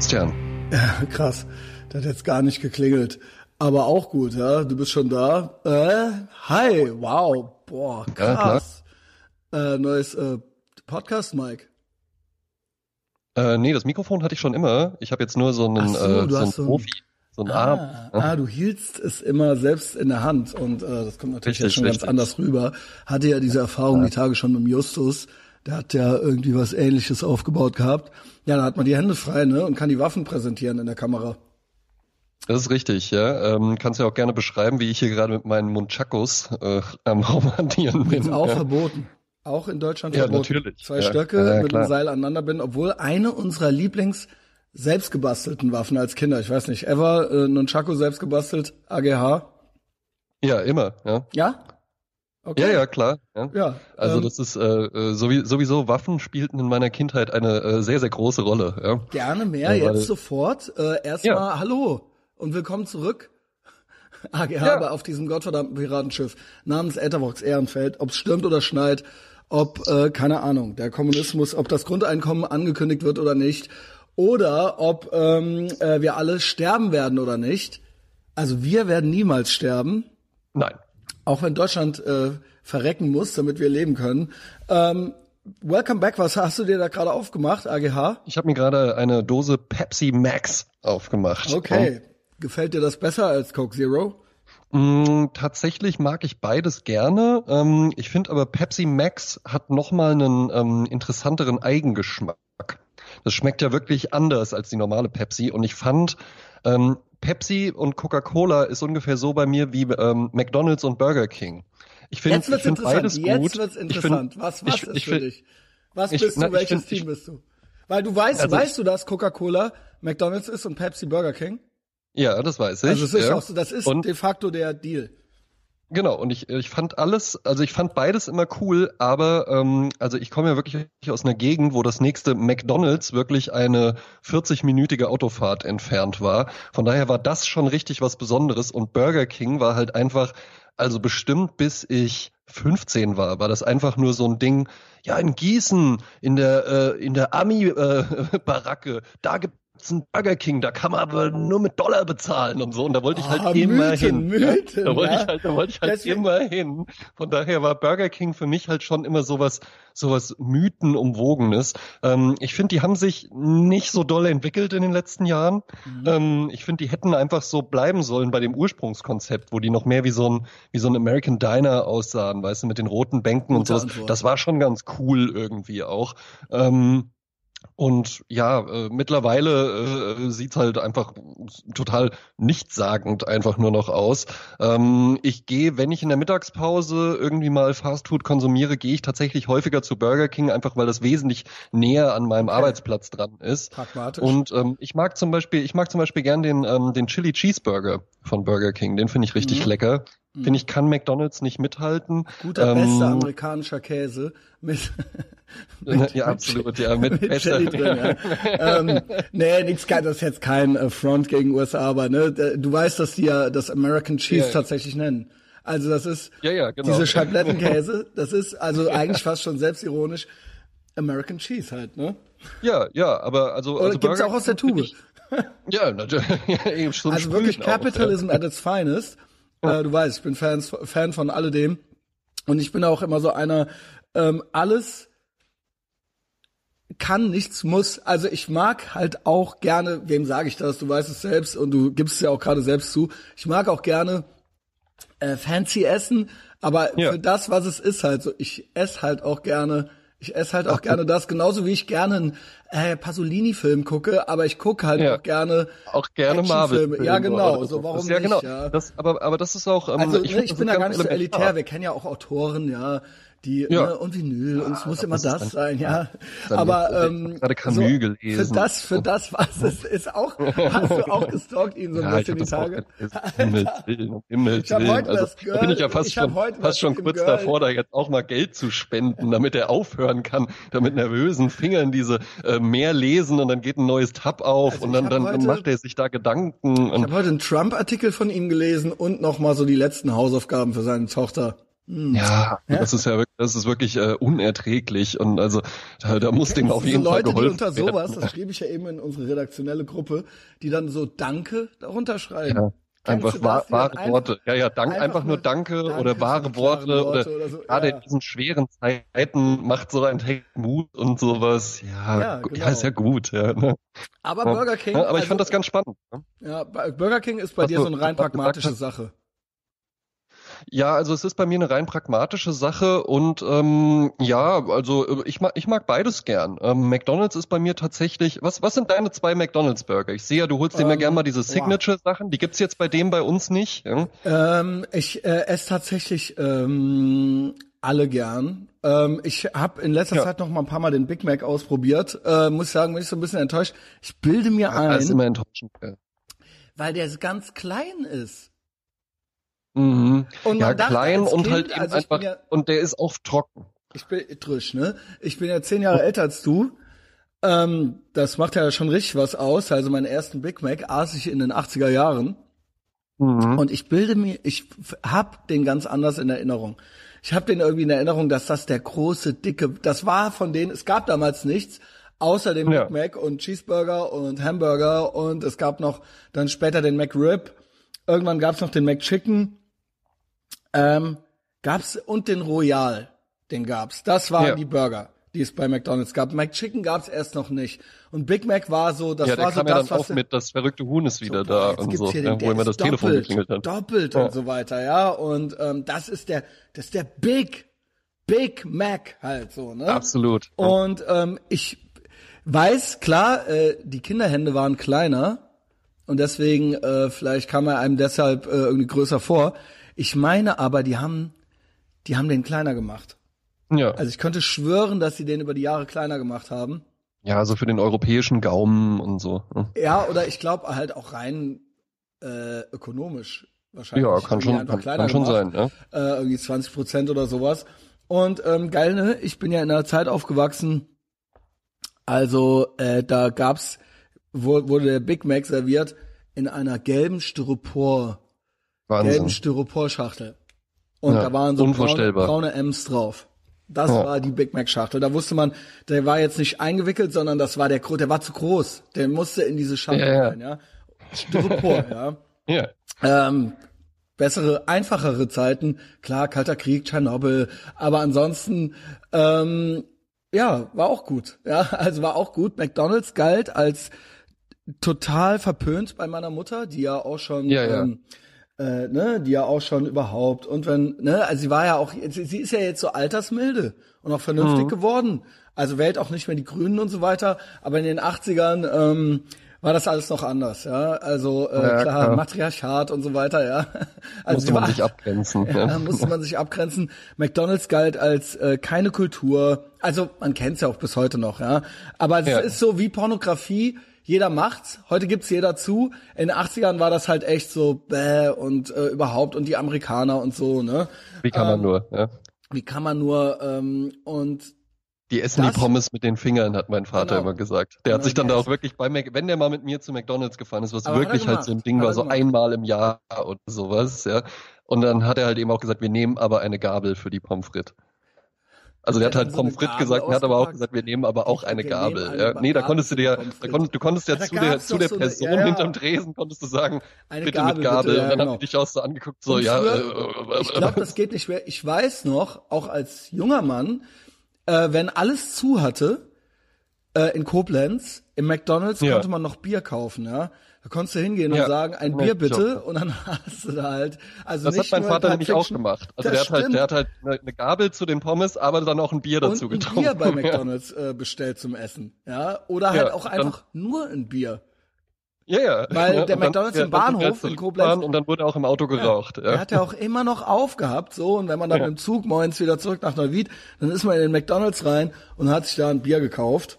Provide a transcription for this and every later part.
Christian. Ja, krass. Das hat jetzt gar nicht geklingelt. Aber auch gut, ja. Du bist schon da. Äh, hi, wow. Boah, krass. Ja, äh, neues äh, Podcast, Mike. Äh, nee, das Mikrofon hatte ich schon immer. Ich habe jetzt nur so einen, so, äh, so einen Profi. So ein ah, Arm. Ah, du hieltst es immer selbst in der Hand und äh, das kommt natürlich richtig, jetzt schon richtig. ganz anders rüber. Hatte ja diese Erfahrung ja. die Tage schon mit Justus. Der hat ja irgendwie was ähnliches aufgebaut gehabt. Ja, da hat man die Hände frei, ne? Und kann die Waffen präsentieren in der Kamera. Das ist richtig, ja. Ähm, kannst ja auch gerne beschreiben, wie ich hier gerade mit meinen Munchakos äh, am Romantieren bin. Ist auch ja. verboten. Auch in Deutschland ja, verboten. Natürlich. Zwei ja, Stöcke ja, mit einem Seil aneinander binden, obwohl eine unserer Lieblings selbstgebastelten Waffen als Kinder, ich weiß nicht, ever äh, Nunchaku selbst gebastelt, AGH? Ja, immer, ja. Ja? Okay. Ja, ja, klar. Ja. ja also ähm, das ist äh, äh sowieso Waffen spielten in meiner Kindheit eine äh, sehr, sehr große Rolle. Ja. Gerne mehr, ja, jetzt sofort. Äh, Erstmal. Hallo und willkommen zurück. AGH ja. auf diesem gottverdammten Piratenschiff namens Ethervox Ehrenfeld, ob es stürmt oder schneit, ob, äh, keine Ahnung, der Kommunismus, ob das Grundeinkommen angekündigt wird oder nicht, oder ob ähm, äh, wir alle sterben werden oder nicht. Also wir werden niemals sterben. Nein. Auch wenn Deutschland äh, verrecken muss, damit wir leben können. Ähm, Welcome back. Was hast du dir da gerade aufgemacht, AGH? Ich habe mir gerade eine Dose Pepsi Max aufgemacht. Okay. Gefällt dir das besser als Coke Zero? Mm, tatsächlich mag ich beides gerne. Ähm, ich finde aber Pepsi Max hat nochmal einen ähm, interessanteren Eigengeschmack. Das schmeckt ja wirklich anders als die normale Pepsi. Und ich fand, ähm, Pepsi und Coca-Cola ist ungefähr so bei mir wie ähm, McDonald's und Burger King. Ich finde find interessant. beides gut. Jetzt wird's interessant. Find, was was ich, ist ich, für dich? Was ich, bist du? Na, welches find, Team bist du? Weil du weißt, also weißt du, dass Coca-Cola McDonald's ist und Pepsi Burger King? Ja, das weiß ich. Also das ist, ja. auch so, das ist und de facto der Deal. Genau, und ich, ich fand alles, also ich fand beides immer cool, aber ähm, also ich komme ja wirklich aus einer Gegend, wo das nächste McDonalds wirklich eine 40-minütige Autofahrt entfernt war. Von daher war das schon richtig was Besonderes und Burger King war halt einfach, also bestimmt bis ich 15 war, war das einfach nur so ein Ding, ja, in Gießen, in der, äh, in der Ami-Baracke, äh, da gibt einen Burger King, da kann man aber nur mit Dollar bezahlen und so. Und da wollte ich halt ah, immer hin. Mythen, da wollte ja. ich halt, da wollte ich halt Deswegen. immer hin. Von daher war Burger King für mich halt schon immer sowas, sowas Mythenumwogenes. Ähm, ich finde, die haben sich nicht so doll entwickelt in den letzten Jahren. Mhm. Ähm, ich finde, die hätten einfach so bleiben sollen bei dem Ursprungskonzept, wo die noch mehr wie so ein, wie so ein American Diner aussahen, weißt du, mit den roten Bänken Gute und sowas. Das war schon ganz cool irgendwie auch. Ähm, und ja, äh, mittlerweile äh, sieht's halt einfach total nichtssagend einfach nur noch aus. Ähm, ich gehe, wenn ich in der Mittagspause irgendwie mal Fastfood konsumiere, gehe ich tatsächlich häufiger zu Burger King, einfach weil das wesentlich näher an meinem okay. Arbeitsplatz dran ist. Pragmatisch. Und ähm, ich mag zum Beispiel, ich mag zum Beispiel gern den, ähm, den Chili Cheeseburger von Burger King. Den finde ich richtig mhm. lecker. Mhm. Finde ich, kann McDonalds nicht mithalten. Guter, ähm, bester amerikanischer Käse mit, mit ja, absolut, ja, mit, mit Chili drin, ja. ähm, nee, nix das ist jetzt kein äh, Front gegen USA, aber ne, du weißt, dass die ja das American Cheese ja. tatsächlich nennen. Also das ist ja, ja, genau. diese Scheiblettenkäse, das ist also eigentlich fast schon selbstironisch American Cheese halt, ne? Ja, ja, aber also, Oder also gibt's auch aus der Tube. Ich, ja, natürlich. Ja, eben schon also wirklich Capitalism auch, ja. at its finest. Äh, du weißt, ich bin Fans, Fan von alledem. Und ich bin auch immer so einer, ähm, alles kann, nichts muss. Also ich mag halt auch gerne, wem sage ich das? Du weißt es selbst und du gibst es ja auch gerade selbst zu. Ich mag auch gerne äh, fancy Essen, aber ja. für das, was es ist, halt so, ich esse halt auch gerne ich esse halt auch Ach, gerne das, genauso wie ich gerne einen äh, Pasolini-Film gucke, aber ich gucke halt ja. auch gerne auch gerne Marvel. Ja, genau. So warum ja, genau. nicht? Ja. Das, aber aber das ist auch. Ähm, also ich, ne, ich bin da gar nicht so elitär. Wir kennen ja auch Autoren, ja, die ja. ne, und Vinyl und es muss immer das, sein, ja. Aber ähm, gerade Camus so, gelesen. Für das, für das, was es ist, auch hast du auch gestalkt ihn so ein ja, bisschen die Tage. Himmels Willen, Himmels ich Willen. Also, Girl, da bin ich ja fast schon, fast schon kurz Girl. davor, da jetzt auch mal Geld zu spenden, damit er aufhören kann, damit nervösen Fingern diese äh, mehr lesen und dann geht ein neues Tab auf also und dann, dann, heute, macht er sich da Gedanken. ich habe heute einen Trump-Artikel von ihm gelesen und noch mal so die letzten Hausaufgaben für seine Tochter. Hm. Ja, ja, das ist ja wirklich, das ist wirklich äh, unerträglich und also da, da muss dem auf jeden Leute, Fall geholfen die unter sowas, das schrieb ich ja eben in unsere redaktionelle Gruppe, die dann so Danke darunter schreiben. Ja. Einfach wahr, wahre einfach, Worte. Ja, ja, dank, einfach, einfach nur Danke, danke oder wahre Worte, Worte, oder, so. gerade ja. in diesen schweren Zeiten macht so ein Take Mut und sowas. Ja, ja, genau. ja ist ja gut. Ja, ne? Aber Burger King. Aber ich also, fand das ganz spannend. Ne? Ja, Burger King ist bei dir so eine rein pragmatische Sache. Ja, also es ist bei mir eine rein pragmatische Sache und ähm, ja, also äh, ich mag, ich mag beides gern. Ähm, McDonald's ist bei mir tatsächlich. Was, was sind deine zwei McDonald's Burger? Ich sehe ja, du holst dir ähm, ja gerne mal diese Signature-Sachen. Die gibt's jetzt bei dem bei uns nicht. Ja? Ähm, ich äh, esse tatsächlich ähm, alle gern. Ähm, ich habe in letzter ja. Zeit noch mal ein paar Mal den Big Mac ausprobiert. Äh, muss sagen, bin ich so ein bisschen enttäuscht. Ich bilde mir ja, ein. Immer enttäuschend. Ja. Weil der ganz klein ist. Mhm. Und ja, klein und kind, halt also einfach, ja, und der ist oft trocken. Ich bin trisch, ne? Ich bin ja zehn Jahre älter als du. Ähm, das macht ja schon richtig was aus. Also meinen ersten Big Mac aß ich in den 80er Jahren. Mhm. Und ich bilde mir, ich hab den ganz anders in Erinnerung. Ich habe den irgendwie in Erinnerung, dass das der große, dicke, das war von denen, es gab damals nichts, außer dem ja. Big Mac und Cheeseburger und Hamburger und es gab noch dann später den McRib. Irgendwann gab's noch den McChicken ähm, gab's und den Royal, den gab's. Das waren ja. die Burger, die es bei McDonald's gab. McChicken gab's erst noch nicht. Und Big Mac war so, das ja, war so das, ja dann was auch mit das verrückte Huhn ist wieder so, da und so, den, wo immer das doppelt, Telefon geklingelt hat. Doppelt ja. und so weiter, ja. Und ähm, das ist der, das ist der Big, Big Mac halt so, ne? Absolut. Und ähm, ich weiß, klar, äh, die Kinderhände waren kleiner und deswegen äh, vielleicht kam er einem deshalb äh, irgendwie größer vor. Ich meine aber, die haben, die haben den kleiner gemacht. Ja. Also ich könnte schwören, dass sie den über die Jahre kleiner gemacht haben. Ja, also für den europäischen Gaumen und so. Ne? Ja, oder ich glaube halt auch rein äh, ökonomisch wahrscheinlich. Ja, kann schon, kann, kann schon sein. Ja. Äh, irgendwie 20 Prozent oder sowas. Und ähm, geil, ne? Ich bin ja in einer Zeit aufgewachsen, also äh, da gab's, wurde der Big Mac serviert in einer gelben Styropor Wahnsinn. gelben Styroporschachtel. Und ja, da waren so braune, braune M's drauf. Das ja. war die Big Mac Schachtel. Da wusste man, der war jetzt nicht eingewickelt, sondern das war der, der war zu groß. Der musste in diese Schachtel ja, rein, ja. Styropor, ja. Ja. Ähm, bessere, einfachere Zeiten. Klar, Kalter Krieg, Tschernobyl. Aber ansonsten, ähm, ja, war auch gut. Ja, also war auch gut. McDonald's galt als total verpönt bei meiner Mutter, die ja auch schon ja, ja. Ähm, äh, ne, die ja auch schon überhaupt und wenn, ne, also sie war ja auch, sie, sie ist ja jetzt so altersmilde und auch vernünftig mhm. geworden. Also wählt auch nicht mehr die Grünen und so weiter, aber in den 80ern ähm, war das alles noch anders, ja. Also äh, ja, klar, klar, Matriarchat und so weiter, ja. Also musste man war, sich abgrenzen. Ja, ja. musste man sich abgrenzen. McDonalds galt als äh, keine Kultur. Also man kennt's ja auch bis heute noch, ja. Aber es ja. ist so wie Pornografie jeder macht's. Heute gibt's jeder zu. In den 80ern war das halt echt so bäh und äh, überhaupt und die Amerikaner und so, ne? Wie kann man ähm, nur, ja? Wie kann man nur ähm, und die essen das, die Pommes mit den Fingern, hat mein Vater genau. immer gesagt. Der genau, hat sich dann da auch wirklich bei Mac, wenn der mal mit mir zu McDonalds gefahren ist, was Aber wirklich halt so ein Ding war, so einmal im Jahr oder sowas, ja. Und dann hat er halt eben auch gesagt, wir nehmen aber eine Gabel für die Pommes frites. Also der hat halt Pommes frites gesagt, er hat aber auch gesagt, wir nehmen aber auch eine Gabel. Ja. Nee, da konntest du dir, da konntest, du konntest ja, ja zu der, zu der so Person eine, ja, hinterm Tresen konntest du sagen, eine bitte Gabel, mit Gabel. Bitte, und dann genau. hat die dich auch so angeguckt, so, ja. Früher, äh, äh, ich glaube, das geht nicht mehr. Ich weiß noch, auch als junger Mann, äh, wenn alles zu hatte, äh, in Koblenz, im McDonalds konnte man noch Bier kaufen, ja. Da konntest du hingehen ja, und sagen, ein Bier bitte, und dann hast du da halt, also Das hat mein Vater nämlich auch gemacht. Also der hat halt, der hat halt eine Gabel zu den Pommes, aber dann auch ein Bier dazu und ein getrunken. Bier bei McDonalds äh, bestellt zum Essen, ja. Oder halt ja, auch einfach nur ein Bier. Ja, ja. Weil ja, der McDonalds dann, im Bahnhof in Koblenz. Und dann wurde auch im Auto geraucht. Ja, ja. Der hat ja auch immer noch aufgehabt, so. Und wenn man dann ja. dem Zug morgens wieder zurück nach Neuwied, dann ist man in den McDonalds rein und hat sich da ein Bier gekauft.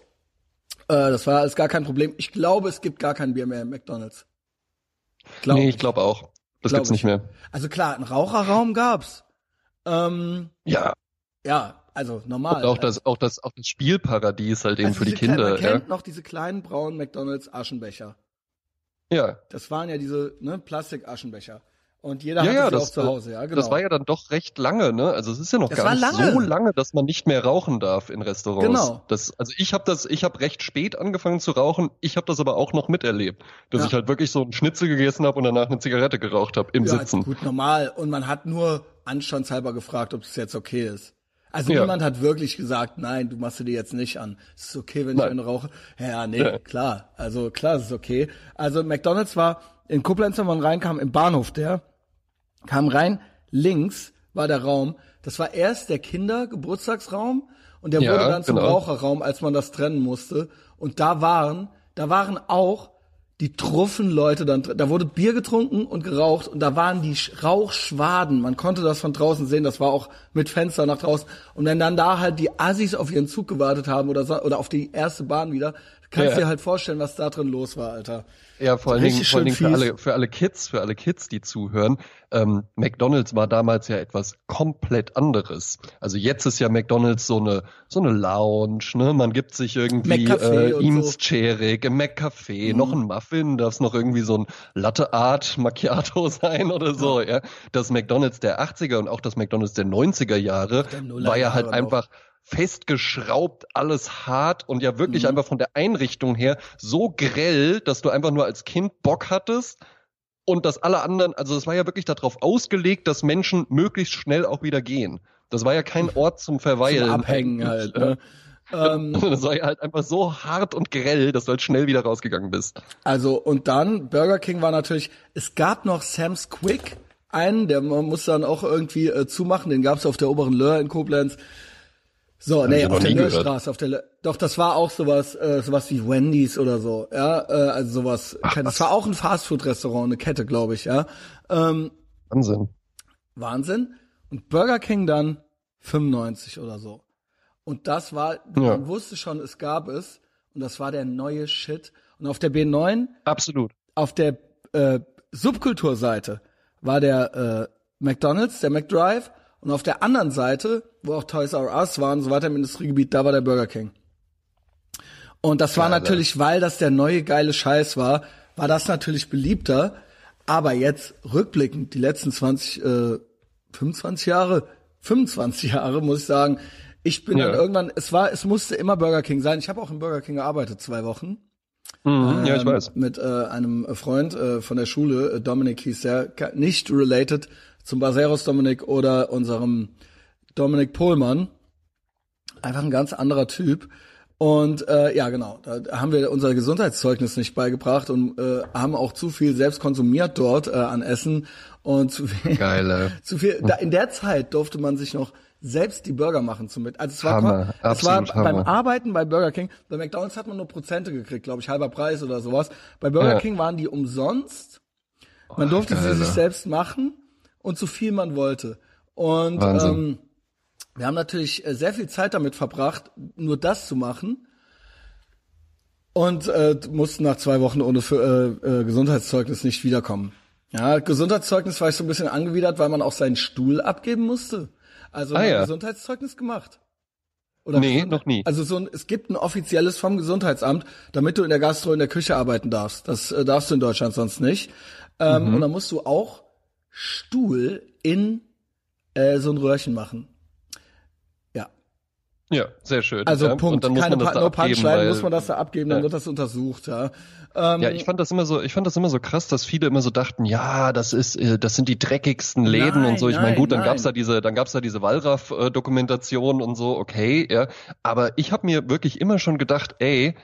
Äh, das war alles gar kein Problem. Ich glaube, es gibt gar kein Bier mehr im McDonalds. Glaub nee, ich glaube auch. Das glaub gibt's nicht mehr. Also klar, einen Raucherraum gab's. Ähm, ja. Ja, also normal. Und auch das, auch das, auch das Spielparadies halt eben also für die Kinder. Man kennt ja. noch diese kleinen braunen McDonalds Aschenbecher. Ja. Das waren ja diese ne, Plastik-Aschenbecher. Und jeder ja, hatte ja, das, auch zu Hause, ja, genau. Das war ja dann doch recht lange, ne? Also es ist ja noch Das gar nicht lange. so lange, dass man nicht mehr rauchen darf in Restaurants. Genau. Das, also ich habe das, ich habe recht spät angefangen zu rauchen. Ich habe das aber auch noch miterlebt, dass Ja. ich halt wirklich so einen Schnitzel gegessen habe und danach eine Zigarette geraucht habe im ja, Sitzen. gut, normal. Und man hat nur anstandshalber gefragt, ob es jetzt okay ist. Also Ja. niemand hat wirklich gesagt, nein, du machst dir jetzt nicht an. Es ist okay, wenn ich Nein. eine rauche. Ja, nee, Ja. klar. Also klar, es ist okay. Also McDonald's war in Koblenz, wenn man reinkam, im Bahnhof der, kam rein, links war der Raum. Das war erst der Kindergeburtstagsraum und der Ja, wurde dann zum genau. Raucherraum, als man das trennen musste. Und da waren, da waren auch die Truffenleute dann, drin. da wurde Bier getrunken und geraucht und da waren die Sch- Rauchschwaden. Man konnte das von draußen sehen, das war auch mit Fenster nach draußen. Und wenn dann da halt die Assis auf ihren Zug gewartet haben oder so, oder auf die erste Bahn wieder, kannst du Ja. dir halt vorstellen, was da drin los war, Alter. Ja, vor allen Dingen, vor allen Dingen für alle, für alle Kids, für alle Kids, die zuhören. Ähm, McDonald's war damals ja etwas komplett anderes. Also jetzt ist ja McDonald's so eine, so eine Lounge, ne? Man gibt sich irgendwie äh, Eames so. Im McCafé, Mhm. noch ein Muffin, darf es noch irgendwie so ein Latte Art Macchiato sein oder so, ja. Das McDonald's der 80er und auch das McDonald's der 90er Jahre war ja halt Jahre noch. Festgeschraubt, alles hart und ja wirklich Mhm. einfach von der Einrichtung her so grell, dass du einfach nur als Kind Bock hattest und dass alle anderen, also es war ja wirklich darauf ausgelegt, dass Menschen möglichst schnell auch wieder gehen. Das war ja kein Ort zum Verweilen. Zum Abhängen halt, ne? ähm, Das war ja halt einfach so hart und grell, dass du halt schnell wieder rausgegangen bist. Also und dann Burger King war natürlich, es gab noch Sam's Quick, einen, der man muss dann auch irgendwie äh, zumachen, den gab's auf der oberen Löhr in Koblenz. So, nee, auf der. Löhrstraße, auf der Lö Doch, das war auch sowas, äh, sowas wie Wendy's oder so, ja, äh, also sowas. das was. war auch ein Fastfood-Restaurant, eine Kette, glaube ich, ja. Ähm, Wahnsinn. Wahnsinn. Und Burger King dann 95 oder so. Und das war, man wusste schon, es gab es. Und das war der neue Shit. Und auf der B9 Absolut. auf der äh, Subkulturseite war der äh, McDonald's, der McDrive und auf der anderen Seite, wo auch Toys R Us waren, und so weiter im Industriegebiet, da war der Burger King. Und das war natürlich, weil das der neue geile Scheiß war, war das natürlich beliebter. Aber jetzt rückblickend, die letzten 20, äh, 25 Jahre, 25 Jahre, muss ich sagen, ich bin Ja. dann irgendwann, es war, es musste immer Burger King sein. Ich habe auch im Burger King gearbeitet, zwei Wochen Mhm, ja, ich ähm, weiß. mit äh, einem Freund äh, von der Schule, äh, Dominik hieß der, nicht related zum Baseros Dominik oder unserem Dominik Pohlmann. Einfach ein ganz anderer Typ. Und äh, ja, genau, da haben wir unser Gesundheitszeugnis nicht beigebracht und äh, haben auch zu viel selbst konsumiert dort äh, an Essen und zu viel, Geile. zu viel. Da, in der Zeit durfte man sich noch selbst die Burger machen zum mit. Also es war, Hammer, es war beim. Arbeiten bei Burger King. Bei McDonald's hat man nur Prozente gekriegt, glaube ich, halber Preis oder sowas. Bei Burger Ja. King waren die umsonst. Man durfte sie geil, sich selbst machen und so viel man wollte. Und Wahnsinn. ähm, wir haben natürlich äh, sehr viel Zeit damit verbracht, nur das zu machen. Und äh, mussten nach zwei Wochen ohne für, äh, äh, Gesundheitszeugnis nicht wiederkommen. Ja, Gesundheitszeugnis war ich so ein bisschen angewidert, weil man auch seinen Stuhl abgeben musste. Also Ah, ja. Gesundheitszeugnis gemacht. Oder Nee, Gesund- noch nie. Also so ein, es gibt ein offizielles vom Gesundheitsamt, damit du in der Gastro in der Küche arbeiten darfst. Das äh, darfst du in Deutschland sonst nicht. Ähm, Mhm. Und dann musst du auch Stuhl in äh, so ein Röhrchen machen. Ja. Ja, sehr schön. Also ja. Punkt. Und dann muss Keine man das pa no Punchline, muss man das da abgeben, dann Ja. wird das untersucht, ja. Ähm, Ja, ich fand das immer so, ich fand das immer so krass, dass viele immer so dachten, ja, das ist, äh, das sind die dreckigsten Läden Nein, und so. Ich meine, gut, dann nein. gab's da diese, dann gab's da diese Wallraff-Dokumentation und so, okay, ja. Aber ich habe mir wirklich immer schon gedacht, ey,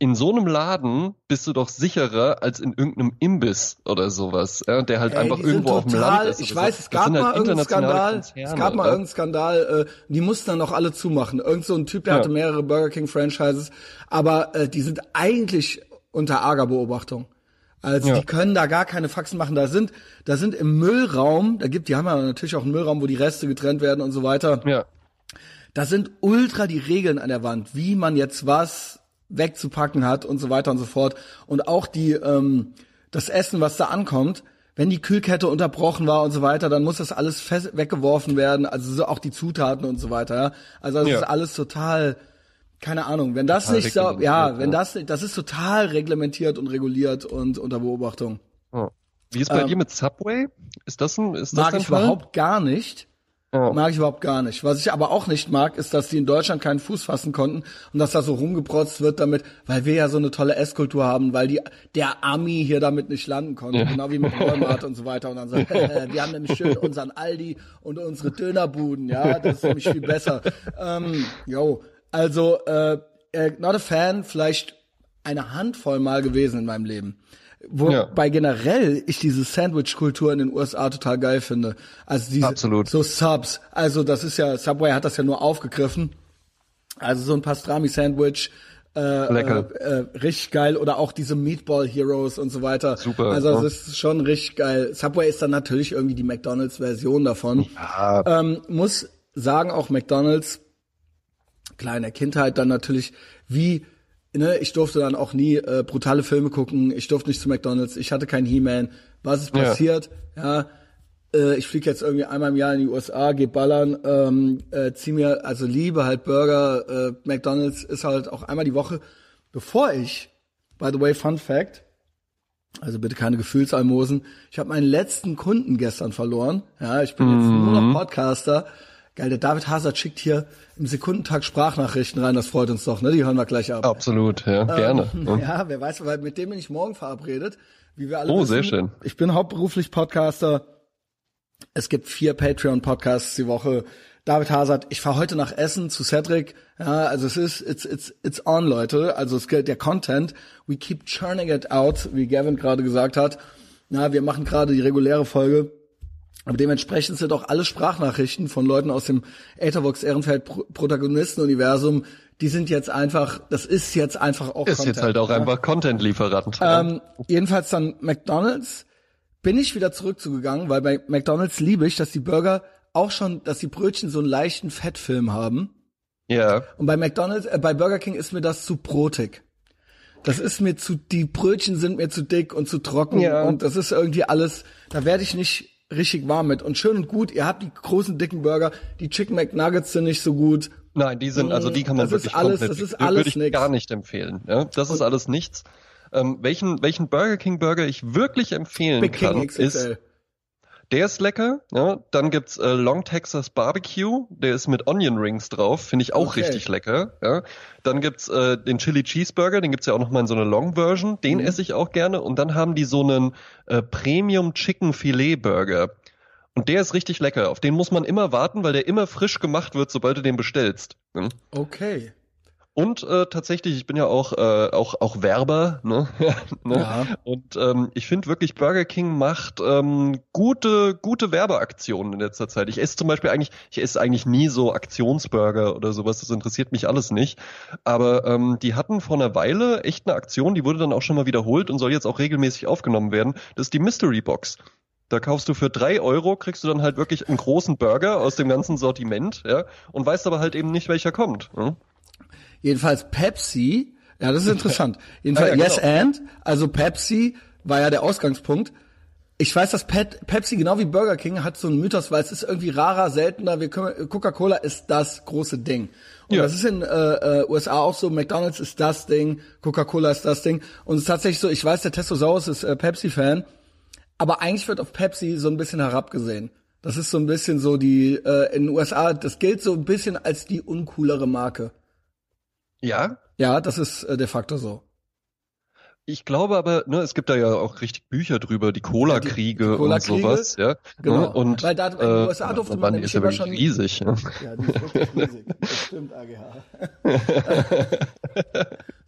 in so einem Laden bist du doch sicherer als in irgendeinem Imbiss oder sowas, ja, der halt Ey, einfach irgendwo auf dem total- Land ist. Ich weiß, so. es gab halt mal irgendeinen Skandal. Konzerne, Es gab mal irgendeinen Skandal. Äh, die mussten dann auch alle zumachen. Irgend so ein Typ, der Ja. hatte mehrere Burger King Franchises, aber äh, die sind eigentlich unter arger Beobachtung. Also Ja. die können da gar keine Faxen machen. Da sind, da sind im Müllraum, da gibt, die haben ja natürlich auch einen Müllraum, wo die Reste getrennt werden und so weiter. Ja, Da sind ultra die Regeln an der Wand, wie man jetzt was wegzupacken hat und so weiter und so fort. Und auch die, ähm, das Essen, was da ankommt, wenn die Kühlkette unterbrochen war und so weiter, dann muss das alles fest weggeworfen werden. Also so auch die Zutaten und so weiter. Ja? Also das Ja. ist alles total, keine Ahnung. Wenn das Total nicht so, ja, wenn das, das ist total reglementiert und reguliert und unter Beobachtung. Ja. Wie ist bei ähm, dir mit Subway? Ist das ein, ist das Mag ich Fall? überhaupt gar nicht. Ja. Mag ich überhaupt gar nicht. Was ich aber auch nicht mag, ist, dass die in Deutschland keinen Fuß fassen konnten und dass da so rumgeprotzt wird damit, weil wir ja so eine tolle Esskultur haben, weil die der Ami hier damit nicht landen konnte, ja. genau wie mit Walmart und so weiter. Und dann sagt, äh, wir haben nämlich schön unseren Aldi und unsere Dönerbuden, ja, das ist nämlich viel besser. Ähm, yo, also äh, äh, not a fan, vielleicht eine Handvoll Mal gewesen in meinem Leben. Wobei ja. generell ich diese Sandwich-Kultur in den USA total geil finde. Also diese Absolut. so Subs. Also das ist ja, Subway hat das ja nur aufgegriffen. Also so ein Pastrami-Sandwich, äh, Lecker. Äh, äh, richtig geil. Oder auch diese Meatball Heroes und so weiter. Super. Also das ja. ist schon richtig geil. Subway ist dann natürlich irgendwie die McDonalds-Version davon. Ja. Ähm, muss sagen, auch McDonalds, kleine Kindheit dann natürlich, wie ne, ich durfte dann auch nie äh, brutale Filme gucken, ich durfte nicht zu McDonalds, ich hatte keinen He-Man. Was ist passiert? Ja, ja äh, ich fliege jetzt irgendwie einmal im Jahr in die USA, geh ballern, ähm, äh, zieh mir, also liebe halt Burger, äh, McDonalds ist halt auch einmal die Woche, bevor ich, by the way, Fun Fact, also bitte keine Gefühlsalmosen, ich habe meinen letzten Kunden gestern verloren. Ja, ich bin mhm. jetzt nur noch Podcaster. Geil, der David Hazard schickt hier im Sekundentag Sprachnachrichten rein, das freut uns doch, ne? Die hören wir gleich ab. Absolut, ja, ähm, gerne. Ja, wer weiß, weil mit dem bin ich morgen verabredet, wie wir alle Oh, wissen. sehr schön. Ich bin hauptberuflich Podcaster. Es gibt vier Patreon-Podcasts die Woche. David Hazard, ich fahre heute nach Essen zu Cedric. Ja, also es ist, it's, it's, it's on, Leute. Also es gilt der Content. We keep churning it out, wie Gavin gerade gesagt hat. Na, wir machen gerade die reguläre Folge aber dementsprechend sind auch alle Sprachnachrichten von Leuten aus dem Ethervox Ehrenfeld Protagonisten-Universum, die sind jetzt einfach, das ist jetzt einfach auch Ist Content, jetzt halt auch ja? einfach Content-Lieferant. Ähm, jedenfalls dann McDonalds bin ich wieder zurückzugegangen, weil bei McDonalds liebe ich, dass die Burger auch schon, dass die Brötchen so einen leichten Fettfilm haben. Ja. Und bei McDonalds, äh, bei Burger King ist mir das zu brotig. Das ist mir zu, die Brötchen sind mir zu dick und zu trocken ja. und das ist irgendwie alles, da werde ich nicht richtig warm mit. Und schön und gut, ihr habt die großen dicken Burger, die Chicken McNuggets sind nicht so gut. Nein, die sind, also die kann man das wirklich ist alles, komplett, das ist alles würde ich nix. gar nicht empfehlen. Ja, das und ist alles nichts. Ähm, welchen, welchen Burger King Burger ich wirklich empfehlen Big kann, ist der ist lecker. Ja. Dann gibt's äh, Long Texas Barbecue, der ist mit Onion Rings drauf, finde ich auch okay. richtig lecker. Ja. Dann gibt's äh, den Chili Cheeseburger, den gibt's ja auch noch mal in so einer Long Version, den mhm. esse ich auch gerne. Und dann haben die so einen äh, Premium Chicken Filet Burger. Und der ist richtig lecker. Auf den muss man immer warten, weil der immer frisch gemacht wird, sobald du den bestellst. Hm? Okay. Und äh, tatsächlich, ich bin ja auch äh, auch auch Werber, ne? ne? Ja. Und ähm, ich finde wirklich Burger King macht ähm, gute gute Werbeaktionen in letzter Zeit. Ich esse zum Beispiel eigentlich, ich esse eigentlich nie so Aktionsburger oder sowas. Das interessiert mich alles nicht. Aber ähm, die hatten vor einer Weile echt eine Aktion, die wurde dann auch schon mal wiederholt und soll jetzt auch regelmäßig aufgenommen werden. Das ist die Mystery Box. Da kaufst du für drei Euro, kriegst du dann halt wirklich einen großen Burger aus dem ganzen Sortiment, ja, und weißt aber halt eben nicht, welcher kommt. Hm? Jedenfalls Pepsi, ja, das ist interessant. Jedenfalls ah, ja, Yes genau. and, also Pepsi war ja der Ausgangspunkt. Ich weiß, dass Pet, Pepsi genau wie Burger King hat so einen Mythos, weil es ist irgendwie rarer, seltener. Coca-Cola ist das große Ding. Und ja. das ist in äh, äh, USA auch so. McDonald's ist das Ding, Coca-Cola ist das Ding. Und es ist tatsächlich so. Ich weiß, der Testosaurus ist äh, Pepsi-Fan, aber eigentlich wird auf Pepsi so ein bisschen herabgesehen. Das ist so ein bisschen so die äh, in den USA. Das gilt so ein bisschen als die uncoolere Marke. Ja? Ja, das ist äh, de facto so. Ich glaube aber, ne, es gibt da ja auch richtig Bücher drüber, die Cola-Kriege ja, Cola und sowas, ja. Genau. Ne, und, Weil da in den USA durfte man nämlich immer schon riesig. Ja, ja die ist wirklich riesig. Das stimmt, AGH. das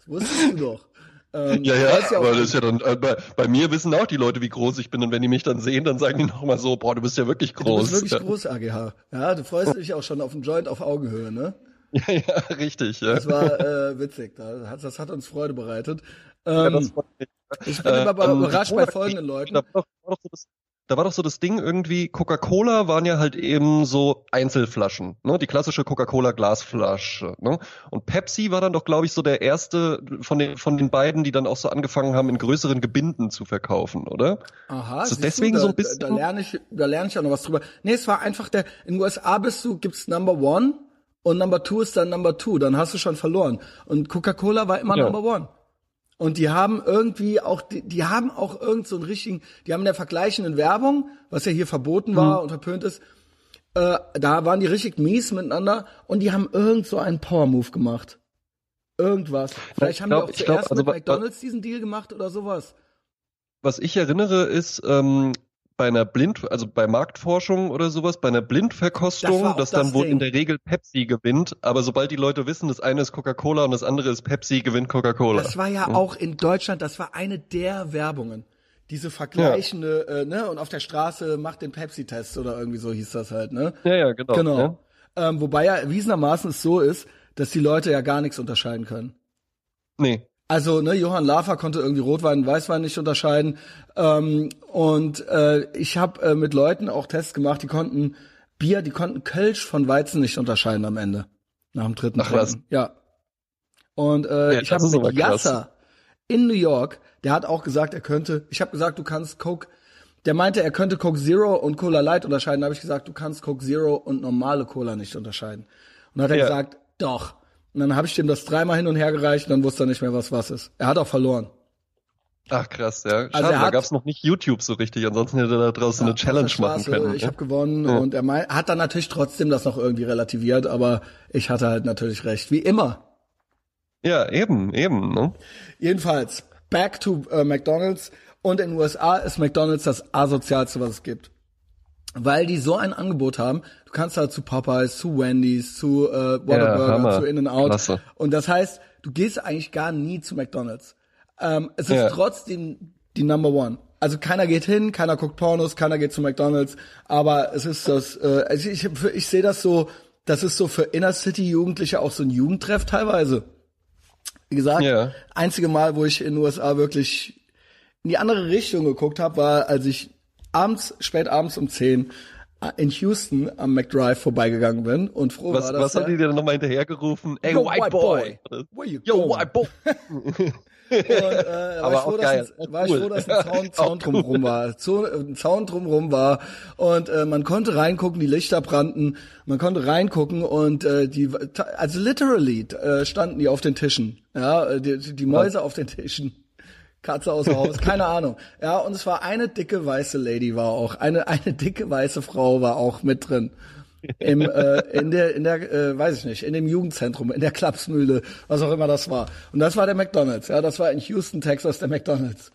wusstest du doch. Ähm, ja, ja, ja aber das ist ja dann, äh, bei, bei, mir wissen auch die Leute, wie groß ich bin und wenn die mich dann sehen, dann sagen die nochmal so, boah, du bist ja wirklich groß. Du bist wirklich ja. groß, AGH. Ja, du freust dich auch schon auf einen Joint auf Augenhöhe, ne? Ja, ja, richtig. Ja. Das war äh, witzig, das hat, uns Freude bereitet. Ähm, ja, ich bin äh, aber ähm, überrascht bei folgenden Leuten. Da war, doch so das, da war doch so das Ding irgendwie, Coca-Cola waren ja halt eben so Einzelflaschen, ne? Die klassische Coca-Cola Glasflasche, ne? Und Pepsi war dann doch, glaube ich, so der erste von den von den beiden, die dann auch so angefangen haben, in größeren Gebinden zu verkaufen, oder? Aha. Ist deswegen du, da, so ein bisschen. Da, da lerne ich, da lerne ich auch noch was drüber. Nee, es war einfach der, in den USA bist du, gibt's Number One und Number Two ist dann Number Two, dann hast du schon verloren. Und Coca-Cola war immer ja. Number One. Und die haben irgendwie auch, die, die haben auch irgend so einen richtigen, die haben in der vergleichenden Werbung, was ja hier verboten war mhm. und verpönt ist, äh, da waren die richtig mies miteinander und die haben irgend so einen Power-Move gemacht. Irgendwas. Vielleicht haben glaub, die auch zuerst glaub, also, mit McDonalds diesen Deal gemacht oder sowas. Was ich erinnere ist, ähm, bei einer Blind, also bei Marktforschung oder sowas, bei einer Blindverkostung, das dass das dann wohl in der Regel Pepsi gewinnt, aber sobald die Leute wissen, das eine ist Coca-Cola und das andere ist Pepsi, gewinnt Coca-Cola. Das war ja, ja, auch in Deutschland, das war eine der Werbungen. Diese vergleichende, ja. äh, ne, und auf der Straße macht den Pepsi-Test oder irgendwie so hieß das halt, ne? Ja, ja, genau. Genau. Ja. Ähm, wobei ja erwiesenermaßen es so ist, dass die Leute ja gar nichts unterscheiden können. Nee. Also, ne, Johann Lafer konnte irgendwie Rotwein und Weißwein nicht unterscheiden. Ähm, und äh, ich habe äh, mit Leuten auch Tests gemacht, die konnten Bier, die konnten Kölsch von Weizen nicht unterscheiden am Ende. Nach dem dritten Ach, was? Ja. Und äh, ja, ich habe mit Yasser in New York, der hat auch gesagt, er könnte, ich habe gesagt, du kannst Coke, der meinte, er könnte Coke Zero und Cola Light unterscheiden. Da habe ich gesagt, du kannst Coke Zero und normale Cola nicht unterscheiden. Und dann hat er ja. gesagt, doch. Und dann habe ich dem das dreimal hin und her gereicht und dann wusste er nicht mehr, was was ist. Er hat auch verloren. Ach krass, ja. Also Schade, also da gab's noch nicht YouTube so richtig, ansonsten hätte er da draußen ja, eine Challenge machen können. Ich ja? habe gewonnen ja. und er mein, hat dann natürlich trotzdem das noch irgendwie relativiert, aber ich hatte halt natürlich recht, wie immer. Ja, eben, eben. Ne? Jedenfalls, back to äh, McDonald's und in den USA ist McDonald's das asozialste, was es gibt weil die so ein Angebot haben. Du kannst halt zu Popeyes, zu Wendy's, zu äh, Whataburger, ja, zu In-N-Out. Und das heißt, du gehst eigentlich gar nie zu McDonald's. Ähm, es ist ja. trotzdem die Number One. Also keiner geht hin, keiner guckt Pornos, keiner geht zu McDonald's, aber es ist das, äh, also ich, ich, ich sehe das so, das ist so für Inner-City-Jugendliche auch so ein Jugendtreff teilweise. Wie gesagt, ja. einzige Mal, wo ich in den USA wirklich in die andere Richtung geguckt habe, war, als ich abends, spät abends um 10 äh, in Houston am McDrive vorbeigegangen bin und froh was, war, dass Was haben die dir nochmal hinterhergerufen? Ey, Yo, white, boy! boy. Where you Yo, going? white boy! Und, äh, war, ich froh, dass ein, war ich froh, dass ein Zaun, Zaun drumrum war. Zu, ein Zaun drumrum war. Und äh, man konnte reingucken, die Lichter brannten. Man konnte reingucken und äh, die, also literally äh, standen die auf den Tischen. Ja, die, die Mäuse auf den Tischen. Katze aus Haus, keine Ahnung. Ja, und es war eine dicke weiße Lady war auch, eine eine dicke weiße Frau war auch mit drin. Im äh, in der in der äh, weiß ich nicht, in dem Jugendzentrum, in der Klapsmühle, was auch immer das war. Und das war der McDonald's, ja, das war in Houston, Texas der McDonald's.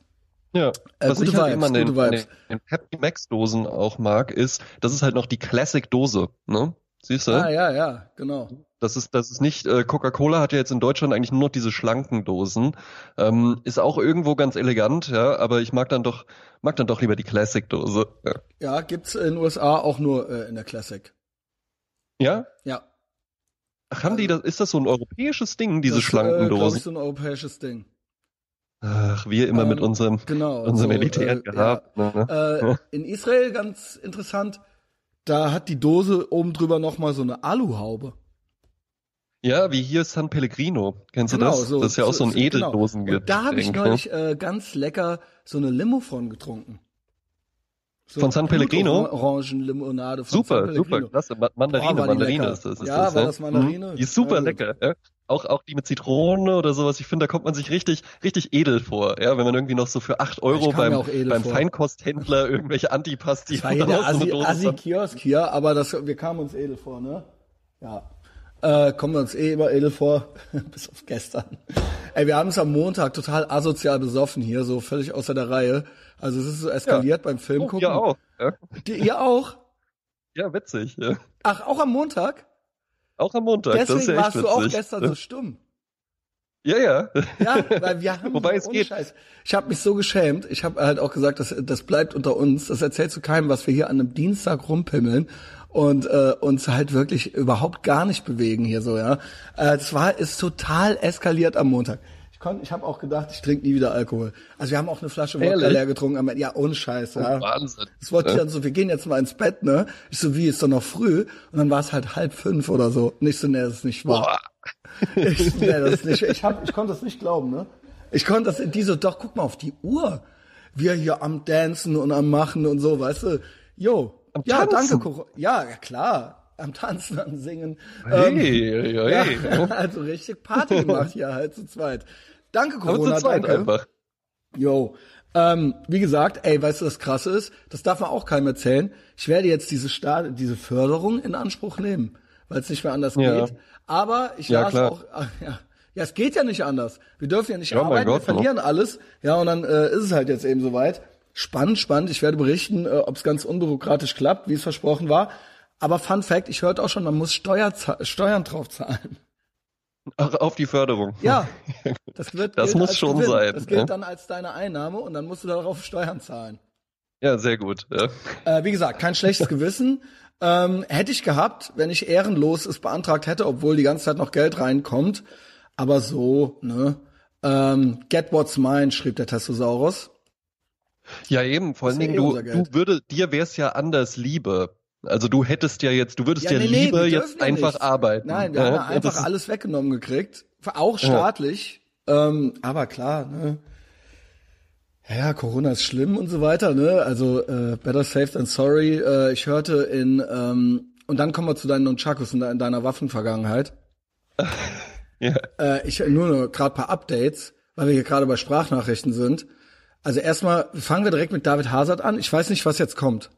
Ja, äh, was ich halt Vibes, immer den, den, den Happy Max Dosen auch mag, ist, das ist halt noch die Classic Dose, ne? Siehst du? Ah, ja, ja, genau. Das ist, das ist nicht, äh, Coca-Cola hat ja jetzt in Deutschland eigentlich nur noch diese schlanken Dosen. Ähm, ist auch irgendwo ganz elegant, ja, aber ich mag dann doch, mag dann doch lieber die Classic-Dose. Ja. ja, gibt's in den USA auch nur äh, in der Classic. Ja? Ja. Ach, haben die das, ist das so ein europäisches Ding, diese das, schlanken äh, Dosen? Das ist so ein europäisches Ding. Ach, wir immer ähm, mit unserem, genau, unserem so, Militär äh, gehabt. Ja. Ne? Äh, in Israel ganz interessant, da hat die Dose oben drüber nochmal so eine Aluhaube. Ja, wie hier San Pellegrino. Kennst genau, du das? So, das ist ja auch so, so ein Edeldosen. Genau. Da habe ich neulich äh, ganz lecker so eine Limo von getrunken. So von San Pellegrino? Orangenlimonade von Super, San Pellegrino. super, klasse. Mandarine, Boah, Mandarine ist das. Ist ja, das, war das Mandarine? Mhm. Die ist super ja, lecker. Ja? Auch, auch die mit Zitrone oder sowas. Ich finde, da kommt man sich richtig, richtig edel vor. Ja, wenn man irgendwie noch so für acht Euro beim, beim Feinkosthändler irgendwelche Antipasti das war hier der Assi, Assi Kiosk hier, aber das, wir kamen uns edel vor, ne? Ja. Äh, kommen wir uns eh immer edel vor, bis auf gestern. Ey, wir haben es am Montag total asozial besoffen hier, so völlig außer der Reihe. Also es ist so eskaliert ja. beim Film oh, gucken. Ihr auch. Ja. Die, ihr auch? Ja, witzig. Ja. Ach, auch am Montag? Auch am Montag. Deswegen das ist ja warst du auch gestern so stumm. Ja, ja. Ja, weil wir haben Wobei es geht. Scheiß. Ich habe mich so geschämt. Ich habe halt auch gesagt, das, das bleibt unter uns. Das erzählst du keinem, was wir hier an einem Dienstag rumpimmeln und äh, uns halt wirklich überhaupt gar nicht bewegen hier so, ja. Äh, das war ist total eskaliert am Montag. Ich konnte, ich habe auch gedacht, ich trinke nie wieder Alkohol. Also wir haben auch eine Flasche Wodka leer getrunken. Aber, ja, ohne Scheiß, ja. Oh, Wahnsinn. Das wollte ich dann so, wir gehen jetzt mal ins Bett, ne? Ich so, wie, ist doch noch früh? Und dann war es halt halb fünf oder so. Nicht so, nee, das ist nicht wahr. Ich, nee, das ist nicht, ich, hab, ich konnte das nicht glauben, ne? Ich konnte das, die so, doch, guck mal auf die Uhr. Wir hier am Dancen und am Machen und so, weißt du? Jo. Am ja, Tanzen. danke, Ja, ja, klar am Tanzen, am Singen. Hey, ähm, hey, hey. Ja, also richtig Party gemacht hier halt zu zweit. Danke, Corona, danke. Einfach. Yo. Ähm, wie gesagt, ey, weißt du, was krass ist? Das darf man auch keinem erzählen. Ich werde jetzt diese Staat, diese Förderung in Anspruch nehmen, weil es nicht mehr anders ja. geht. Aber ich ja, las klar. auch, ach, ja, ja, es geht ja nicht anders. Wir dürfen ja nicht ja, arbeiten, Gott, wir verlieren no. alles. Ja, und dann äh, ist es halt jetzt eben soweit. Spannend, spannend. Ich werde berichten, äh, ob es ganz unbürokratisch klappt, wie es versprochen war. Aber Fun Fact, ich hörte auch schon, man muss Steuer, Steuern drauf zahlen. Auf die Förderung. Ja. Das, wird das muss schon Gewinn. sein. Das gilt ja? dann als deine Einnahme und dann musst du darauf Steuern zahlen. Ja, sehr gut. Ja. Äh, wie gesagt, kein schlechtes Gewissen. Ähm, hätte ich gehabt, wenn ich ehrenlos es beantragt hätte, obwohl die ganze Zeit noch Geld reinkommt. Aber so, ne? Ähm, Get what's mine, schrieb der Testosaurus. Ja, eben, vor allen Dingen, eh du, du würde, dir wär's ja anders Liebe. Also du hättest ja jetzt, du würdest ja, nee, lieber nee, jetzt einfach nicht. arbeiten. Nein, wir ja, haben ja einfach alles weggenommen gekriegt. Auch staatlich. Ja. Ähm, aber klar, ne? Ja, Corona ist schlimm und so weiter, ne? Also äh, better safe than sorry. Äh, ich hörte in ähm, und dann kommen wir zu deinen Nunchakus in, in deiner Waffenvergangenheit. ja. Äh, ich nur noch gerade paar Updates, weil wir hier gerade bei Sprachnachrichten sind. Also erstmal fangen wir direkt mit David Hazard an. Ich weiß nicht, was jetzt kommt.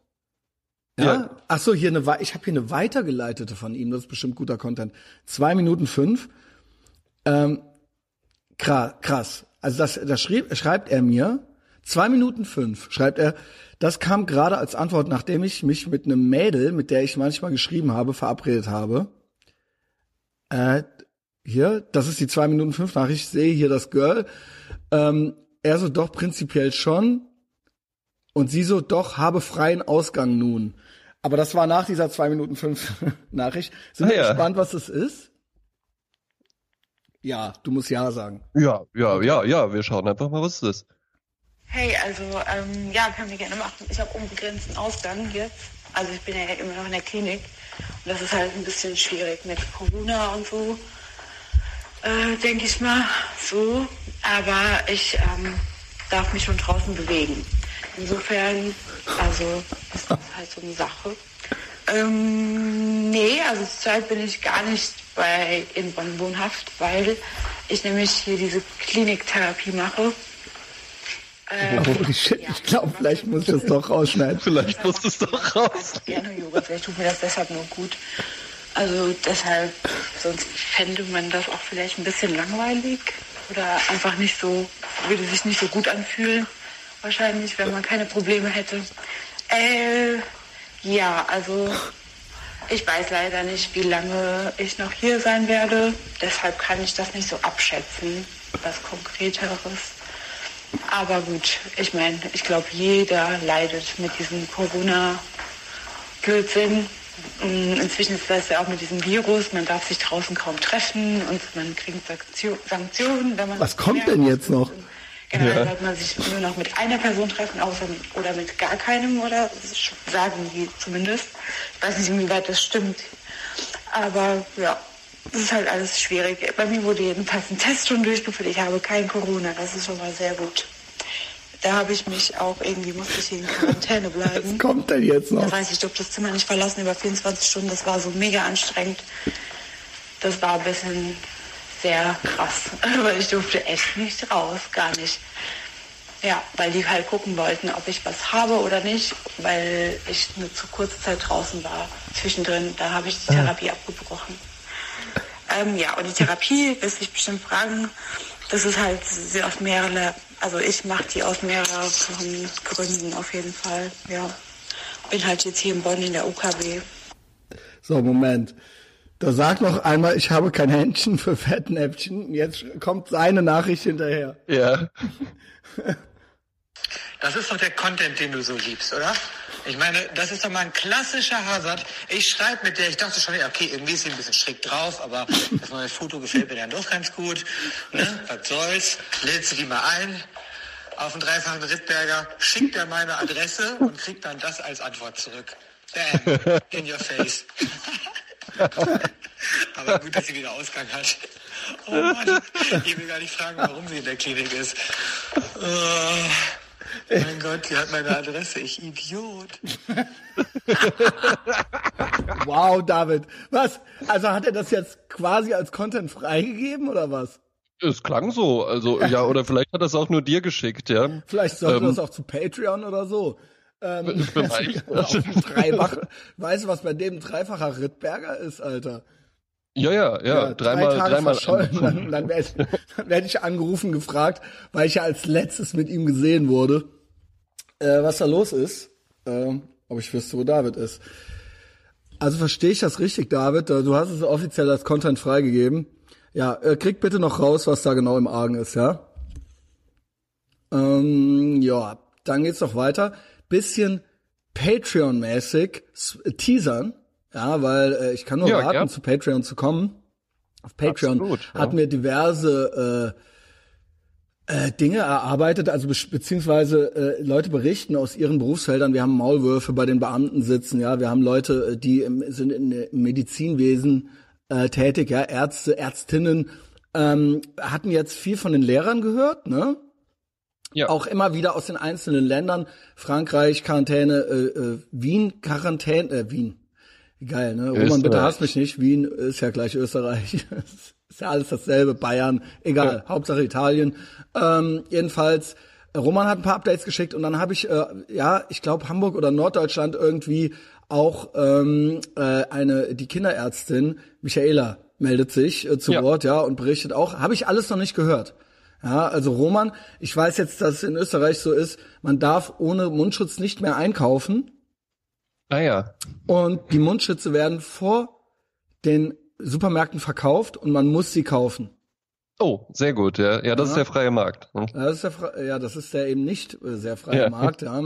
Ja? ja. Ach so, hier eine, ich habe hier eine weitergeleitete von ihm. Das ist bestimmt guter Content. Zwei Minuten fünf. Ähm, krass. Also das, das schrieb, schreibt er mir. Zwei Minuten fünf schreibt er. Das kam gerade als Antwort, nachdem ich mich mit einem Mädel, mit der ich manchmal geschrieben habe, verabredet habe. Äh, hier, das ist die zwei Minuten fünf Nachricht. Ich sehe hier das Girl. Ähm, er so doch prinzipiell schon. Und sie so doch habe freien Ausgang nun. Aber das war nach dieser zwei Minuten fünf Nachricht. Sind ah, wir ja. gespannt, was das ist? Ja, du musst ja sagen. Ja, ja, ja, ja. Wir schauen einfach mal, was es ist. Hey, also ähm, ja, können wir gerne machen. Ich habe unbegrenzten Ausgang jetzt. Also ich bin ja immer noch in der Klinik und das ist halt ein bisschen schwierig mit Corona und so, äh, denke ich mal so. Aber ich ähm, darf mich schon draußen bewegen. Insofern, also ist das halt so eine Sache. Ähm, nee, also zurzeit bin ich gar nicht bei in Bonn wohnhaft, weil ich nämlich hier diese Kliniktherapie mache. Ähm, Holy shit, ja, ich glaube, vielleicht muss ich das doch rausschneiden. Vielleicht muss es doch raus. Gerne Yoga, vielleicht tut mir das deshalb nur gut. Also deshalb, sonst fände man das auch vielleicht ein bisschen langweilig oder einfach nicht so, würde sich nicht so gut anfühlen wahrscheinlich, wenn man keine Probleme hätte. Äh, ja, also ich weiß leider nicht, wie lange ich noch hier sein werde. Deshalb kann ich das nicht so abschätzen, was Konkreteres. Aber gut, ich meine, ich glaube, jeder leidet mit diesem Corona-Blödsinn. Mm, inzwischen ist das ja auch mit diesem Virus, man darf sich draußen kaum treffen und man kriegt Sanktionen, wenn man. Was kommt denn jetzt noch? Generell ja. sollte man sich nur noch mit einer Person treffen, außer oder mit gar keinem oder sagen die zumindest. Ich weiß nicht, inwieweit das stimmt. Aber ja, das ist halt alles schwierig. Bei mir wurde jedenfalls ein Test schon durchgeführt. Ich habe kein Corona. Das ist schon mal sehr gut. Da habe ich mich auch irgendwie, musste ich in Quarantäne bleiben. Was kommt denn jetzt noch? Das heißt, ich durfte das Zimmer nicht verlassen über 24 Stunden. Das war so mega anstrengend. Das war ein bisschen sehr krass, weil ich durfte echt nicht raus, gar nicht. Ja, weil die halt gucken wollten, ob ich was habe oder nicht, weil ich eine zu kurze Zeit draußen war. Zwischendrin, da habe ich die ah. Therapie abgebrochen. Ähm, ja, und die Therapie, wirst dich bestimmt fragen, das ist halt aus mehreren, also ich mache die aus mehreren Gründen auf jeden Fall. Ja, bin halt jetzt hier in Bonn in der UKW. So, Moment. Da sag noch einmal, ich habe kein Händchen für Fettnäpfchen. Jetzt kommt seine Nachricht hinterher. Ja. Das ist doch der Content, den du so liebst, oder? Ich meine, das ist doch mal ein klassischer Hazard. Ich schreibe mit der, ich dachte schon, okay, irgendwie ist sie ein bisschen schräg drauf, aber das neue Foto gefällt mir dann doch ganz gut. Ne? Was soll's? Lädst du die mal ein auf den dreifachen Rittberger, schickt er meine Adresse und kriegt dann das als Antwort zurück. Bam, in your face. Aber gut, dass sie wieder Ausgang hat. Oh Mann, ich will gar nicht fragen, warum sie in der Klinik ist. Oh, mein Gott, die hat meine Adresse, ich Idiot. wow, David. Was? Also hat er das jetzt quasi als Content freigegeben oder was? Es klang so, also ja, oder vielleicht hat er es auch nur dir geschickt, ja. Vielleicht sollte ähm, das auch zu Patreon oder so. Ähm, Dreifach, weißt du, was bei dem dreifacher Rittberger ist, Alter? Ja, ja, ja, ja dreimal, drei dreimal. Dann, dann werde ich, werd ich angerufen, gefragt, weil ich ja als letztes mit ihm gesehen wurde, äh, was da los ist, äh, ob ich wüsste, wo David ist. Also verstehe ich das richtig, David? Du hast es offiziell als Content freigegeben. Ja, äh, krieg bitte noch raus, was da genau im Argen ist, ja? Ähm, ja, dann geht's noch weiter. Bisschen Patreon-mäßig teasern, ja, weil äh, ich kann nur ja, warten, ja. zu Patreon zu kommen. Auf Patreon Absolut, ja. hatten wir diverse äh, äh, Dinge erarbeitet, also be beziehungsweise äh, Leute berichten aus ihren Berufsfeldern. Wir haben Maulwürfe bei den Beamten sitzen, ja, wir haben Leute, äh, die im, sind im Medizinwesen äh, tätig, ja, Ärzte, Ärztinnen, ähm, hatten jetzt viel von den Lehrern gehört, ne? Ja. Auch immer wieder aus den einzelnen Ländern. Frankreich, Quarantäne, äh, äh, Wien, Quarantäne, äh, Wien. Geil, ne? Österreich. Roman, bitte hasst mich nicht. Wien ist ja gleich Österreich. ist ja alles dasselbe. Bayern, egal. Ja. Hauptsache Italien. Ähm, jedenfalls, Roman hat ein paar Updates geschickt und dann habe ich, äh, ja, ich glaube Hamburg oder Norddeutschland irgendwie auch ähm, äh, eine die Kinderärztin Michaela meldet sich äh, zu ja. Wort, ja, und berichtet auch. Habe ich alles noch nicht gehört. Ja, also Roman, ich weiß jetzt, dass es in Österreich so ist, man darf ohne Mundschutz nicht mehr einkaufen. Ah ja. Und die Mundschütze werden vor den Supermärkten verkauft und man muss sie kaufen. Oh, sehr gut, ja. Ja, das ja. ist der freie Markt. Hm. Das ist der, ja, das ist der eben nicht äh, sehr freie ja. Markt, ja.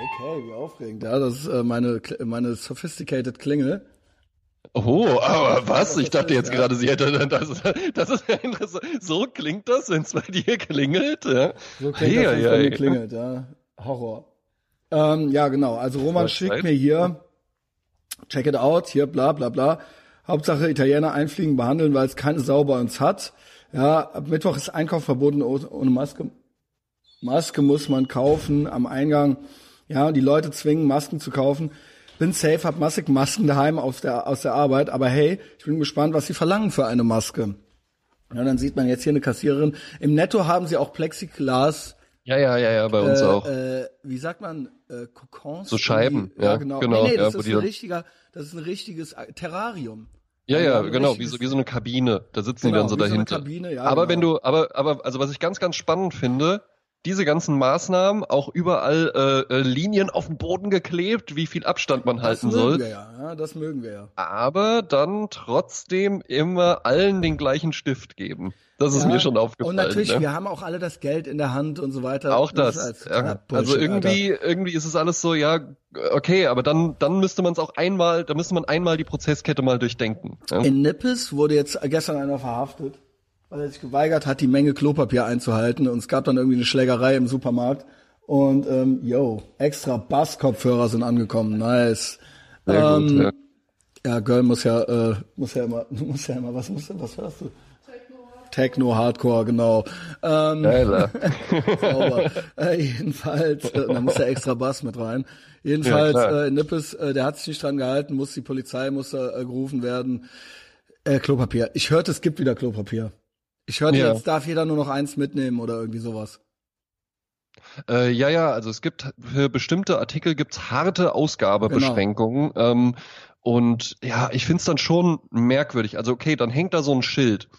Okay, wie aufregend. Ja, das ist äh, meine, meine sophisticated Klingel. Oh, aber was? Ich dachte jetzt gerade, sie hätte das, das ist ja interessant. So klingt das, wenn es bei dir klingelt. Ja. So klingt hey, das, wenn es bei mir klingelt, ja. Horror. Ähm, ja, genau. Also Roman schickt mir hier, check it out, hier bla bla bla. Hauptsache Italiener einfliegen, behandeln, weil es keine Sau bei uns hat. Ja, ab Mittwoch ist Einkauf verboten ohne Maske. Maske muss man kaufen am Eingang. Ja, die Leute zwingen, Masken zu kaufen. Bin safe, hab massig Masken daheim aus der, aus der Arbeit, aber hey, ich bin gespannt, was sie verlangen für eine Maske. Ja, dann sieht man jetzt hier eine Kassiererin. Im Netto haben sie auch Plexiglas. Ja, ja, ja, ja, bei uns äh, auch. Äh, wie sagt man, äh, Kokons? So Scheiben, die, ja, genau. genau nee, nee, das ja, ist ein richtiger, das ist ein richtiges Terrarium. Ja, ja, genau, wie so, wie so eine Kabine. Da sitzen genau, die dann so dahinter. So Kabine, ja, aber genau. wenn du, aber, aber, also was ich ganz, ganz spannend finde, diese ganzen Maßnahmen auch überall äh, äh, Linien auf den Boden geklebt, wie viel Abstand man halten soll. Das mögen wir ja, ja, das mögen wir ja. Aber dann trotzdem immer allen den gleichen Stift geben. Das ist ja, mir schon aufgefallen. Und natürlich, ne? wir haben auch alle das Geld in der Hand und so weiter. Auch das. das ja. also irgendwie, Alter. irgendwie ist es alles so, ja, okay, aber dann, dann müsste man es auch einmal, da müsste man einmal die Prozesskette mal durchdenken. In Nippes wurde jetzt gestern einer verhaftet weil er sich geweigert hat, die Menge Klopapier einzuhalten. Und es gab dann irgendwie eine Schlägerei im Supermarkt. Und ähm, yo, extra Basskopfhörer sind angekommen. Nice. Sehr ähm, gut, ja. ja, Girl muss ja, äh, muss ja immer, muss ja immer, was muss was hörst du? Techno Hardcore, genau. Ähm, Geiler. sauber. Äh, jedenfalls, äh, da muss ja extra Bass mit rein. Jedenfalls, ja, äh, Nippes, äh, der hat sich nicht dran gehalten, muss die Polizei, muss da äh, gerufen werden. Äh, Klopapier. Ich hörte, es gibt wieder Klopapier. Ich hörte ja. jetzt, darf jeder nur noch eins mitnehmen oder irgendwie sowas. Äh, ja, ja, also es gibt für bestimmte Artikel gibt's harte Ausgabebeschränkungen. Genau. Ähm, und ja, ich find's dann schon merkwürdig. Also okay, dann hängt da so ein Schild.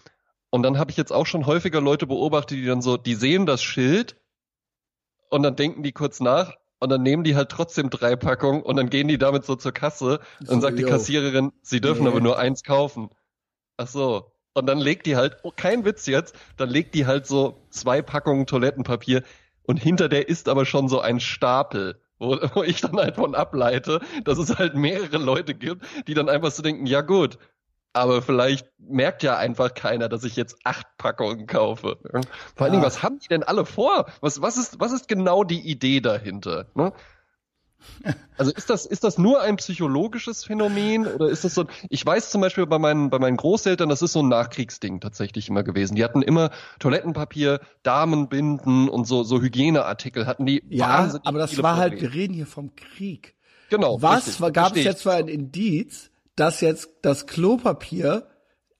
Und dann habe ich jetzt auch schon häufiger Leute beobachtet, die dann so, die sehen das Schild und dann denken die kurz nach und dann nehmen die halt trotzdem drei Packungen und dann gehen die damit so zur Kasse so, und sagt yo. die Kassiererin, sie dürfen nee. aber nur eins kaufen. Ach so. Und dann legt die halt, oh, kein Witz jetzt, dann legt die halt so zwei Packungen Toilettenpapier und hinter der ist aber schon so ein Stapel, wo, wo ich dann halt von ableite, dass es halt mehrere Leute gibt, die dann einfach so denken, ja gut, aber vielleicht merkt ja einfach keiner, dass ich jetzt acht Packungen kaufe. Vor allen Dingen, was haben die denn alle vor? Was, was, ist, was ist genau die Idee dahinter? Ne? Also ist das, ist das nur ein psychologisches Phänomen oder ist das so, ich weiß zum Beispiel bei meinen, bei meinen Großeltern, das ist so ein Nachkriegsding tatsächlich immer gewesen. Die hatten immer Toilettenpapier, Damenbinden und so, so Hygieneartikel hatten die. Ja, aber das war halt, wir reden hier vom Krieg. Genau. Was gab es jetzt für ein Indiz, dass jetzt das Klopapier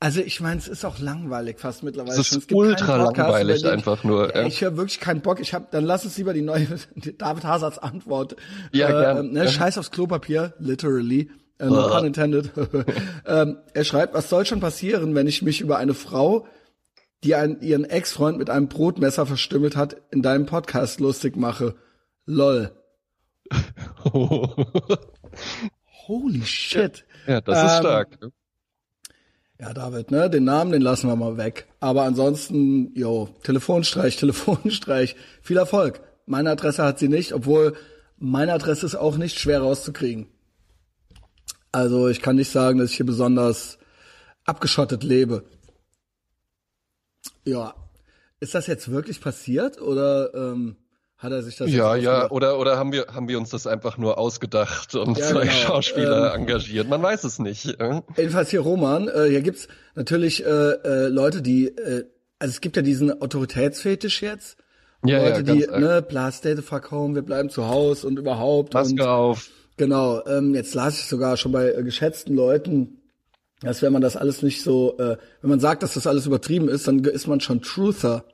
Also ich meine, es ist auch langweilig fast mittlerweile. Es ist ultra langweilig einfach nur. Ja. Ich höre wirklich keinen Bock. Ich hab, dann lass uns lieber die neue David Hazards Antwort. Ja, äh, gerne. Ne, Scheiß aufs Klopapier, literally. Äh, no pun intended. ähm, er schreibt, was soll schon passieren, wenn ich mich über eine Frau, die einen, ihren Ex-Freund mit einem Brotmesser verstümmelt hat, in deinem Podcast lustig mache? Lol. Holy shit. Ja, das ist ähm, stark. Ja, David, ne, den Namen, den lassen wir mal weg. Aber ansonsten, jo, Telefonstreich, Telefonstreich. Viel Erfolg. Meine Adresse hat sie nicht, obwohl meine Adresse ist auch nicht schwer rauszukriegen. Also ich kann nicht sagen, dass ich hier besonders abgeschottet lebe. Ja. Ist das jetzt wirklich passiert oder ähm, hat er sich das Ja, ja, oder oder haben wir haben wir uns das einfach nur ausgedacht und ja, zwei genau. Schauspieler ähm, engagiert? Man weiß es nicht. Jedenfalls hier Roman, äh, hier gibt's natürlich äh, äh, Leute, die äh, also es gibt ja diesen Autoritätsfetisch jetzt. Ja, Leute, ja, die arg. ne, bla, stay the fuck home, wir bleiben zu Hause und überhaupt Maske und, auf. Genau, ähm, jetzt las ich sogar schon bei äh, geschätzten Leuten, dass wenn man das alles nicht so, äh, wenn man sagt, dass das alles übertrieben ist, dann ist man schon Truther.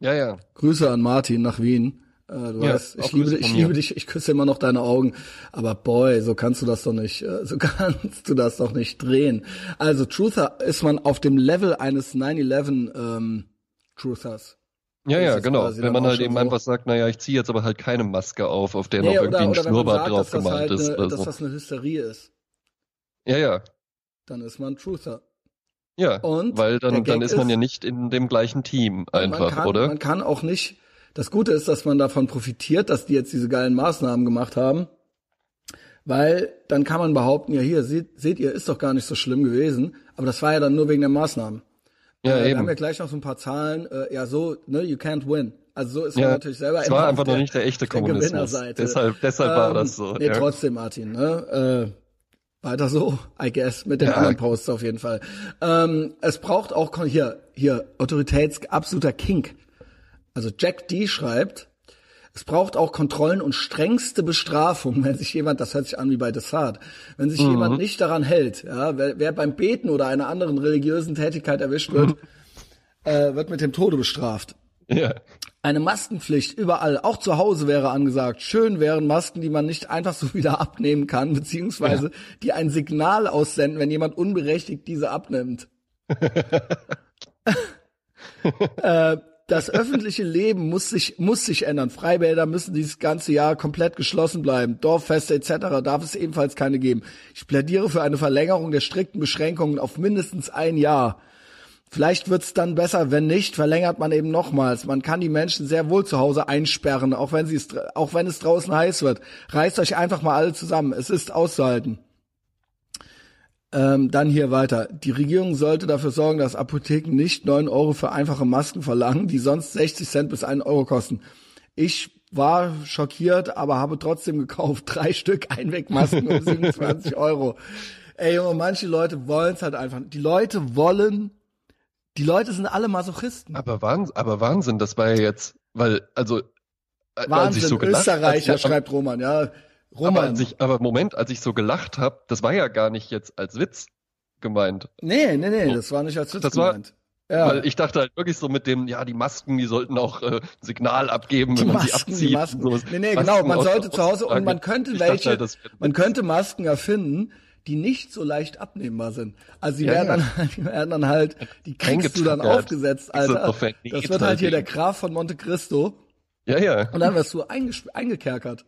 Ja, ja. Grüße an Martin nach Wien. Äh, du ja, weißt, ich liebe, ich liebe dich, ich küsse immer noch deine Augen. Aber boy, so kannst du das doch nicht, äh, so kannst du das doch nicht drehen. Also Truther ist man auf dem Level eines 9-11 ähm, Truthers. Ja, ja, genau. Wenn man halt eben so einfach sagt, naja, ich ziehe jetzt aber halt keine Maske auf, auf der nee, noch irgendwie oder, ein Schnurrbart drauf gemalt halt ist. Eine, oder so. Dass das eine Hysterie ist. Ja, ja. Dann ist man Truther. Ja, und weil dann, dann ist man ja nicht in dem gleichen Team einfach, kann, oder? Man kann auch nicht das Gute ist, dass man davon profitiert, dass die jetzt diese geilen Maßnahmen gemacht haben. Weil dann kann man behaupten, ja hier, seht, seht ihr, ist doch gar nicht so schlimm gewesen. Aber das war ja dann nur wegen der Maßnahmen. Ja, äh, eben. Wir haben ja gleich noch so ein paar Zahlen. Äh, ja, so, ne, you can't win. Also so ist ja, man natürlich selber. Es war einfach noch nicht der echte Kommunismus. Der deshalb, deshalb ähm, war das so. Nee, ja. trotzdem, Martin. Ne? Äh, weiter so, I guess, mit den ja. anderen Posts auf jeden Fall. Ähm, es braucht auch hier, hier Autoritäts absoluter Kink. Also Jack D schreibt, es braucht auch Kontrollen und strengste Bestrafung, wenn sich jemand, das hört sich an wie bei Desart, wenn sich mhm. jemand nicht daran hält, ja, wer, wer, beim Beten oder einer anderen religiösen Tätigkeit erwischt wird, mhm. äh, wird mit dem Tode bestraft. Ja. Eine Maskenpflicht überall, auch zu Hause wäre angesagt. Schön wären Masken, die man nicht einfach so wieder abnehmen kann, beziehungsweise ja. die ein Signal aussenden, wenn jemand unberechtigt diese abnimmt. äh, das öffentliche Leben muss sich, muss sich ändern. Freibäder müssen dieses ganze Jahr komplett geschlossen bleiben. Dorffeste etc. darf es ebenfalls keine geben. Ich plädiere für eine Verlängerung der strikten Beschränkungen auf mindestens ein Jahr. Vielleicht wird's dann besser, wenn nicht, verlängert man eben nochmals. Man kann die Menschen sehr wohl zu Hause einsperren, auch wenn, sie es, auch wenn es draußen heiß wird. Reißt euch einfach mal alle zusammen. Es ist auszuhalten. Ähm, dann hier weiter. Die Regierung sollte dafür sorgen, dass Apotheken nicht neun Euro für einfache Masken verlangen, die sonst 60 Cent bis einen Euro kosten. Ich war schockiert, aber habe trotzdem gekauft. Drei Stück Einwegmasken um 27 Euro. Ey, Junge, manche Leute wollen es halt einfach. Die Leute wollen, die Leute sind alle Masochisten. Aber Wahnsinn, aber Wahnsinn, das war ja jetzt, weil, also, Wahnsinn, als ich so gelacht, Österreicher, als, schreibt Roman, ja. Roman. Aber, ich, aber Moment, als ich so gelacht habe, das war ja gar nicht jetzt als Witz gemeint. Nee, nee, nee, das war nicht als Witz das gemeint. War, ja. Weil ich dachte halt wirklich so mit dem, ja, die Masken, die sollten auch äh, Signal abgeben, wenn die man Masken, sie abzieht. Die Masken. So. Nee, nee, genau, man sollte zu Hause und man könnte welche, halt, man könnte Masken erfinden, die nicht so leicht abnehmbar sind. Also die ja, werden, ja. Dann, die werden dann halt, die kriegst du dann aufgesetzt, Alter. Das wird halt hier der Graf von Monte Cristo. Ja, ja. Und dann wirst du eingekerkert.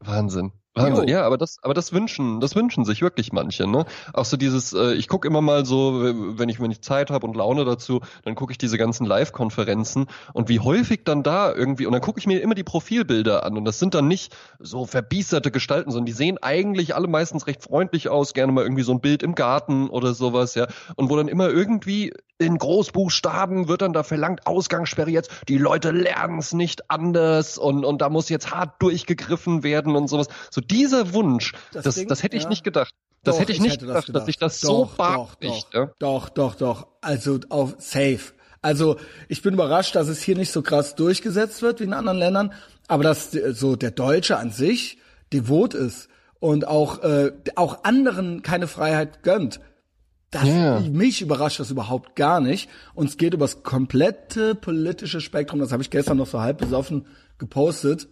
Wahnsinn. Wahnsinn. Ja, aber das, aber das wünschen, das wünschen sich wirklich manche, ne? Auch so dieses, äh, ich gucke immer mal so, wenn ich, wenn ich Zeit habe und Laune dazu, dann gucke ich diese ganzen Live-Konferenzen und wie häufig dann da irgendwie, und dann gucke ich mir immer die Profilbilder an und das sind dann nicht so verbiesterte Gestalten, sondern die sehen eigentlich alle meistens recht freundlich aus, gerne mal irgendwie so ein Bild im Garten oder sowas, ja. Und wo dann immer irgendwie in Großbuchstaben wird dann da verlangt, Ausgangssperre jetzt, die Leute lernen es nicht anders und, und da muss jetzt hart durchgegriffen werden und sowas. So dieser Wunsch, das, das, Ding, das hätte ich ja. nicht gedacht. Das doch, hätte ich nicht gedacht, das gedacht, dass ich das doch, so doch, nicht. Doch, ja? doch, doch, doch. Also auf safe. Also ich bin überrascht, dass es hier nicht so krass durchgesetzt wird wie in anderen Ländern, aber dass so der Deutsche an sich devot ist und auch äh, auch anderen keine Freiheit gönnt. Das, yeah. Mich überrascht das überhaupt gar nicht. Und es geht über das komplette politische Spektrum. Das habe ich gestern noch so halb besoffen gepostet.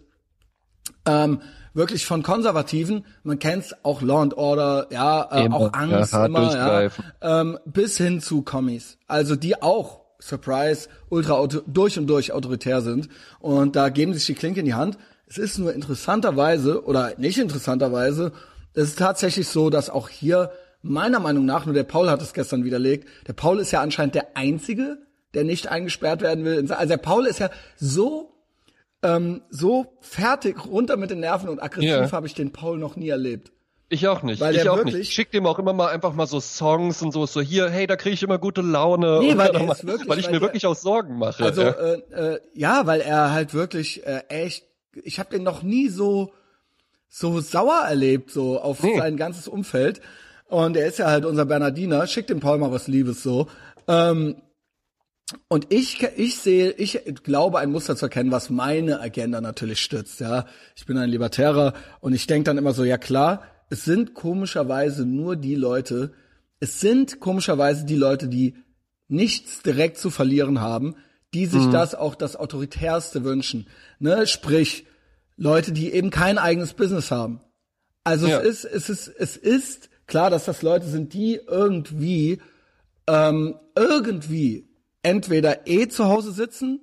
Ähm, wirklich von Konservativen, man kennt's auch Law and Order, ja, äh, auch Angst ja, immer, ja, ähm, bis hin zu Kommis. Also die auch, Surprise, ultra durch und durch autoritär sind. Und da geben sich die Klinke in die Hand. Es ist nur interessanterweise, oder nicht interessanterweise, es ist tatsächlich so, dass auch hier meiner Meinung nach, nur der Paul hat es gestern widerlegt, der Paul ist ja anscheinend der Einzige, der nicht eingesperrt werden will. Also der Paul ist ja so ähm, so fertig runter mit den Nerven und aggressiv yeah. habe ich den Paul noch nie erlebt. Ich auch nicht. Weil ich auch nicht. Ich schick dem auch immer mal einfach mal so Songs und so, so hier, hey, da kriege ich immer gute Laune. Nee, weil, mal, wirklich, weil ich mir der, wirklich auch Sorgen mache. Also ja, äh, äh, ja weil er halt wirklich äh, echt, ich habe den noch nie so so sauer erlebt, so auf nee. sein ganzes Umfeld. Und er ist ja halt unser Bernardiner. Schickt dem Paul mal was Liebes so. Ähm, und ich, ich sehe, ich glaube, ein Muster zu erkennen, was meine Agenda natürlich stützt. Ja, ich bin ein Libertärer und ich denke dann immer so, ja klar, es sind komischerweise nur die Leute, es sind komischerweise die Leute, die nichts direkt zu verlieren haben, die sich mhm. das auch das autoritärste wünschen. Ne, sprich Leute, die eben kein eigenes Business haben. Also ja. es ist, es ist, es ist klar, dass das Leute sind, die irgendwie, ähm, irgendwie entweder eh zu Hause sitzen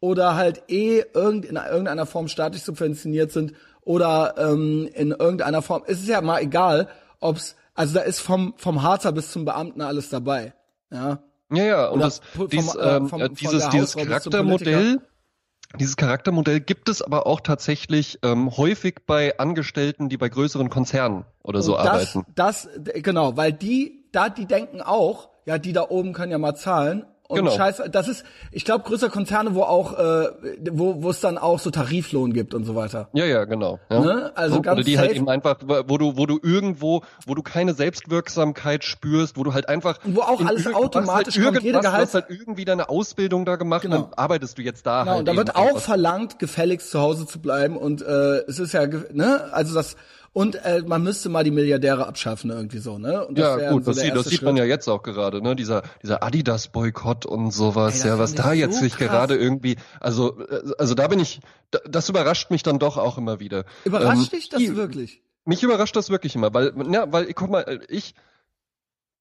oder halt eh irgend, in irgendeiner Form staatlich subventioniert sind oder ähm, in irgendeiner Form. Es ist ja mal egal, ob's also da ist vom vom Harzer bis zum Beamten alles dabei. Ja. Ja, ja, und das, dies, äh, vom, dieses, dieses Charaktermodell, dieses Charaktermodell gibt es aber auch tatsächlich ähm, häufig bei Angestellten, die bei größeren Konzernen oder so das, arbeiten. Das, genau, weil die, da, die denken auch, ja, die da oben können ja mal zahlen und genau. Scheiße, das ist, ich glaube, größere Konzerne, wo auch, äh, wo wo es dann auch so Tariflohn gibt und so weiter. Ja, ja, genau. Ja. Ne? Also so, ganz Oder die halt safe. halt eben einfach, wo du, wo du irgendwo, wo du keine Selbstwirksamkeit spürst, wo du halt einfach, wo auch alles automatisch halt kommt, jede Gehalt. Du hast halt irgendwie deine Ausbildung da gemacht, genau. dann arbeitest du jetzt da genau, halt. Und da wird auch verlangt, gefälligst zu Hause zu bleiben und äh, es ist ja, ne, also das und äh, man müsste mal die Milliardäre abschaffen irgendwie so, ne? Und das ja, gut, so das, sieht, das sieht man ja jetzt auch gerade, ne? Dieser dieser Adidas Boykott und sowas, Ey, ja, was da jetzt so sich gerade irgendwie, also äh, also da bin ich, das überrascht mich dann doch auch immer wieder. Überrascht ähm, dich das wirklich? Mich überrascht das wirklich immer, weil ja, weil guck mal, ich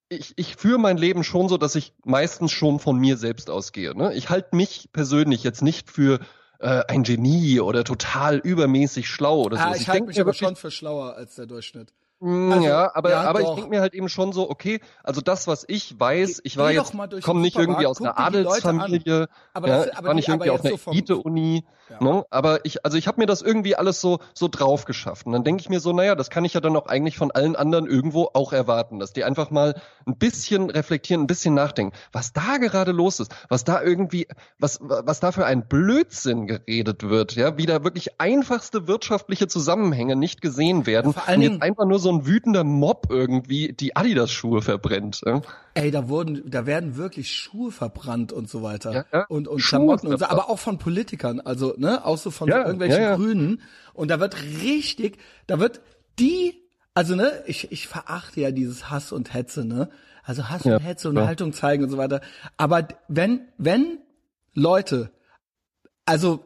ich, ich führe mein Leben schon so, dass ich meistens schon von mir selbst ausgehe. Ne? Ich halte mich persönlich jetzt nicht für äh, ein Genie oder total übermäßig schlau oder so. Ah, ich, ich halte mich aber schon für schlauer als der Durchschnitt. Mm, also, ja, aber, ja, aber ich denke mir halt eben schon so, okay, also das, was ich weiß, ich war jetzt, komme nicht irgendwie aus einer Adelsfamilie, aber das, ja, ich war nicht irgendwie auf einer so Elite-Uni, ja. ne? aber ich, also ich habe mir das irgendwie alles so so drauf geschafft. Und dann denke ich mir so, naja, das kann ich ja dann auch eigentlich von allen anderen irgendwo auch erwarten, dass die einfach mal ein bisschen reflektieren, ein bisschen nachdenken, was da gerade los ist, was da irgendwie, was was da für ein Blödsinn geredet wird, ja, wie da wirklich einfachste wirtschaftliche Zusammenhänge nicht gesehen werden, vor allen Dingen einfach nur so ein wütender Mob irgendwie die Adidas-Schuhe verbrennt. Ja? Ey, da wurden, da werden wirklich Schuhe verbrannt und so weiter. Ja, ja. Und, und Klamotten und so, aber auch von Politikern, also, ne, auch so von ja, so irgendwelchen Grünen. Und da wird richtig, da wird die, also, ne, ich, ich verachte ja dieses Hass und Hetze, ne? Also Hass und Hetze und Haltung zeigen und so weiter. Aber wenn, wenn Leute, also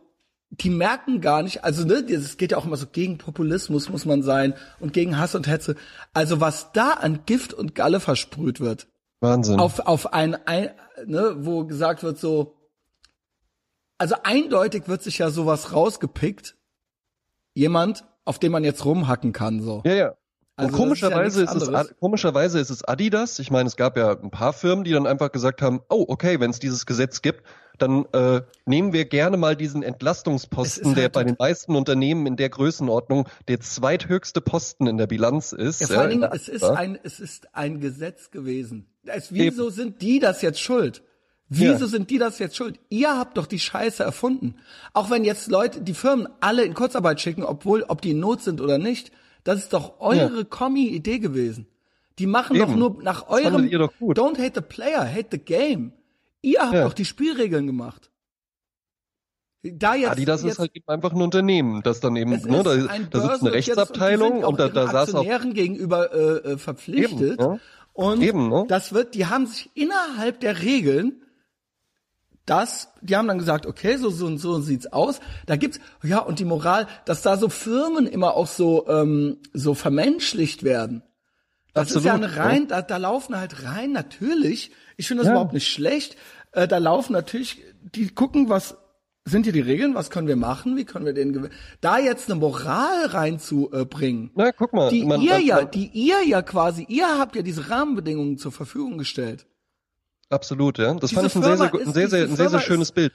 die merken gar nicht, also ne, es geht ja auch immer so gegen Populismus muss man sein und gegen Hass und Hetze. Also was da an Gift und Galle versprüht wird. Wahnsinn. Auf, auf ein, ein ne, wo gesagt wird so, also eindeutig wird sich ja sowas rausgepickt. Jemand, auf dem man jetzt rumhacken kann, so. Ja, ja. Also komischerweise, ist, ja ist es, komischerweise ist es Adidas. Ich meine, es gab ja ein paar Firmen, die dann einfach gesagt haben, oh, okay, wenn es dieses Gesetz gibt, dann äh, nehmen wir gerne mal diesen Entlastungsposten, halt der bei den meisten Unternehmen in der Größenordnung der zweithöchste Posten in der Bilanz ist. Ja, vor allen Dingen, es ist ein, es ist ein Gesetz gewesen. Es, wieso Eben. sind die das jetzt schuld? Wieso ja. sind die das jetzt schuld? Ihr habt doch die Scheiße erfunden. Auch wenn jetzt Leute, die Firmen alle in Kurzarbeit schicken, obwohl, ob die in Not sind oder nicht, das ist doch eure ja. Kommi-Idee gewesen. Die machen Eben. doch nur nach eurem Don't hate the player, hate the game. Ihr habt ja. doch die Spielregeln gemacht. Da jetzt, Adidas jetzt, ist halt eben einfach ein Unternehmen, das dann eben, ne, da, da sitzt eine Rechtsabteilung und, da, da saß auch gegenüber äh, äh, verpflichtet. Eben, ja. Und Eben, ne? das wird, die haben sich innerhalb der Regeln das, die haben dann gesagt, okay, so so und so sieht's aus. Da gibt's ja und die Moral, dass da so Firmen immer auch so ähm, so vermenschlicht werden. Das Absolut, ist ja eine rein, ja. Da, da laufen halt rein natürlich. Ich finde das ja. überhaupt nicht schlecht. Äh, da laufen natürlich, die gucken, was sind hier die Regeln, was können wir machen, wie können wir den da jetzt eine Moral reinzubringen. Na, guck mal, die man, ihr man, ja, die ihr ja quasi, ihr habt ja diese Rahmenbedingungen zur Verfügung gestellt. Absolut, ja. Das diese fand ich ein sehr, sehr, ein sehr, sehr, ein sehr, sehr schönes Bild.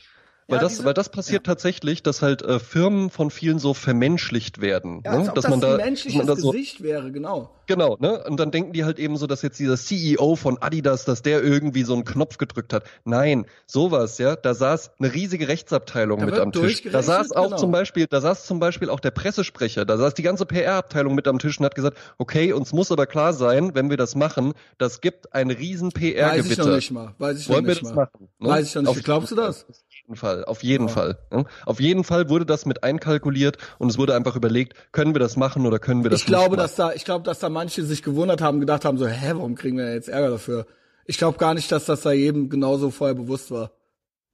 Weil ja, das, diese, weil das passiert ja. tatsächlich, dass halt äh, Firmen von vielen so vermenschlicht werden. Ja, ne? dass das man da, dass man da so, Gesicht wäre, genau. Genau, ne? Und dann denken die halt eben so, dass jetzt dieser CEO von Adidas, dass der irgendwie so einen Knopf gedrückt hat. Nein, sowas, ja. Da saß eine riesige Rechtsabteilung da mit am Tisch. Da saß auch genau. zum Beispiel, da saß zum Beispiel auch der Pressesprecher. Da saß die ganze PR-Abteilung mit am Tisch und hat gesagt, okay, uns muss aber klar sein, wenn wir das machen, das gibt ein riesen PR-Gewitter. Weiß ich noch nicht mal. Weiß ich noch nicht mal. Machen, ne? Weiß ich noch nicht. Wie glaubst du das? Jeden Fall, auf jeden ja. Fall. Ne? Auf jeden Fall wurde das mit einkalkuliert und es wurde einfach überlegt, können wir das machen oder können wir das ich nicht glaube, machen. Dass da, ich glaube, dass da manche sich gewundert haben, gedacht haben, so, hä, warum kriegen wir jetzt Ärger dafür? Ich glaube gar nicht, dass das da jedem genauso vorher bewusst war.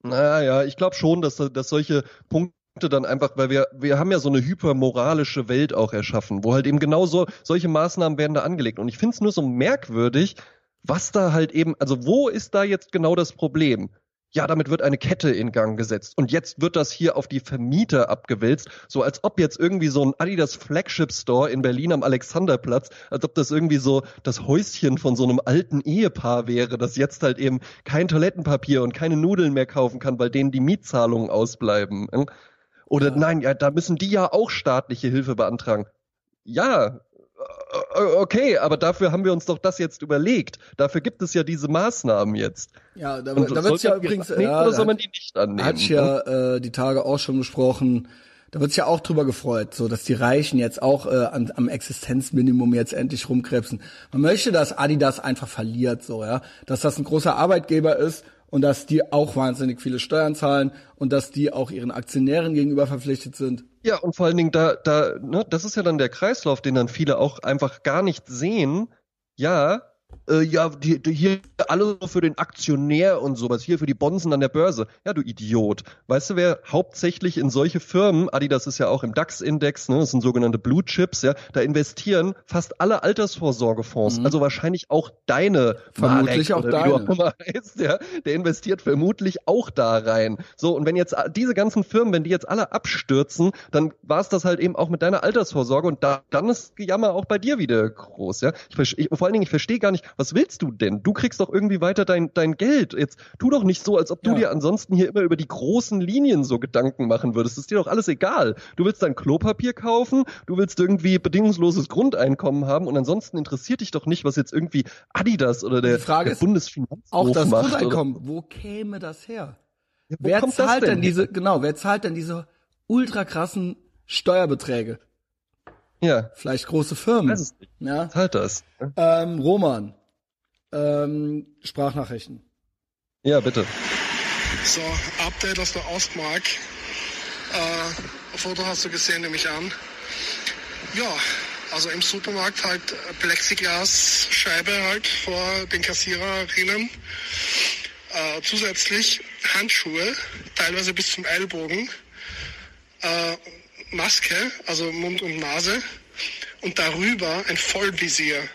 Naja, ich glaube schon, dass, dass solche Punkte dann einfach, weil wir, wir haben ja so eine hypermoralische Welt auch erschaffen, wo halt eben genau so, solche Maßnahmen werden da angelegt. Und ich finde es nur so merkwürdig, was da halt eben, also wo ist da jetzt genau das Problem? Ja, damit wird eine Kette in Gang gesetzt. Und jetzt wird das hier auf die Vermieter abgewälzt, so als ob jetzt irgendwie so ein Adidas Flagship Store in Berlin am Alexanderplatz, als ob das irgendwie so das Häuschen von so einem alten Ehepaar wäre, das jetzt halt eben kein Toilettenpapier und keine Nudeln mehr kaufen kann, weil denen die Mietzahlungen ausbleiben. Oder ja. nein, ja, da müssen die ja auch staatliche Hilfe beantragen. Ja, okay, aber dafür haben wir uns doch das jetzt überlegt. Dafür gibt es ja diese Maßnahmen jetzt. Ja, da, da wird ja übrigens, ja, oder soll man die nicht annehmen? Hat ja äh, die Tage auch schon besprochen. Da wird ja auch drüber gefreut, so dass die Reichen jetzt auch äh, an, am Existenzminimum jetzt endlich rumkrebsen. Man möchte, dass Adidas einfach verliert, so ja, dass das ein großer Arbeitgeber ist und dass die auch wahnsinnig viele Steuern zahlen und dass die auch ihren Aktionären gegenüber verpflichtet sind. Ja, und vor allen Dingen da, da, ne, das ist ja dann der Kreislauf, den dann viele auch einfach gar nicht sehen. Ja, äh, ja, die, die hier alle für den Aktionär und sowas, hier für die Bonzen an der Börse. Ja, du Idiot. Weißt du, wer hauptsächlich in solche Firmen, Adidas ist ja auch im DAX-Index, ne, das sind sogenannte Blue Chips, ja, da investieren fast alle Altersvorsorgefonds, mhm. also wahrscheinlich auch deine Vermutlich Marek, auch deine. Auch heißt, ja, der investiert vermutlich auch da rein. So, und wenn jetzt diese ganzen Firmen, wenn die jetzt alle abstürzen, dann war es das halt eben auch mit deiner Altersvorsorge und da, dann ist Gejammer auch bei dir wieder groß, ja. Ich, ich, vor allen Dingen, ich verstehe gar nicht, was willst du denn? Du kriegst doch irgendwie weiter dein, dein Geld. Jetzt tu doch nicht so, als ob du ja. dir ansonsten hier immer über die großen Linien so Gedanken machen würdest. Das ist dir doch alles egal. Du willst dein Klopapier kaufen, du willst irgendwie bedingungsloses Grundeinkommen haben und ansonsten interessiert dich doch nicht, was jetzt irgendwie Adidas oder der, der Bundesfinanzhof auch das macht. Grundeinkommen, oder? wo käme das her? Ja, wer zahlt denn? denn diese, genau, wer zahlt denn diese ultra krassen Steuerbeträge? Ja. Vielleicht große Firmen. Weiß es nicht. Ja. Zahlt das. Ähm, Roman, ähm, Sprachnachrichten. Ja, bitte. So, Update aus der Ostmark. Äh, Foto hast du gesehen, nehme ich an. Ja, also im Supermarkt halt Plexiglasscheibe halt vor den Kassiererinnen. Äh, zusätzlich Handschuhe, teilweise bis zum Ellbogen. Äh, Maske, also Mund und Nase. Und darüber ein Vollvisier.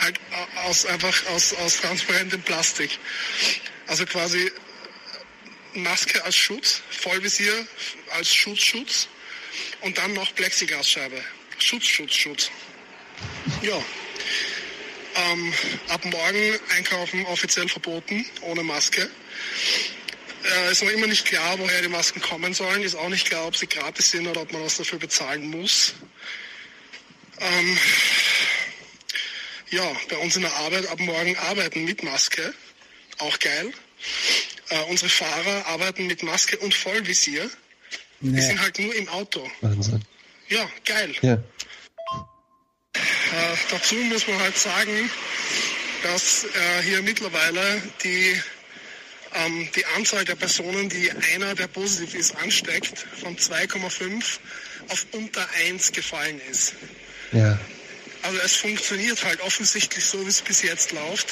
halt aus, einfach aus, aus transparentem Plastik. Also quasi Maske als Schutz, Vollvisier als Schutzschutz und dann noch Plexiglasscheibe. Schutz, Schutz, Schutz. Ja. Ähm, ab morgen einkaufen offiziell verboten, ohne Maske. Äh, ist noch immer nicht klar, woher die Masken kommen sollen. Ist auch nicht klar, ob sie gratis sind oder ob man was dafür bezahlen muss. Ähm, ja, bei uns in der Arbeit ab morgen arbeiten mit Maske. Auch geil. Äh, unsere Fahrer arbeiten mit Maske und Vollvisier. Nee. Die sind halt nur im Auto. Wahnsinn. Ja, geil. Ja. Äh, dazu muss man halt sagen, dass äh, hier mittlerweile die, ähm, die Anzahl der Personen, die einer, der positiv ist, ansteckt, von 2,5 auf unter 1 gefallen ist. Ja. Also es funktioniert halt offensichtlich so, wie es bis jetzt läuft.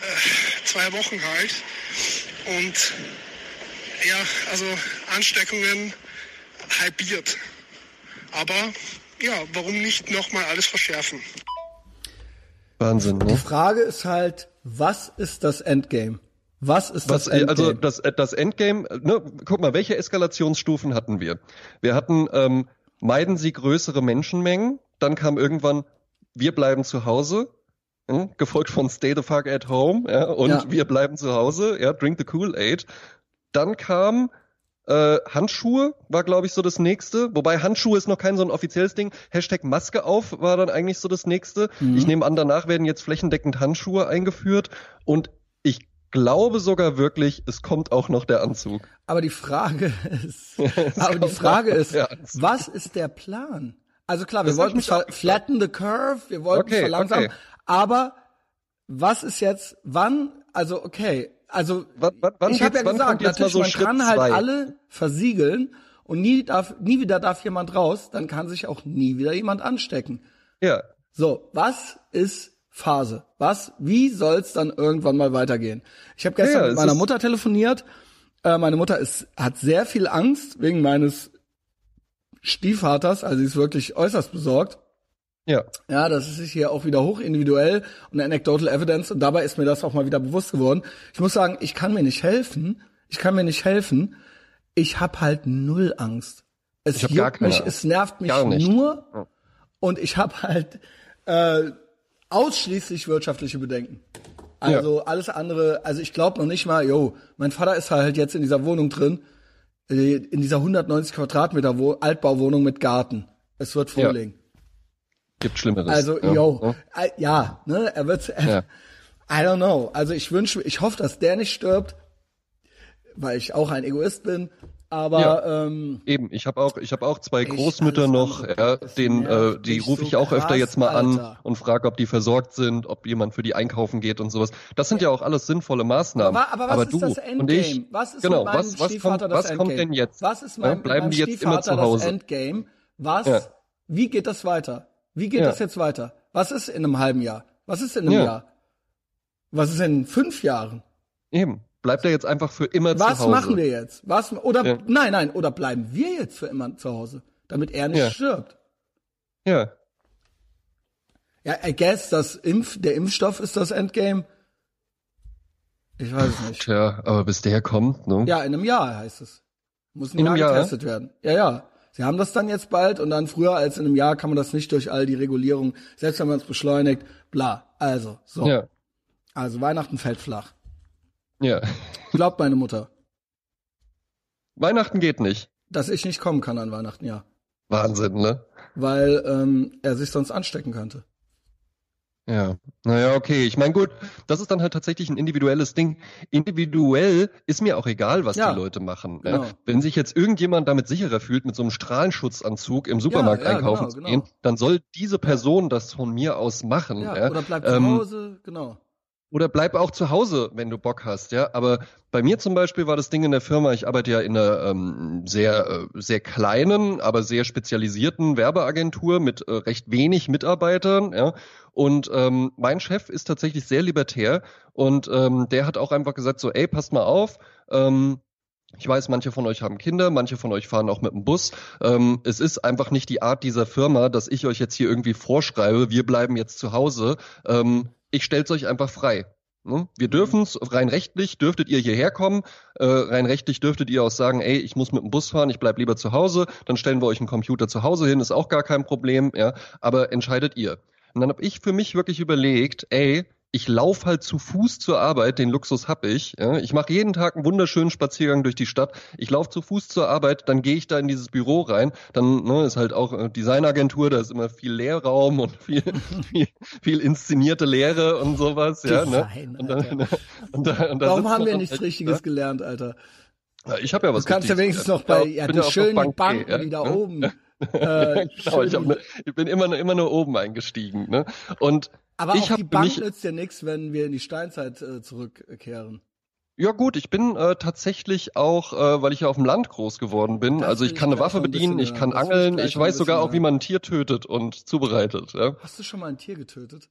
Äh, zwei Wochen halt. Und ja, also Ansteckungen halbiert. Aber ja, warum nicht nochmal alles verschärfen? Wahnsinn, ne? Die Frage ist halt, was ist das Endgame? Was ist das Was, äh, Endgame? also das, das Endgame, ne, guck mal, welche Eskalationsstufen hatten wir? Wir hatten, ähm, meiden Sie größere Menschenmengen, dann kam irgendwann, wir bleiben zu Hause, hm, gefolgt von Stay the fuck at home, ja, und Ja. wir bleiben zu Hause, ja, drink the Kool-Aid. Dann kam äh, Handschuhe, war glaube ich so das nächste, wobei Handschuhe ist noch kein so ein offizielles Ding. Hashtag Maske auf war dann eigentlich so das nächste. Mhm. Ich nehme an, danach werden jetzt flächendeckend Handschuhe eingeführt und ich glaube sogar wirklich, es kommt auch noch der Anzug. aber die Frage ist, aber die Frage ist, was ist der Plan? Also klar, wir Das wollten flatten the curve, wir wollten Okay, verlangsamen, okay. aber was ist jetzt, wann, also okay, also Wann- wann- ich habe ja gesagt, natürlich, so man Schritt kann halt zwei? alle versiegeln und nie darf, nie wieder darf jemand raus, dann kann sich auch nie wieder jemand anstecken. Ja, So, was ist Phase? Was, wie soll's dann irgendwann mal weitergehen? Ich habe gestern Ja, mit meiner Mutter telefoniert. Äh, meine Mutter ist, hat sehr viel Angst wegen meines Stiefvaters, also sie ist wirklich äußerst besorgt. ja. Ja, das ist hier auch wieder hoch individuell und anecdotal evidence und dabei ist mir das auch mal wieder bewusst geworden. Ich muss sagen, ich kann mir nicht helfen. Ich kann mir nicht helfen. Ich habe halt null Angst. Es Ich hab gar juckt keine mich, es nervt mich nur und ich habe halt äh, ausschließlich wirtschaftliche Bedenken. Also alles andere, also ich glaube noch nicht mal, yo, mein Vater ist halt jetzt in dieser Wohnung drin, äh, in dieser 190 Quadratmeter Wo Altbauwohnung mit Garten. Es wird Ja. Frühling. Gibt Schlimmeres. Also, ja. yo, äh, ja, ne, er wird, Ja. I don't know. Also ich wünsche, ich hoffe, dass der nicht stirbt, weil ich auch ein Egoist bin. Aber Ja. ähm, Eben, ich habe auch, ich habe auch zwei Großmütter noch, ja, den, äh, die rufe so ich auch öfter krass, jetzt mal Alter. an und frage, ob die versorgt sind, ob jemand für die einkaufen geht und sowas. Das sind ja, auch alles sinnvolle Maßnahmen. Aber, aber was ist du das Endgame? und ich, was ist genau, was, was kommt, was kommt Endgame? denn jetzt? Was ist Ja, mein, bleiben mit die jetzt immer zu Hause? Endgame? Was? Ja. Wie geht das weiter? Wie geht Ja. das jetzt weiter? Was ist in einem halben Jahr? Was ist in einem Ja. Jahr? Was ist in fünf Jahren? Eben, bleibt er jetzt einfach für immer zu Was Hause. machen wir jetzt? Was oder Ja. nein, nein, oder bleiben wir jetzt für immer zu Hause, damit er nicht Ja. stirbt? Ja, Ja, I guess das Impf, der Impfstoff ist das Endgame. Ich weiß es nicht. tja, aber bis der kommt, ne? Ja, in einem Jahr heißt es. Muss Jahr? getestet werden. Ja, ja. Sie haben das dann jetzt bald und dann früher als in einem Jahr kann man das nicht durch all die Regulierungen, selbst wenn man es beschleunigt, bla. Also, so. Ja, Also Weihnachten fällt flach. Ja. Glaubt meine Mutter, Weihnachten geht nicht. dass ich nicht kommen kann an Weihnachten, ja. Wahnsinn, ne? Weil ähm, er sich sonst anstecken könnte. Ja, naja, okay. Ich meine, gut, das ist dann halt tatsächlich ein individuelles Ding. Individuell ist mir auch egal, was Ja, die Leute machen. genau. Ja. Wenn sich jetzt irgendjemand damit sicherer fühlt, mit so einem Strahlenschutzanzug im Supermarkt ja, einkaufen genau, zu genau. gehen, dann soll diese Person das von mir aus machen. Ja, Ja, oder bleibt Ähm, zu Hause, genau. Oder bleib auch zu Hause, wenn du Bock hast, ja. Aber bei mir zum Beispiel war das Ding in der Firma, ich arbeite ja in einer ähm, sehr, äh, sehr kleinen, aber sehr spezialisierten Werbeagentur mit äh, recht wenig Mitarbeitern, ja. Und ähm, mein Chef ist tatsächlich sehr libertär und ähm, der hat auch einfach gesagt so, ey, passt mal auf, ähm, ich weiß, manche von euch haben Kinder, manche von euch fahren auch mit dem Bus. Ähm, es ist einfach nicht die Art dieser Firma, dass ich euch jetzt hier irgendwie vorschreibe, wir bleiben jetzt zu Hause. Ähm, ich stell's euch einfach frei. Ne? Wir dürfen's, rein rechtlich dürftet ihr hierher kommen, äh, rein rechtlich dürftet ihr auch sagen, ey, ich muss mit dem Bus fahren, ich bleib lieber zu Hause, dann stellen wir euch einen Computer zu Hause hin, ist auch gar kein Problem, ja, aber entscheidet ihr. Und dann habe ich für mich wirklich überlegt, ey, ich laufe halt zu Fuß zur Arbeit, den Luxus hab ich. Ja. Ich mache jeden Tag einen wunderschönen Spaziergang durch die Stadt. Ich laufe zu Fuß zur Arbeit, dann gehe ich da in dieses Büro rein. Dann ne, ist halt auch äh, Designagentur, da ist immer viel Leerraum und viel, viel, viel inszenierte Lehre und sowas. ja, ne? Design, und dann, Alter. und da, und da Warum haben wir nichts halt, Richtiges ne? gelernt, Alter? Ja, ich habe ja Du was kannst ja wenigstens noch bei, ja, bin du auch noch schön die Bankier, Banken, ja, die da ne? oben. Äh, genau, ich, ne, ich bin immer, nur- immer nur oben eingestiegen. Ne? Und Aber ich auch die Bank mich, nützt ja nichts, wenn wir in die Steinzeit äh, zurückkehren. Ja gut, ich bin äh, tatsächlich auch, äh, weil ich ja auf dem Land groß geworden bin. Das also ich kann eine Waffe bedienen, ich kann angeln, ich weiß sogar auch, wie man ein Tier tötet und zubereitet. Ja. Hast du schon mal ein Tier getötet?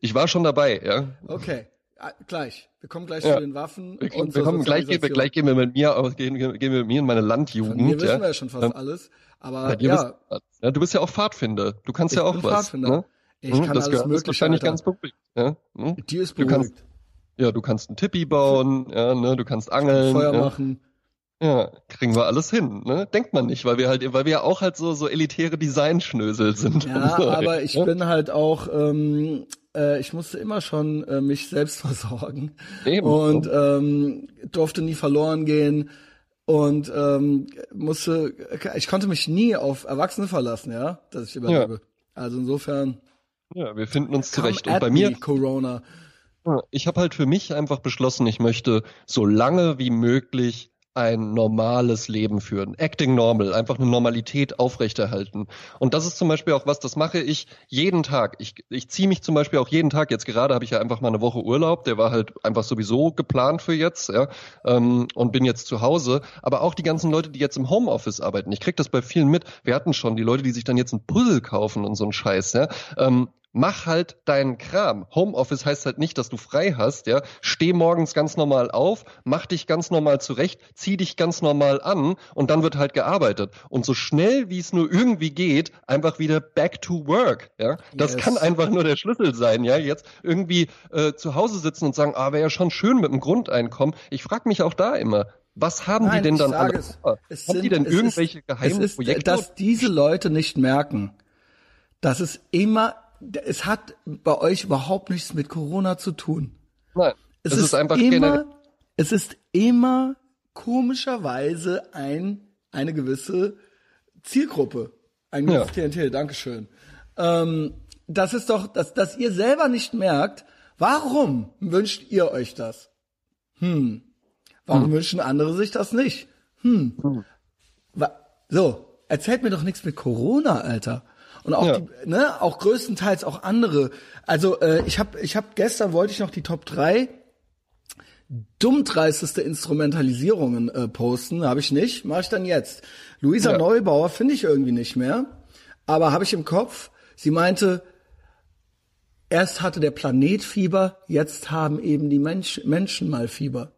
Ich war schon dabei, ja. Okay, ah, gleich. Wir kommen gleich ja. zu den Waffen. Wir, und wir kommen gleich, gehen wir, gleich gehen wir mit mir, gehen, gehen wir mit mir in meine Landjugend. Von mir wissen wir ja schon fast alles. Aber ja, ja. ja, du bist ja auch Pfadfinder. Du kannst ich ja auch was. Pfadfinder. Ne? Ich hm, kann das alles mögliche. Wahrscheinlich ganz beruhigt. Ja? Hm? Die ist beruhigt. Du kannst, ja, du kannst einen Tippi bauen, ja, ne, du kannst angeln. Feuer ja. machen. Ja, kriegen wir alles hin, ne? Denkt man nicht, weil wir halt, weil wir ja auch halt so so elitäre Designschnösel sind. Ja, so, aber ich ja? bin halt auch, ähm, äh, ich musste immer schon äh, mich selbst versorgen Eben. und ähm, durfte nie verloren gehen und ähm, musste, ich konnte mich nie auf Erwachsene verlassen, ja, dass ich überlebe. Ja. Also insofern. Ja, wir finden uns zurecht. Und bei mir Corona. Ich habe halt für mich einfach beschlossen, ich möchte so lange wie möglich ein normales Leben führen. Acting normal, einfach eine Normalität aufrechterhalten. Und das ist zum Beispiel auch was, das mache ich jeden Tag. Ich, ich ziehe mich zum Beispiel auch jeden Tag. Jetzt gerade habe ich ja einfach mal eine Woche Urlaub, der war halt einfach sowieso geplant für jetzt, ja, ähm, und bin jetzt zu Hause. Aber auch die ganzen Leute, die jetzt im Homeoffice arbeiten, ich krieg das bei vielen mit. Wir hatten schon die Leute, die sich dann jetzt ein Puzzle kaufen und so ein Scheiß, ja. Ähm, mach halt deinen Kram. Homeoffice heißt halt nicht, dass du frei hast, ja. Steh morgens ganz normal auf, mach dich ganz normal zurecht, zieh dich ganz normal an und dann wird halt gearbeitet. Und so schnell wie es nur irgendwie geht, einfach wieder back to work, ja. Das yes. kann einfach nur der Schlüssel sein, ja. Jetzt irgendwie äh, zu Hause sitzen und sagen, ah, wäre ja schon schön mit dem Grundeinkommen. Ich frag mich auch da immer, was haben Nein, die denn dann alle? Es, es haben sind, die denn irgendwelche ist, geheimen ist, Projekte? Dass diese Leute nicht merken, dass es immer es hat bei euch überhaupt nichts mit Corona zu tun. Nein. Es, es ist, ist, einfach immer, es ist immer komischerweise ein, eine gewisse Zielgruppe. Ein gewisses ja. Klientel, Dankeschön. Ähm, das ist doch, dass, dass ihr selber nicht merkt, warum wünscht ihr euch das? Hm. Warum hm. wünschen andere sich das nicht? Hm. hm. So, erzählt mir doch nichts mit Corona, Alter und auch ja. die, ne, auch größtenteils auch andere. Also äh, ich habe ich hab gestern wollte ich noch die Top 3 dummdreisteste Instrumentalisierungen äh, posten, habe ich nicht, mache ich dann jetzt. Luisa ja. Neubauer finde ich irgendwie nicht mehr, aber habe ich im Kopf. Sie meinte, erst hatte der Planet Fieber, jetzt haben eben die Mensch, Menschen mal Fieber.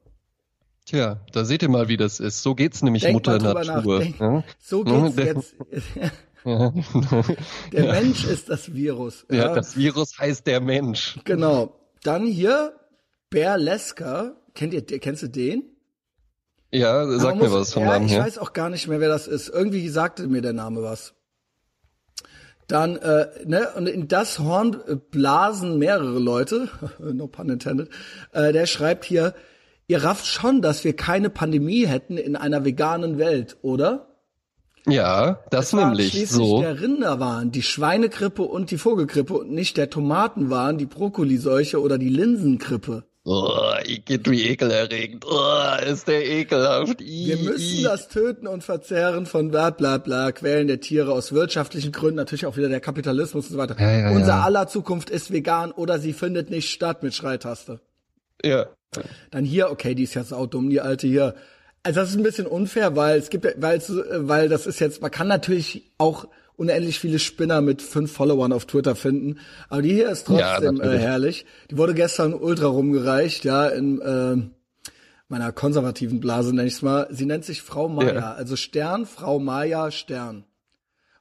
Tja, da seht ihr mal, wie das ist. So geht's nämlich Denk Mutter Natur. Nach, ja? So geht's jetzt. der Mensch ist das Virus. Ja, ja, das Virus heißt der Mensch. Genau. Dann hier Berleska. Kennt ihr, kennst du den? Ja, sag mir was vom ja, Namen her. Ich weiß auch gar nicht mehr, wer das ist. Irgendwie sagte mir der Name was. Dann, äh, ne, und in das Horn blasen mehrere Leute, no pun intended, äh, der schreibt hier, ihr rafft schon, dass wir keine Pandemie hätten in einer veganen Welt, oder? Ja, das es nämlich schließlich so. der Rinderwahn, die Schweinegrippe und die Vogelgrippe und nicht der Tomatenwahn, die Brokkoliseuche oder die Linsengrippe. Oh, geht wie ekelerregend. Oh, ist der ekelhaft. I, Wir müssen das Töten und Verzehren von bla bla bla, Quälen der Tiere aus wirtschaftlichen Gründen, natürlich auch wieder der Kapitalismus und so weiter. Ja, ja, Unser ja. aller Zukunft ist vegan oder sie findet nicht statt mit Schreitaste. Ja. Dann hier, okay, die ist ja sau dumm, die alte hier. Also das ist ein bisschen unfair, weil es gibt, weil es, weil das ist jetzt, man kann natürlich auch unendlich viele Spinner mit fünf Followern auf Twitter finden, aber die hier ist trotzdem ja, äh, herrlich. Die wurde gestern ultra rumgereicht, ja, in äh, meiner konservativen Blase nenne ich's mal. Sie nennt sich Frau Maya, ja. also Stern, Frau Maya, Stern.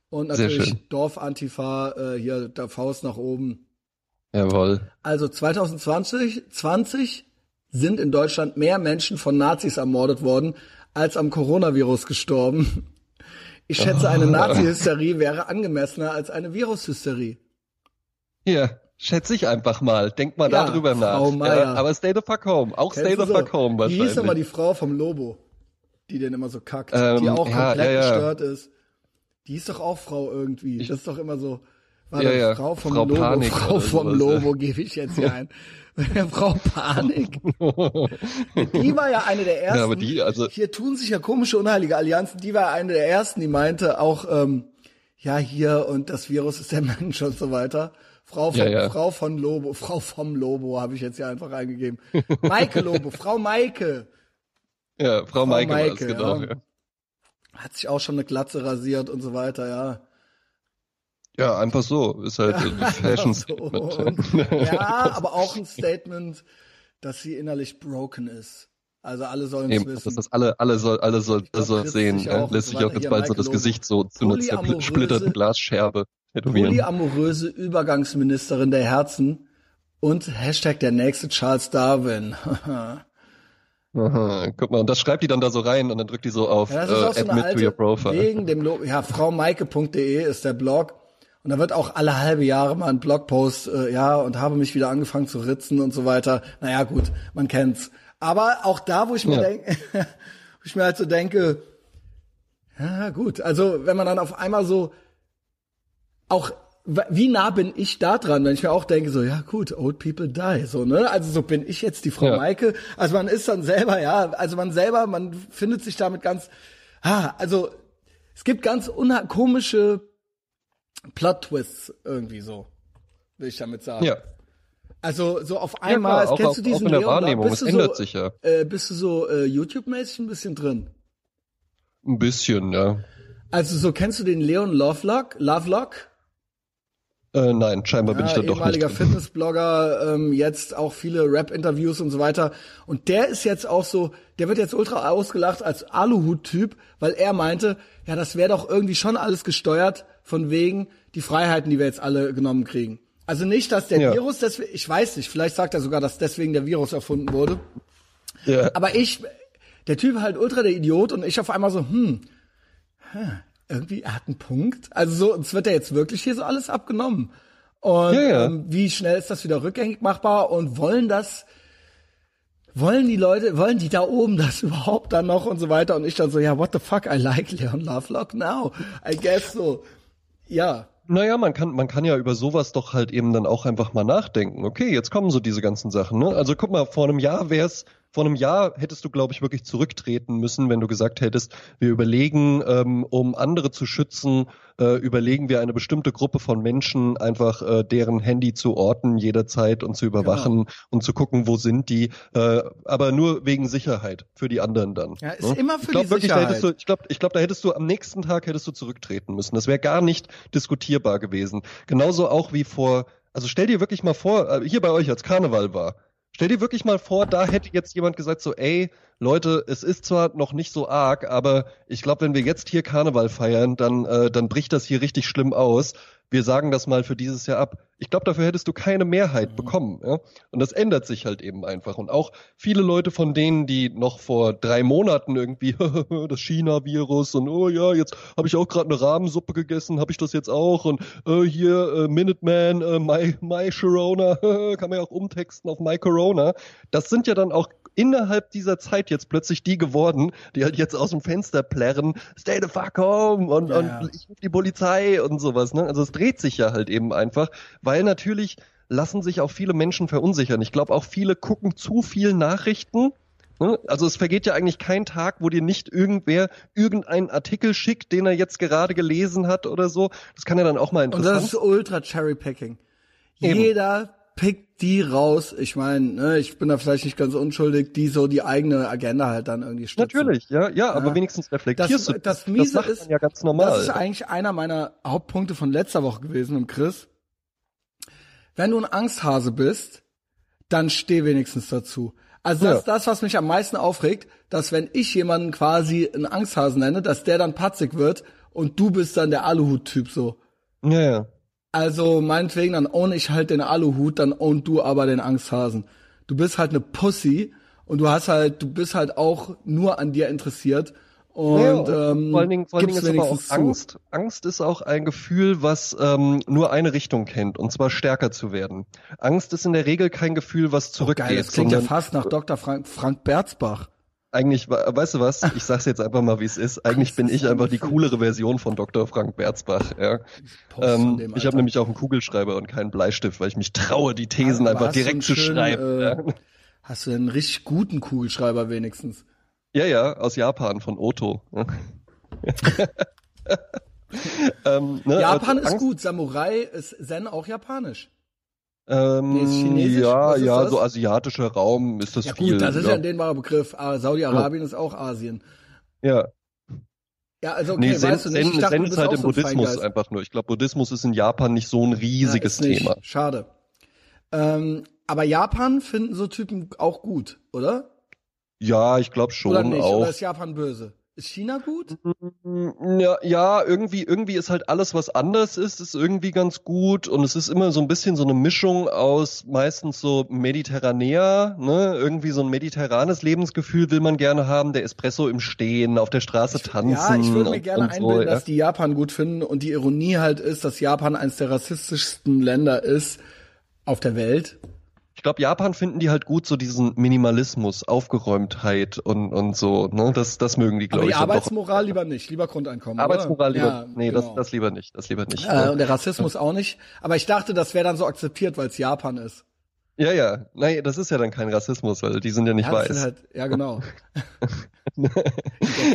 Und natürlich Dorfantifa, äh, hier der Faust nach oben. Jawohl. Also 2020, 20 sind in Deutschland mehr Menschen von Nazis ermordet worden, als am Coronavirus gestorben. Ich schätze, eine Nazi-Hysterie wäre angemessener als eine Virushysterie. Ja, schätze ich einfach mal. Denk mal ja, darüber Frau nach. Ja, aber Stay the fuck home. Auch Kennst Stay the so, fuck home wahrscheinlich. Wie hieß nochmal die Frau vom Lobo? Die den immer so kackt. Ähm, die auch ja, komplett gestört ist. Die ist doch auch Frau irgendwie. Das ist doch immer so. War ja, ja. Frau vom Frau Lobo, Panik Frau vom Lobo gebe ich jetzt hier ein. Frau Panik. die war ja eine der ersten. Ja, aber die, also hier tun sich ja komische unheilige Allianzen. Die war eine der ersten, die meinte auch, ähm, ja hier und das Virus ist der Mensch und so weiter. Frau, von, ja, ja. Frau von Lobo, Frau vom Lobo habe ich jetzt ja, Frau von Lobo, Frau vom Lobo habe ich jetzt hier einfach eingegeben. Maike Lobo, Frau Maike. Ja, Frau, Frau Maike, Maike genau. Ja. Hat sich auch schon eine Glatze rasiert und so weiter, ja. Ja, einfach so. Ist halt ein Fashion Statement. Ja, aber auch ein Statement, dass sie innerlich broken ist. Also alle sollen es wissen. Das ist alle, alle soll, alle soll, soll sehen. Ja, lässt sich auch jetzt bald so das Gesicht so zu einer zersplitterten Glasscherbe tätowieren. Polyamoröse Übergangsministerin der Herzen und Hashtag der nächste Charles Darwin. Aha, guck mal, und das schreibt die dann da so rein und dann drückt die so auf ja, äh, so admit alte, to your profile. Wegen dem Lo ja, fraumaike.de ist der Blog und da wird auch alle halbe Jahre mal ein Blogpost, äh, ja, und habe mich wieder angefangen zu ritzen und so weiter. Naja, gut, man kennt's. Aber auch da, wo ich mir ja. denke, wo ich mir halt so denke, ja, gut, also wenn man dann auf einmal so auch wie nah bin ich da dran, wenn ich mir auch denke, so, ja gut, old people die, so, ne? Also so bin ich jetzt die Frau ja. Maike. Also man ist dann selber, ja, also man selber, man findet sich damit ganz, ah, also es gibt ganz komische Plot-Twists irgendwie so, will ich damit sagen. Ja. Also so auf einmal, ja, klar, kennst auch, du diesen auch in der Leon, Wahrnehmung, es ändert so, sich ja. Äh, bist du so äh, YouTube-mäßig ein bisschen drin? Ein bisschen, ja. Also so kennst du den Leon Lovelock? Lovelock? Äh, nein, scheinbar ja, bin ich da doch nicht. Ehemaliger Fitnessblogger, ähm, jetzt auch viele Rap-Interviews und so weiter. Und der ist jetzt auch so, der wird jetzt ultra ausgelacht als Aluhut-Typ, weil er meinte, ja, das wäre doch irgendwie schon alles gesteuert von wegen die Freiheiten, die wir jetzt alle genommen kriegen. Also nicht, dass der ja. Virus, deswegen, ich weiß nicht, vielleicht sagt er sogar, dass deswegen der Virus erfunden wurde. Ja. Aber ich, der Typ halt ultra der Idiot und ich auf einmal so, hm, irgendwie, er hat einen Punkt. Also so, uns wird ja jetzt wirklich hier so alles abgenommen. Und ja, ja. Ähm, wie schnell ist das wieder rückgängig machbar und wollen das, wollen die Leute, wollen die da oben das überhaupt dann noch und so weiter? Und ich dann so, ja, what the fuck, I like Leon Lovelock now. I guess so. Ja. Naja, man kann, man kann ja über sowas doch halt eben dann auch einfach mal nachdenken. Okay, jetzt kommen so diese ganzen Sachen, ne? Also guck mal, vor einem Jahr wär's vor einem Jahr hättest du, glaube ich, wirklich zurücktreten müssen, wenn du gesagt hättest, wir überlegen, ähm, um andere zu schützen, äh, überlegen wir eine bestimmte Gruppe von Menschen einfach äh, deren Handy zu orten jederzeit und zu überwachen genau. und zu gucken, wo sind die, äh, aber nur wegen Sicherheit für die anderen dann. Ja, ist ne? immer für ich glaub, die wirklich, Sicherheit. Du, ich glaube, ich glaub, da hättest du am nächsten Tag hättest du zurücktreten müssen. Das wäre gar nicht diskutierbar gewesen. Genauso auch wie vor also stell dir wirklich mal vor, äh, hier bei euch als Karneval war. Stell dir wirklich mal vor, da hätte jetzt jemand gesagt so, ey, Leute, es ist zwar noch nicht so arg, aber ich glaube, wenn wir jetzt hier Karneval feiern, dann, äh, dann bricht das hier richtig schlimm aus. Wir sagen das mal für dieses Jahr ab. Ich glaube, dafür hättest du keine Mehrheit mhm. bekommen. Ja? Und das ändert sich halt eben einfach. Und auch viele Leute von denen, die noch vor drei Monaten irgendwie das China-Virus und oh ja, jetzt habe ich auch gerade eine Rahmensuppe gegessen, habe ich das jetzt auch und äh, hier äh, Minuteman, äh, My, My Corona, kann man ja auch umtexten auf My Corona. Das sind ja dann auch innerhalb dieser Zeit jetzt plötzlich die geworden, die halt jetzt aus dem Fenster plärren, stay the fuck home und, ja, und ich rufe die Polizei und sowas. Ne? Also es dreht sich ja halt eben einfach, weil natürlich lassen sich auch viele Menschen verunsichern. Ich glaube auch viele gucken zu viel Nachrichten. Ne? Also es vergeht ja eigentlich kein Tag, wo dir nicht irgendwer irgendeinen Artikel schickt, den er jetzt gerade gelesen hat oder so. Das kann ja dann auch mal interessant. Und das ist ultra Cherrypicking. Jeder pickt die raus. Ich meine, ne, ich bin da vielleicht nicht ganz unschuldig, die so die eigene Agenda halt dann irgendwie stützen. Natürlich, ja, ja, aber wenigstens reflektierst das, du. Das, Miese das ist ja ganz normal. Das ist eigentlich einer meiner Hauptpunkte von letzter Woche gewesen im Chris. Wenn du ein Angsthase bist, dann steh wenigstens dazu. Also das ja. ist das, was mich am meisten aufregt, dass wenn ich jemanden quasi einen Angsthasen nenne, dass der dann patzig wird und du bist dann der Aluhut-Typ so. Ja, ja. Also meinetwegen, dann own ich halt den Aluhut, dann own du aber den Angsthasen. Du bist halt eine Pussy und du hast halt, du bist halt auch nur an dir interessiert. Und ja, ähm, vor allen Dingen, vor allen Dingen ist aber auch Angst. Zu? Angst ist auch ein Gefühl, was ähm, nur eine Richtung kennt, und zwar stärker zu werden. Angst ist in der Regel kein Gefühl, was zurückgeht. Oh geil, das klingt ja fast nach Dr. Frank, Frank Berzbach eigentlich, weißt du was? Ich sag's jetzt einfach mal, wie es ist. Eigentlich bin ich einfach die coolere Version von Dr. Frank Berzbach. Ja. Ähm, ich habe nämlich auch einen Kugelschreiber und keinen Bleistift, weil ich mich traue, die Thesen Aber einfach direkt zu schön, schreiben. Äh, ja. Hast du einen richtig guten Kugelschreiber wenigstens? Ja, ja, aus Japan von Oto. ähm, ne, Japan also ist gut. Samurai ist Zen auch japanisch. Ähm, ja, ja, das? so asiatischer Raum ist das ja, viel. Gut, das ist ja, ja ein dehnbarer Begriff. Ah, Saudi-Arabien ja. ist auch Asien. Ja. Ja, also okay, nee, Zen, weißt du nicht. Ich dachte, Zen ist halt im Buddhismus so einfach nur. Ich glaube, Buddhismus ist in Japan nicht so ein riesiges ja, Thema. Schade. Ähm, aber Japan finden so Typen auch gut, oder? Ja, ich glaube schon oder nicht? auch. Oder ist Japan böse? Ist China gut? Mm, ja, ja, irgendwie, irgendwie ist halt alles, was anders ist, ist irgendwie ganz gut. Und es ist immer so ein bisschen so eine Mischung aus meistens so mediterranär, ne? Irgendwie so ein mediterranes Lebensgefühl will man gerne haben. Der Espresso im Stehen, auf der Straße tanzen. Ja, ich würde mir gerne einbilden, so, ja? dass die Japan gut finden. Und die Ironie halt ist, dass Japan eines der rassistischsten Länder ist auf der Welt. Ich glaube, Japan finden die halt gut, so diesen Minimalismus, Aufgeräumtheit und, und so. Ne? Das, das mögen die, glaube ich. Die Arbeitsmoral lieber nicht, lieber Grundeinkommen. Arbeitsmoral oder? lieber, ja, nee, genau. das, das lieber nicht, das lieber nicht. Äh, und der Rassismus auch nicht. Aber ich dachte, das wäre dann so akzeptiert, weil es Japan ist. Ja, ja. Nein, das ist ja dann kein Rassismus, weil die sind ja nicht ja, weiß. Halt, ja, genau.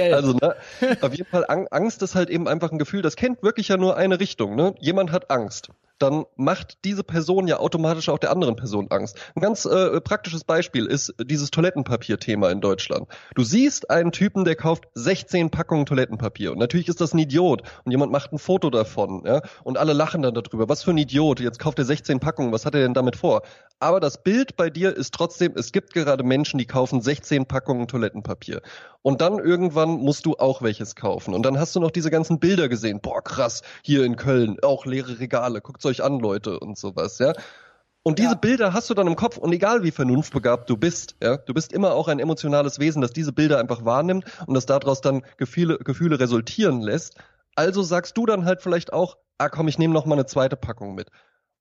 also, ne, auf jeden Fall Angst ist halt eben einfach ein Gefühl, das kennt wirklich ja nur eine Richtung. Ne? Jemand hat Angst dann macht diese Person ja automatisch auch der anderen Person Angst. Ein ganz äh, praktisches Beispiel ist dieses Toilettenpapier-Thema in Deutschland. Du siehst einen Typen, der kauft 16 Packungen Toilettenpapier und natürlich ist das ein Idiot und jemand macht ein Foto davon, ja, und alle lachen dann darüber. Was für ein Idiot, jetzt kauft er 16 Packungen, was hat er denn damit vor? Aber das Bild bei dir ist trotzdem, es gibt gerade Menschen, die kaufen 16 Packungen Toilettenpapier. Und dann irgendwann musst du auch welches kaufen. Und dann hast du noch diese ganzen Bilder gesehen. Boah, krass, hier in Köln, auch leere Regale, guckt's euch an, Leute, und sowas, ja. Und diese ja. Bilder hast du dann im Kopf und egal wie vernunftbegabt du bist, ja, du bist immer auch ein emotionales Wesen, das diese Bilder einfach wahrnimmt und das daraus dann Gefühle, Gefühle resultieren lässt. Also sagst du dann halt vielleicht auch, ah komm, ich nehme noch mal eine zweite Packung mit.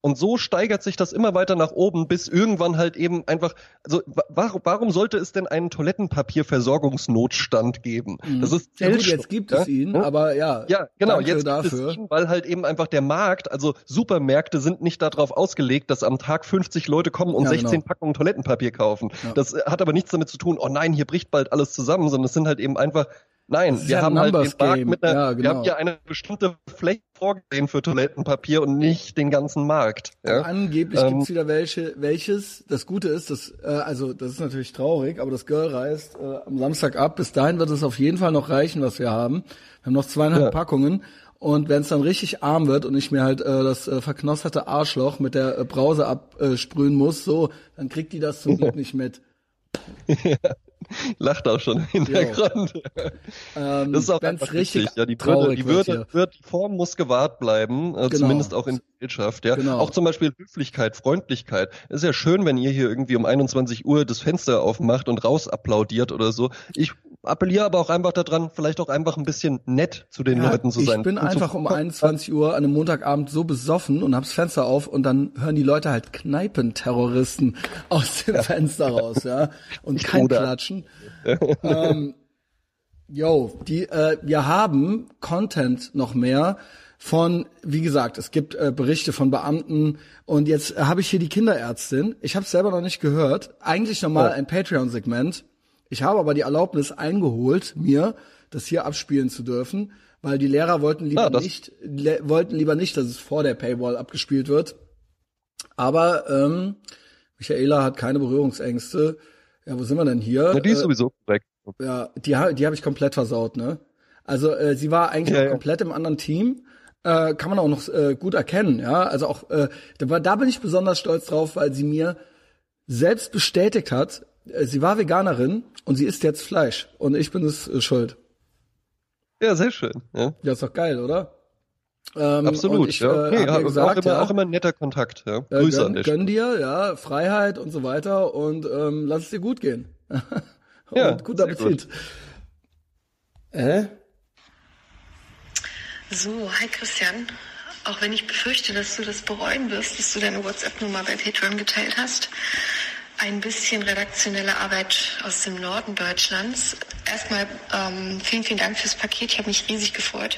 Und so steigert sich das immer weiter nach oben, bis irgendwann halt eben einfach, also warum, warum sollte es denn einen Toilettenpapierversorgungsnotstand geben? Mhm. Das ist ja gut, jetzt gibt es ihn, ja? aber ja. Ja, genau, jetzt dafür. es ihn, weil halt eben einfach der Markt, also Supermärkte sind nicht darauf ausgelegt, dass am Tag 50 Leute kommen und ja, 16 genau. Packungen Toilettenpapier kaufen. Das hat aber nichts damit zu tun, oh nein, hier bricht bald alles zusammen, sondern es sind halt eben einfach Nein, wir haben halt den Markt mit einer, ja, genau. wir haben ja eine bestimmte Fläche vorgesehen für Toilettenpapier und nicht den ganzen Markt. Ja? Angeblich ähm, gibt's wieder welche, welches. Das Gute ist, dass, äh, also das ist natürlich traurig, aber das Girl reist äh, am Samstag ab. Bis dahin wird es auf jeden Fall noch reichen, was wir haben. Wir haben noch zweieinhalb ja. Packungen. Und wenn es dann richtig arm wird und ich mir halt äh, das äh, verknosterte Arschloch mit der äh, Brause absprühen muss, so, dann kriegt die das zum Glück nicht mit. Lacht auch schon im Hintergrund. Ähm, das ist auch einfach richtig. Ja, die Würde, die Würde, wird, die Form muss gewahrt bleiben, äh, genau. zumindest auch in der Wirtschaft. Ja, genau. auch zum Beispiel Höflichkeit, Freundlichkeit. Es ist ja schön, wenn ihr hier irgendwie um 21 Uhr das Fenster aufmacht und raus applaudiert oder so. Ich appelliere aber auch einfach daran, vielleicht auch einfach ein bisschen nett zu den ja, Leuten zu sein. Ich bin einfach um 21 Uhr an einem Montagabend so besoffen und hab's Fenster auf und dann hören die Leute halt Kneipenterroristen aus dem ja. Fenster raus, ja. Und kein Oder. Klatschen. ähm, yo, die, äh, wir haben Content noch mehr von, wie gesagt, es gibt äh, Berichte von Beamten und jetzt äh, habe ich hier die Kinderärztin. Ich habe selber noch nicht gehört. Eigentlich nochmal ja. ein Patreon-Segment ich habe aber die Erlaubnis eingeholt, mir das hier abspielen zu dürfen, weil die Lehrer wollten lieber ah, nicht, le wollten lieber nicht, dass es vor der Paywall abgespielt wird. Aber ähm, Michaela hat keine Berührungsängste. Ja, wo sind wir denn hier? Ja, die ist äh, sowieso korrekt. Ja, die, die habe ich komplett versaut, ne? Also äh, sie war eigentlich ja, ja. komplett im anderen Team. Äh, kann man auch noch äh, gut erkennen, ja. Also auch äh, da, da bin ich besonders stolz drauf, weil sie mir selbst bestätigt hat, äh, sie war Veganerin und sie isst jetzt Fleisch und ich bin es äh, schuld. Ja, sehr schön. Ja, ja ist doch geil, oder? Ähm, Absolut, ich, ja. Äh, nee, hab gesagt, auch, immer, ja, auch immer ein netter Kontakt, ja. Äh, Grüße gönn, an dich. Gönn dir, ja, Freiheit und so weiter und ähm, lass es dir gut gehen. und ja, guten Appetit. Gut. Äh? So, hi Christian. Auch wenn ich befürchte, dass du das bereuen wirst, dass du deine WhatsApp-Nummer bei Patreon geteilt hast, ein bisschen redaktionelle Arbeit aus dem Norden Deutschlands. Erstmal ähm, vielen, vielen Dank fürs Paket. Ich habe mich riesig gefreut,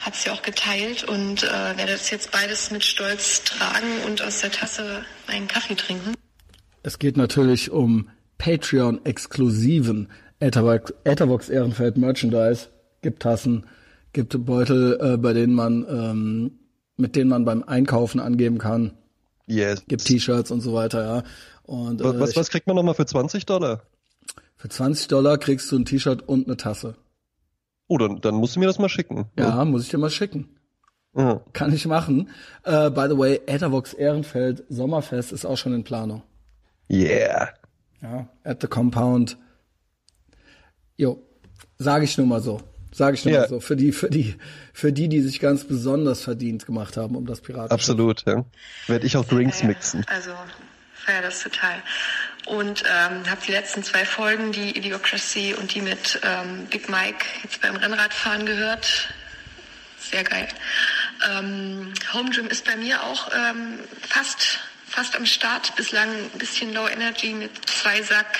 habe es ja auch geteilt und äh, werde das jetzt beides mit Stolz tragen und aus der Tasse einen Kaffee trinken. Es geht natürlich um Patreon-exklusiven Ethervox Ehrenfeld Merchandise. Gibt Tassen, gibt Beutel, äh, bei denen man ähm, mit denen man beim Einkaufen angeben kann, Yes. Gibt T-Shirts und so weiter, ja. Und, äh, was, was kriegt man nochmal für 20 Dollar? Für 20 Dollar kriegst du ein T-Shirt und eine Tasse. Oh, dann, dann musst du mir das mal schicken. Ja, ja. muss ich dir mal schicken. Ja. Kann ich machen. Uh, by the way, Ethervox Ehrenfeld Sommerfest ist auch schon in Planung. Yeah. Ja, at the Compound. Jo, sage ich nur mal so. Sage ich nur mal so. Für die, für die, für die, die sich ganz besonders verdient gemacht haben um das Piraten. Absolut, ja. Werde ich auch Drinks mixen. Also, feier das total. Und ähm, habe die letzten zwei Folgen, die Idiocracy und die mit ähm, Big Mike jetzt beim Rennradfahren gehört. Sehr geil. Ähm, Home Gym ist bei mir auch ähm, fast fast am Start. Bislang ein bisschen Low Energy mit zwei Sack,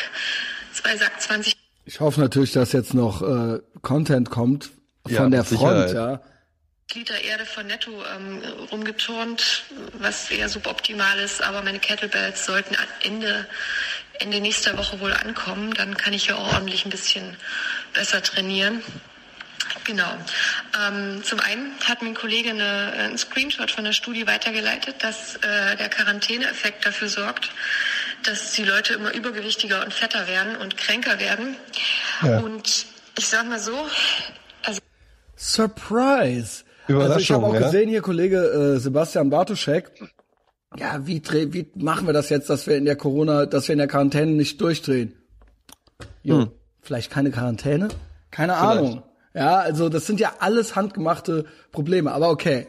zwei Sack 20. Ich hoffe natürlich, dass jetzt noch äh, Content kommt von ja, der Front, Sicherheit. ja. Liter Erde von Netto ähm, rumgeturnt, was eher suboptimal ist, aber meine Kettlebells sollten Ende, Ende nächster Woche wohl ankommen. Dann kann ich ja auch ordentlich ein bisschen besser trainieren. Genau. Ähm, zum einen hat mir ein Kollege eine, einen Screenshot von der Studie weitergeleitet, dass äh, der Quarantäneeffekt dafür sorgt, dass die Leute immer übergewichtiger und fetter werden und kränker werden. Ja. Und ich sag mal so, also Surprise! Überraschung, also ich habe auch ja? gesehen hier Kollege äh, Sebastian Bartoschek. Ja, wie, wie machen wir das jetzt, dass wir in der Corona, dass wir in der Quarantäne nicht durchdrehen? Jo, hm. vielleicht keine Quarantäne? Keine vielleicht. Ahnung. Ja, also das sind ja alles handgemachte Probleme, aber okay.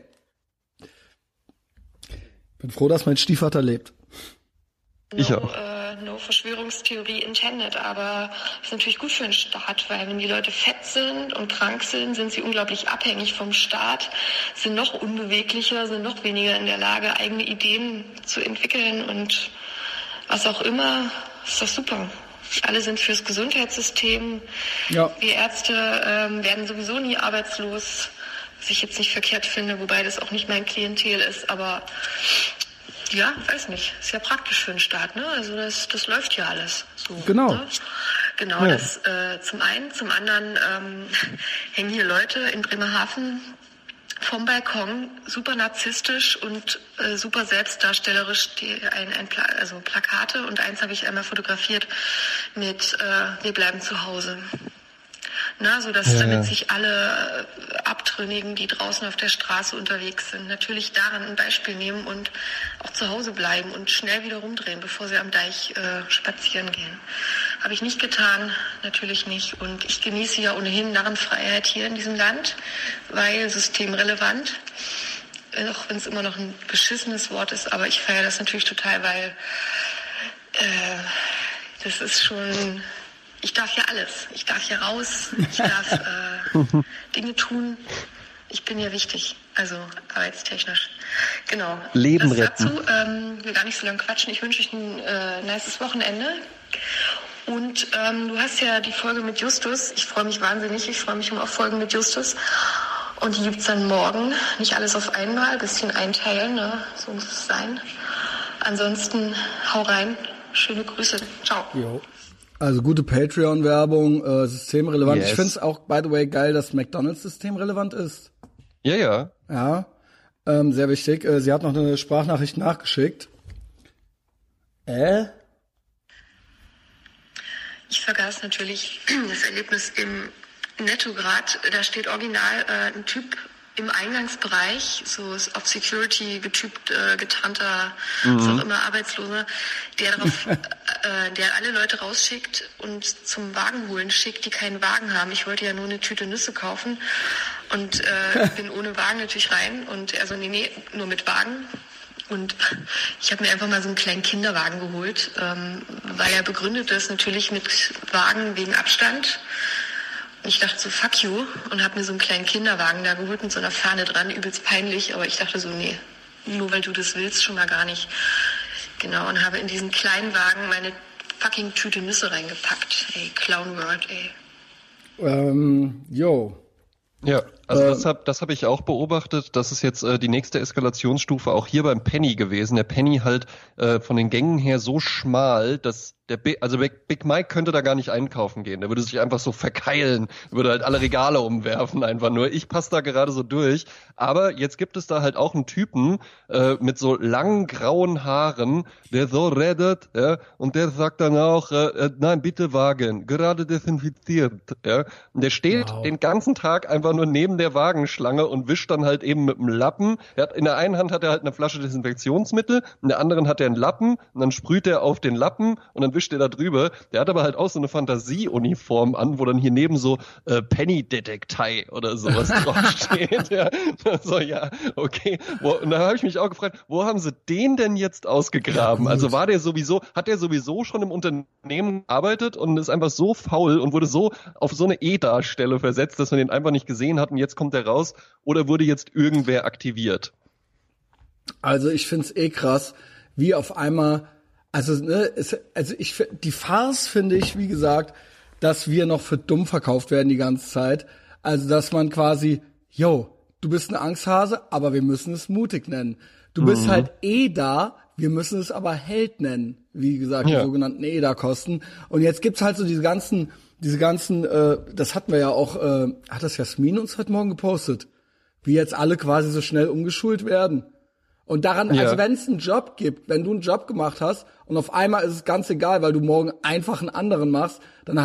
Bin froh, dass mein Stiefvater lebt. Ich no, auch. Äh, no Verschwörungstheorie intended, aber ist natürlich gut für den Staat, weil wenn die Leute fett sind und krank sind, sind sie unglaublich abhängig vom Staat, sind noch unbeweglicher, sind noch weniger in der Lage, eigene Ideen zu entwickeln und was auch immer. Ist doch super. Alle sind fürs Gesundheitssystem. Ja. Wir Ärzte ähm, werden sowieso nie arbeitslos, was ich jetzt nicht verkehrt finde, wobei das auch nicht mein Klientel ist, aber ja, weiß nicht. Ist ja praktisch für den Staat, ne? Also das, das läuft ja alles. So, genau. Ne? Genau, ja. das äh, zum einen. Zum anderen ähm, hängen hier Leute in Bremerhaven vom Balkon, super narzisstisch und äh, super selbstdarstellerisch, die, ein, ein Pla also Plakate und eins habe ich einmal fotografiert mit äh, Wir bleiben zu Hause. Na, so dass ja, damit ja. sich alle äh, Abtrünnigen, die draußen auf der Straße unterwegs sind, natürlich daran ein Beispiel nehmen und auch zu Hause bleiben und schnell wieder rumdrehen, bevor sie am Deich äh, spazieren gehen. Habe ich nicht getan, natürlich nicht. Und ich genieße ja ohnehin Narrenfreiheit hier in diesem Land, weil systemrelevant. Auch wenn es immer noch ein beschissenes Wort ist, aber ich feiere das natürlich total, weil äh, das ist schon ich darf hier alles. Ich darf hier raus, ich darf äh, Dinge tun. Ich bin hier wichtig, also arbeitstechnisch. Genau. Leben das retten. Dazu ähm, will gar nicht so lange quatschen. Ich wünsche euch ein äh, nices Wochenende. Und ähm, du hast ja die Folge mit Justus. Ich freue mich wahnsinnig. Ich freue mich um auf Folgen mit Justus. Und die gibt es dann morgen. Nicht alles auf einmal, ein bisschen einteilen. Ne? So muss es sein. Ansonsten hau rein. Schöne Grüße. Ciao. Jo. Also gute Patreon-Werbung, äh, systemrelevant. Yes. Ich finde es auch, by the way, geil, dass McDonalds systemrelevant ist. Ja, ja. Ja, ähm, sehr wichtig. Äh, sie hat noch eine Sprachnachricht nachgeschickt. Äh? Ich vergaß natürlich das Erlebnis im Nettograd. Da steht original äh, ein Typ im Eingangsbereich, so auf Security getypt, äh, getarnter, mhm. was auch immer, Arbeitsloser, der darauf, äh, der alle Leute rausschickt und zum Wagen holen schickt, die keinen Wagen haben. Ich wollte ja nur eine Tüte Nüsse kaufen und äh, bin ohne Wagen natürlich rein und er so, nee, nee, nur mit Wagen. Und ich habe mir einfach mal so einen kleinen Kinderwagen geholt, ähm, weil er begründet das natürlich mit Wagen wegen Abstand. Ich dachte so, fuck you, und habe mir so einen kleinen Kinderwagen da geholt mit so einer Fahne dran, übelst peinlich, aber ich dachte so, nee, nur weil du das willst, schon mal gar nicht. Genau, und habe in diesen kleinen Wagen meine fucking Tüte Nüsse reingepackt. Ey, Clown World, ey. Ähm, yo. Ja, also äh, das habe das hab ich auch beobachtet. Das ist jetzt äh, die nächste Eskalationsstufe auch hier beim Penny gewesen. Der Penny halt äh, von den Gängen her so schmal, dass Der Big, also Big, Big Mike könnte da gar nicht einkaufen gehen. Der würde sich einfach so verkeilen, würde halt alle Regale umwerfen einfach nur. Ich passe da gerade so durch. Aber jetzt gibt es da halt auch einen Typen äh, mit so langen grauen Haaren, der so redet, ja, und der sagt dann auch, äh, äh nein, bitte Wagen, gerade desinfiziert, ja. Und der steht wow. den ganzen Tag einfach nur neben der Wagenschlange und wischt dann halt eben mit dem Lappen. Er hat, in der einen Hand hat er halt eine Flasche Desinfektionsmittel, in der anderen hat er einen Lappen und dann sprüht er auf den Lappen und dann wischt er da drüber. Der hat aber halt auch so eine Fantasieuniform an, wo dann hier neben so äh, Penny Detektei oder sowas draufsteht. ja. So, ja, okay. Wo, und da habe ich mich auch gefragt, wo haben sie den denn jetzt ausgegraben? Ja, also war der sowieso, hat der sowieso schon im Unternehmen gearbeitet und ist einfach so faul und wurde so auf so eine E-Darstelle versetzt, dass man den einfach nicht gesehen hat und jetzt kommt er raus oder wurde jetzt irgendwer aktiviert? Also ich find's eh krass, wie auf einmal also, ne, es, also ich die Farce finde ich, wie gesagt, dass wir noch für dumm verkauft werden die ganze Zeit. Also, dass man quasi, yo, du bist ein Angsthase, aber wir müssen es mutig nennen. Du mhm. bist halt eh da, wir müssen es aber Held nennen. Wie gesagt, ja. die sogenannten EDA-Kosten. Und jetzt gibt's halt so diese ganzen, diese ganzen, äh, das hatten wir ja auch, äh, hat das Jasmin uns heute Morgen gepostet, wie jetzt alle quasi so schnell umgeschult werden. Und daran, ja. also wenn es einen Job gibt, wenn du einen Job gemacht hast und auf einmal ist es ganz egal, weil du morgen einfach einen anderen machst, dann,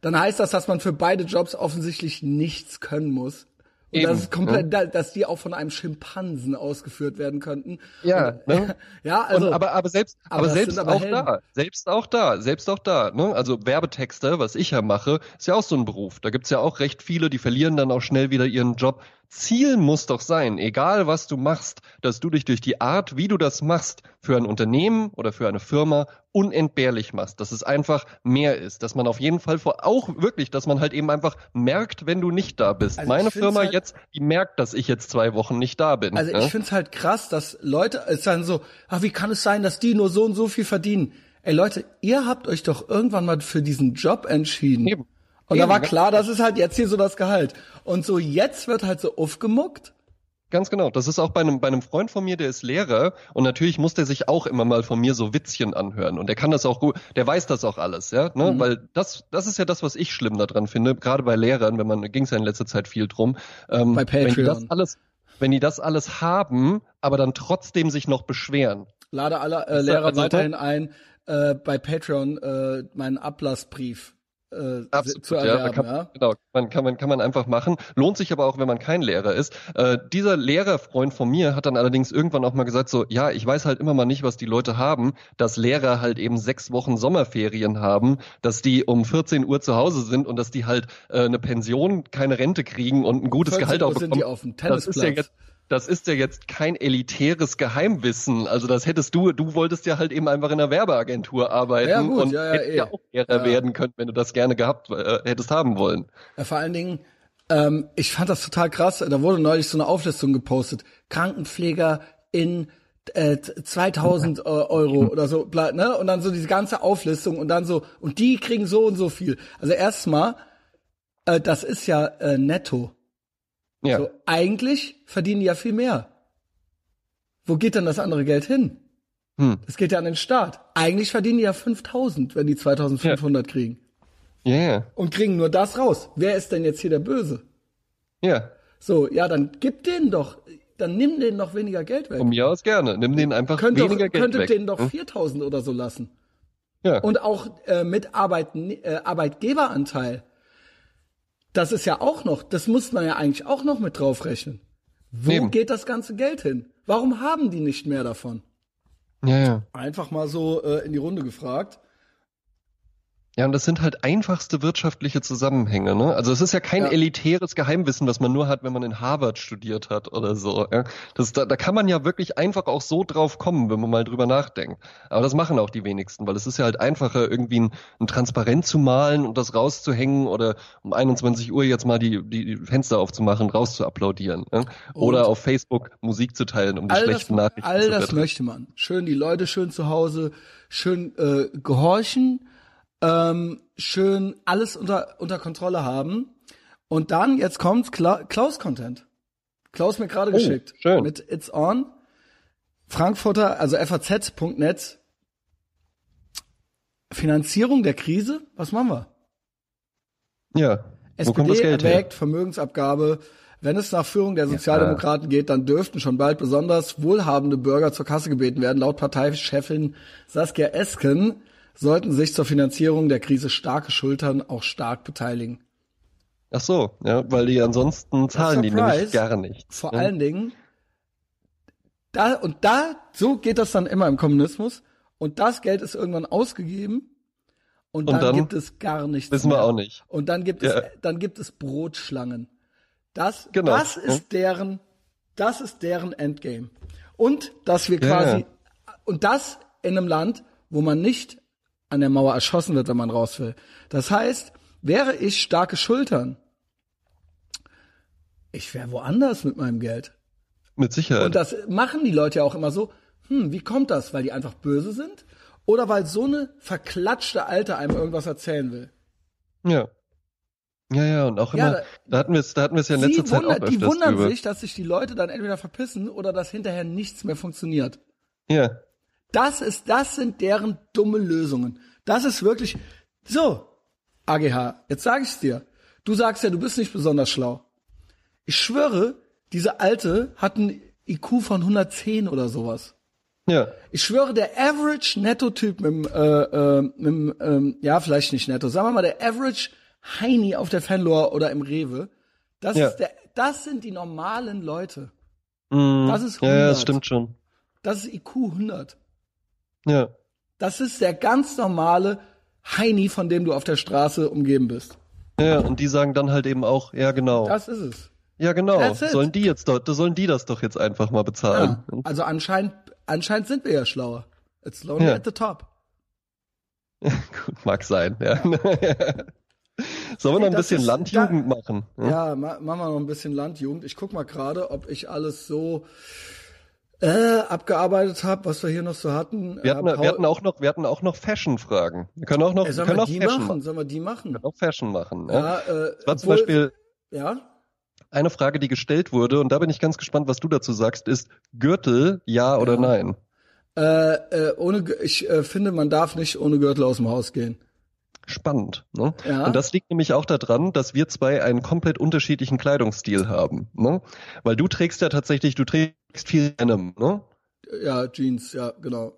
dann heißt das, dass man für beide Jobs offensichtlich nichts können muss. Und Eben, das ist komplett, ja. dass die auch von einem Schimpansen ausgeführt werden könnten. Ja, und, ne? ja, also. Und, aber, aber selbst, aber, aber selbst aber auch Helden. da, selbst auch da, selbst auch da, ne? Also Werbetexte, was ich ja mache, ist ja auch so ein Beruf. Da gibt's ja auch recht viele, die verlieren dann auch schnell wieder ihren Job, Ziel muss doch sein, egal was du machst, dass du dich durch die Art, wie du das machst, für ein Unternehmen oder für eine Firma unentbehrlich machst, dass es einfach mehr ist, dass man auf jeden Fall vor, auch wirklich, dass man halt eben einfach merkt, wenn du nicht da bist. Also Meine Firma halt, jetzt, die merkt, dass ich jetzt zwei Wochen nicht da bin. Also ich finde es halt krass, dass Leute es dann so, ah, wie kann es sein, dass die nur so und so viel verdienen? Ey Leute, ihr habt euch doch irgendwann mal für diesen Job entschieden. Eben. Und Eben, da war klar, das ist halt jetzt hier so das Gehalt. Und so jetzt wird halt so aufgemuckt. Ganz genau. Das ist auch bei einem, bei einem Freund von mir, der ist Lehrer und natürlich muss der sich auch immer mal von mir so Witzchen anhören und der kann das auch gut, der weiß das auch alles, ja, ne? Mhm. Weil das, das ist ja das, was ich schlimm daran finde, gerade bei Lehrern, wenn man, ging es ja in letzter Zeit viel drum. Ähm, bei Patreon. Wenn die das alles, wenn die das alles haben, aber dann trotzdem sich noch beschweren. Lade alle äh, Lehrer also, weiterhin ein, äh, bei Patreon äh, meinen Ablassbrief äh, Absolut, zu erwerben. Ja, kann, ja? Genau, man, kann, man, kann man einfach machen. Lohnt sich aber auch, wenn man kein Lehrer ist. Äh, dieser Lehrerfreund von mir hat dann allerdings irgendwann auch mal gesagt, so, ja, ich weiß halt immer mal nicht, was die Leute haben, dass Lehrer halt eben sechs Wochen Sommerferien haben, dass die um 14 Uhr zu Hause sind und dass die halt äh, eine Pension, keine Rente kriegen und ein gutes Gehalt auch bekommen. Sind die auf dem Tennisplatz. Das ist ja jetzt, das ist ja jetzt kein elitäres Geheimwissen. Also das hättest du, du wolltest ja halt eben einfach in einer Werbeagentur arbeiten ja, gut, und ja, ja, hättest ja eh. auch Lehrer ja. werden können, wenn du das gerne gehabt äh, hättest haben wollen. Ja, vor allen Dingen, ähm, ich fand das total krass. Da wurde neulich so eine Auflistung gepostet. Krankenpfleger in äh, 2000 äh, Euro oder so, ne? Und dann so diese ganze Auflistung und dann so, und die kriegen so und so viel. Also erstmal, äh, das ist ja äh, netto. Ja. So, eigentlich verdienen die ja viel mehr. Wo geht dann das andere Geld hin? Hm. Das geht ja an den Staat. Eigentlich verdienen die ja 5000, wenn die 2500 ja. kriegen. Ja, yeah. Und kriegen nur das raus. Wer ist denn jetzt hier der Böse? Ja. So, ja, dann gib denen doch, dann nimm denen doch weniger Geld weg. Von mir aus gerne. Nimm denen einfach Könnt weniger doch, Geld könntet weg. Könntet denen doch hm? 4000 oder so lassen. Ja. Und auch äh, mit Arbeit, äh, Arbeitgeberanteil das ist ja auch noch, das muss man ja eigentlich auch noch mit draufrechnen. Wo Eben. geht das ganze Geld hin? Warum haben die nicht mehr davon? Ja, ja. Einfach mal so äh, in die Runde gefragt. Ja, und das sind halt einfachste wirtschaftliche Zusammenhänge. Ne? Also es ist ja kein ja. elitäres Geheimwissen, was man nur hat, wenn man in Harvard studiert hat oder so. Ja? Das, da, da kann man ja wirklich einfach auch so drauf kommen, wenn man mal drüber nachdenkt. Aber das machen auch die wenigsten, weil es ist ja halt einfacher, irgendwie ein, ein Transparent zu malen und das rauszuhängen oder um 21 Uhr jetzt mal die, die Fenster aufzumachen, raus zu applaudieren. Ne? Oder auf Facebook Musik zu teilen, um die schlechten das, Nachrichten all zu All das möchte man. Schön die Leute schön zu Hause, schön äh, gehorchen ähm, schön alles unter, unter Kontrolle haben. Und dann, jetzt kommt Kla Klaus Content. Klaus mir gerade oh, geschickt. Schön. Mit It's On. Frankfurter, also FAZ.net. Finanzierung der Krise, was machen wir? Ja. SPD Wo kommt das Geld erwägt her? Vermögensabgabe. Wenn es nach Führung der Sozialdemokraten ja. geht, dann dürften schon bald besonders wohlhabende Bürger zur Kasse gebeten werden. Laut Parteichefin Saskia Esken sollten sich zur Finanzierung der Krise starke Schultern auch stark beteiligen. Ach so, ja, weil die ansonsten zahlen die nämlich gar nicht. Vor ja. allen Dingen, da, und da, so geht das dann immer im Kommunismus. Und das Geld ist irgendwann ausgegeben. Und, und dann, dann, gibt es gar nichts Wissen mehr. wir auch nicht. Und dann gibt ja. es, dann gibt es Brotschlangen. Das, genau. das ist deren, das ist deren Endgame. Und, dass wir quasi, ja. und das in einem Land, wo man nicht an der Mauer erschossen wird, wenn man raus will. Das heißt, wäre ich starke Schultern, ich wäre woanders mit meinem Geld. Mit Sicherheit. Und das machen die Leute ja auch immer so. Hm, wie kommt das? Weil die einfach böse sind? Oder weil so eine verklatschte Alte einem irgendwas erzählen will? Ja. Ja, ja, und auch immer, ja, da, da, hatten wir es, da hatten wir es ja in letzter Zeit auch öfters Die wundern über. sich, dass sich die Leute dann entweder verpissen oder dass hinterher nichts mehr funktioniert. Ja. Das ist, das sind deren dumme Lösungen. Das ist wirklich, so, AGH, jetzt sage ich's dir. Du sagst ja, du bist nicht besonders schlau. Ich schwöre, diese Alte hat einen IQ von 110 oder sowas. Ja. Ich schwöre, der Average Netto-Typ mit dem, äh, äh, mit dem ähm, ja, vielleicht nicht Netto, sagen wir mal, der Average Heini auf der Fanlore oder im Rewe, das ja. ist der, das sind die normalen Leute. Mm, das ist 100. Ja, das stimmt schon. Das ist IQ 100. Ja. Das ist der ganz normale Heini, von dem du auf der Straße umgeben bist. Ja, und die sagen dann halt eben auch, ja genau. Das ist es. Ja, genau. Sollen die jetzt doch, sollen die das doch jetzt einfach mal bezahlen. Ja, also anscheinend, anscheinend sind wir ja schlauer. It's lonely ja. at the top. Gut, mag sein, ja. Sollen wir noch ein bisschen ist, Landjugend da, machen? Hm? Ja, ma machen wir noch ein bisschen Landjugend. Ich guck mal gerade, ob ich alles so äh, abgearbeitet habe, was wir hier noch so hatten. Wir hatten, äh, wir hatten auch noch, wir hatten auch noch Fashion-Fragen. Wir können auch noch, äh, sollen wir, wir die machen? machen? Sollen wir die machen? Wir können auch Fashion machen. Ja, ja äh, war zum Beispiel. Ja eine Frage, die gestellt wurde, und da bin ich ganz gespannt, was du dazu sagst, ist Gürtel, ja oder ja. nein? Äh, äh, ohne, ich äh, finde, man darf nicht ohne Gürtel aus dem Haus gehen. Spannend. Ne? Ja. Und das liegt nämlich auch daran, dass wir zwei einen komplett unterschiedlichen Kleidungsstil haben. Ne? Weil du trägst ja tatsächlich, du trägst viel Denim, ne? Ja, Jeans, ja, genau.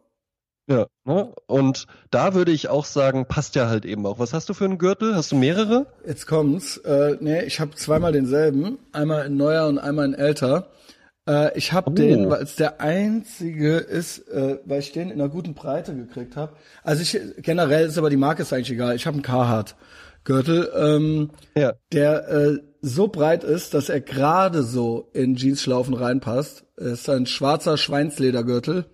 Ja, ne? und da würde ich auch sagen, passt ja halt eben auch. Was hast du für einen Gürtel? Hast du mehrere? Jetzt kommt's. Äh, nee, ich habe zweimal denselben, einmal in neuer und einmal in älter. Äh, ich habe oh. den, weil es der einzige ist, äh, weil ich den in einer guten Breite gekriegt habe. Also ich generell ist aber die Marke ist eigentlich egal. Ich habe einen Carhartt Gürtel, ähm, ja. der äh, so breit ist, dass er gerade so in Jeansschlaufen reinpasst. Es ist ein schwarzer Schweinsledergürtel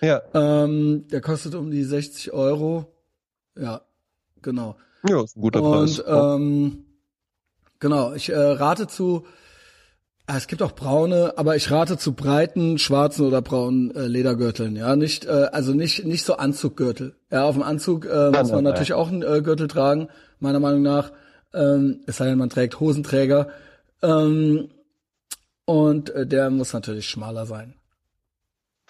ja. Ähm, der kostet um die 60 Euro. Ja, genau. Ja, ist ein guter Preis. Und ähm, genau, ich äh, rate zu, es gibt auch braune, aber ich rate zu breiten, schwarzen oder braunen äh, Ledergürteln. Ja, nicht, äh, also nicht nicht so Anzuggürtel. Ja, auf dem Anzug äh, muss man natürlich auch einen äh, Gürtel tragen, meiner Meinung nach. Ähm, es sei denn, man trägt Hosenträger. Ähm, und äh, der muss natürlich schmaler sein.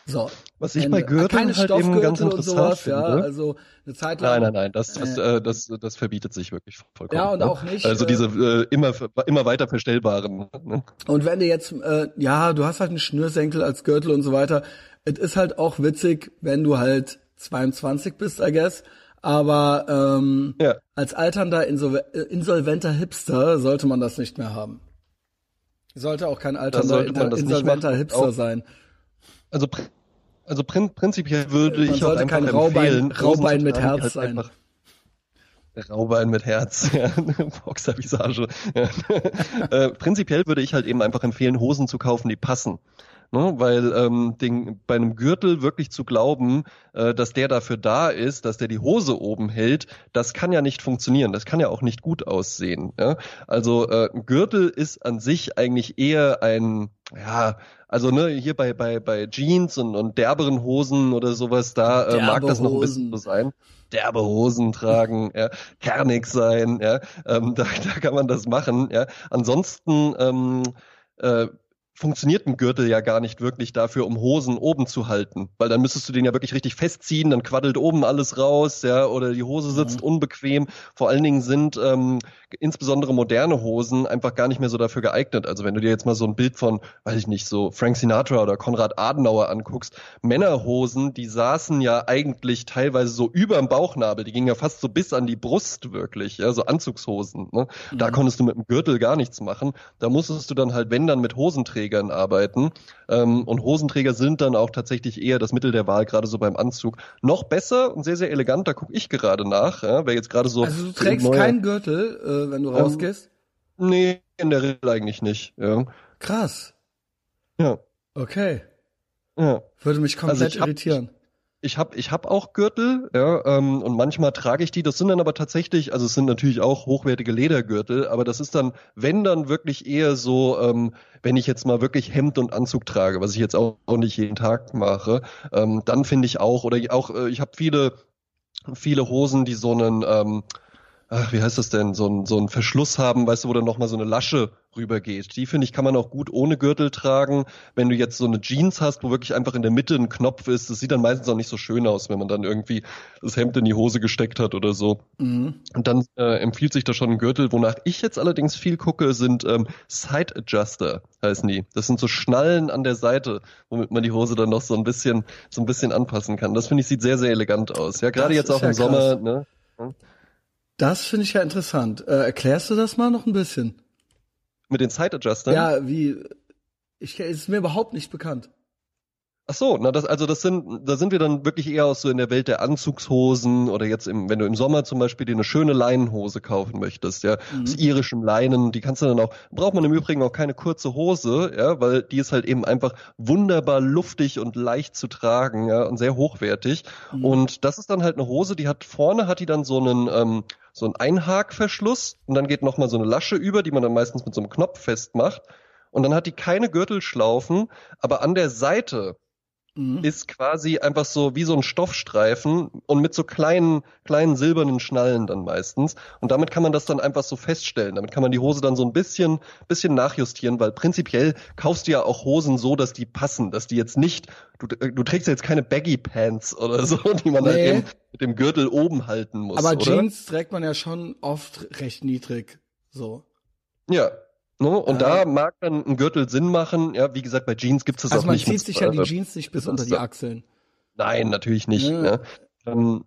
So. Was ich bei Gürteln halt eben ganz interessant sowas, finde. Ja, also eine Zeit lang. Nein, nein, nein, das, das, äh, das, das verbietet sich wirklich vollkommen. Ja, und ne? auch nicht. Also äh, diese äh, immer, immer weiter verstellbaren. Ne? Und wenn du jetzt, äh, ja, du hast halt einen Schnürsenkel als Gürtel und so weiter. Es ist halt auch witzig, wenn du halt 22 bist, I guess. Aber ähm, ja. als alternder, insolventer Hipster sollte man das nicht mehr haben. Sollte auch kein alternder, insolventer Hipster sein. Also also prin prinzipiell würde Man ich auch einfach kein empfehlen, Raubein, Raubein mit Herz halt sein. Einfach, Raubein mit Herz, ja, Boxervisage. Ja. äh, prinzipiell würde ich halt eben einfach empfehlen, Hosen zu kaufen, die passen. Ne? Weil ähm, den, bei einem Gürtel wirklich zu glauben, äh, dass der dafür da ist, dass der die Hose oben hält, das kann ja nicht funktionieren. Das kann ja auch nicht gut aussehen. Ja? Also äh, ein Gürtel ist an sich eigentlich eher ein, ja, also ne, hier bei bei bei Jeans und, und derberen Hosen oder sowas, da äh, mag das noch ein bisschen so sein. Derbe Hosen tragen, ja, kernig sein, ja, ähm, da, da kann man das machen. Ja. Ansonsten ähm, äh, funktioniert ein Gürtel ja gar nicht wirklich dafür, um Hosen oben zu halten, weil dann müsstest du den ja wirklich richtig festziehen, dann quaddelt oben alles raus, ja, oder die Hose sitzt mhm. unbequem. Vor allen Dingen sind ähm, insbesondere moderne Hosen einfach gar nicht mehr so dafür geeignet. Also wenn du dir jetzt mal so ein Bild von, weiß ich nicht, so Frank Sinatra oder Konrad Adenauer anguckst, Männerhosen, die saßen ja eigentlich teilweise so überm Bauchnabel, die gingen ja fast so bis an die Brust wirklich, ja, so Anzugshosen. Ne? Mhm. Da konntest du mit dem Gürtel gar nichts machen. Da musstest du dann halt, wenn dann mit Hosenträgern arbeiten. Ähm, und Hosenträger sind dann auch tatsächlich eher das Mittel der Wahl, gerade so beim Anzug. Noch besser und sehr, sehr elegant, da gucke ich gerade nach, ja, wer jetzt gerade so. Also du trägst keinen Gürtel, äh, wenn du ähm, rausgehst? Nee, in der Regel eigentlich nicht. Ja. Krass. Ja. Okay. Ja. Würde mich komplett also irritieren ich habe ich hab auch Gürtel, ja, ähm, und manchmal trage ich die. Das sind dann aber tatsächlich, also es sind natürlich auch hochwertige Ledergürtel, aber das ist dann, wenn dann wirklich eher so, ähm, wenn ich jetzt mal wirklich Hemd und Anzug trage, was ich jetzt auch, nicht jeden Tag mache, ähm, dann finde ich auch, oder auch, äh, ich habe viele, viele Hosen, die so einen, ähm, ach, wie heißt das denn, so ein, so ein Verschluss haben, weißt du, wo dann nochmal so eine Lasche rübergeht. Die finde ich, kann man auch gut ohne Gürtel tragen. Wenn du jetzt so eine Jeans hast, wo wirklich einfach in der Mitte ein Knopf ist, das sieht dann meistens auch nicht so schön aus, wenn man dann irgendwie das Hemd in die Hose gesteckt hat oder so. Mhm. Und dann äh, empfiehlt sich da schon ein Gürtel. Wonach ich jetzt allerdings viel gucke, sind ähm, Side Adjuster, heißen die. Das sind so Schnallen an der Seite, womit man die Hose dann noch so ein bisschen, so ein bisschen anpassen kann. Das finde ich sieht sehr, sehr elegant aus. Ja, gerade jetzt auch im ja Sommer, ne? Das finde ich ja interessant. Äh, erklärst du das mal noch ein bisschen? Mit den Side Adjustern? Ja, wie, ich, ist mir überhaupt nicht bekannt. Ach so, na das also das sind da sind wir dann wirklich eher aus so in der Welt der Anzugshosen oder jetzt im wenn du im Sommer zum Beispiel dir eine schöne Leinenhose kaufen möchtest, ja, mhm. aus irischem Leinen, die kannst du dann auch braucht man im Übrigen auch keine kurze Hose, ja, weil die ist halt eben einfach wunderbar luftig und leicht zu tragen, ja, und sehr hochwertig mhm. und das ist dann halt eine Hose, die hat vorne hat die dann so einen ähm, so einen Einhakverschluss und dann geht noch mal so eine Lasche über, die man dann meistens mit so einem Knopf festmacht und dann hat die keine Gürtelschlaufen, aber an der Seite mhm. ist quasi einfach so wie so ein Stoffstreifen und mit so kleinen, kleinen silbernen Schnallen dann meistens. Und damit kann man das dann einfach so feststellen. Damit kann man die Hose dann so ein bisschen, bisschen nachjustieren, weil prinzipiell kaufst du ja auch Hosen so, dass die passen, dass die jetzt nicht, du, du trägst ja jetzt keine Baggy Pants oder so, die man nee. halt eben mit dem Gürtel oben halten muss. Aber oder? Jeans trägt man ja schon oft recht niedrig, so. Ja, ne? und ja. da mag dann ein Gürtel Sinn machen. Ja, wie gesagt, bei Jeans gibt es das also auch nicht. Also man zieht sich ja die Jeans nicht bis unter die Achseln. Nein, natürlich nicht. Ja. Ne? Ähm,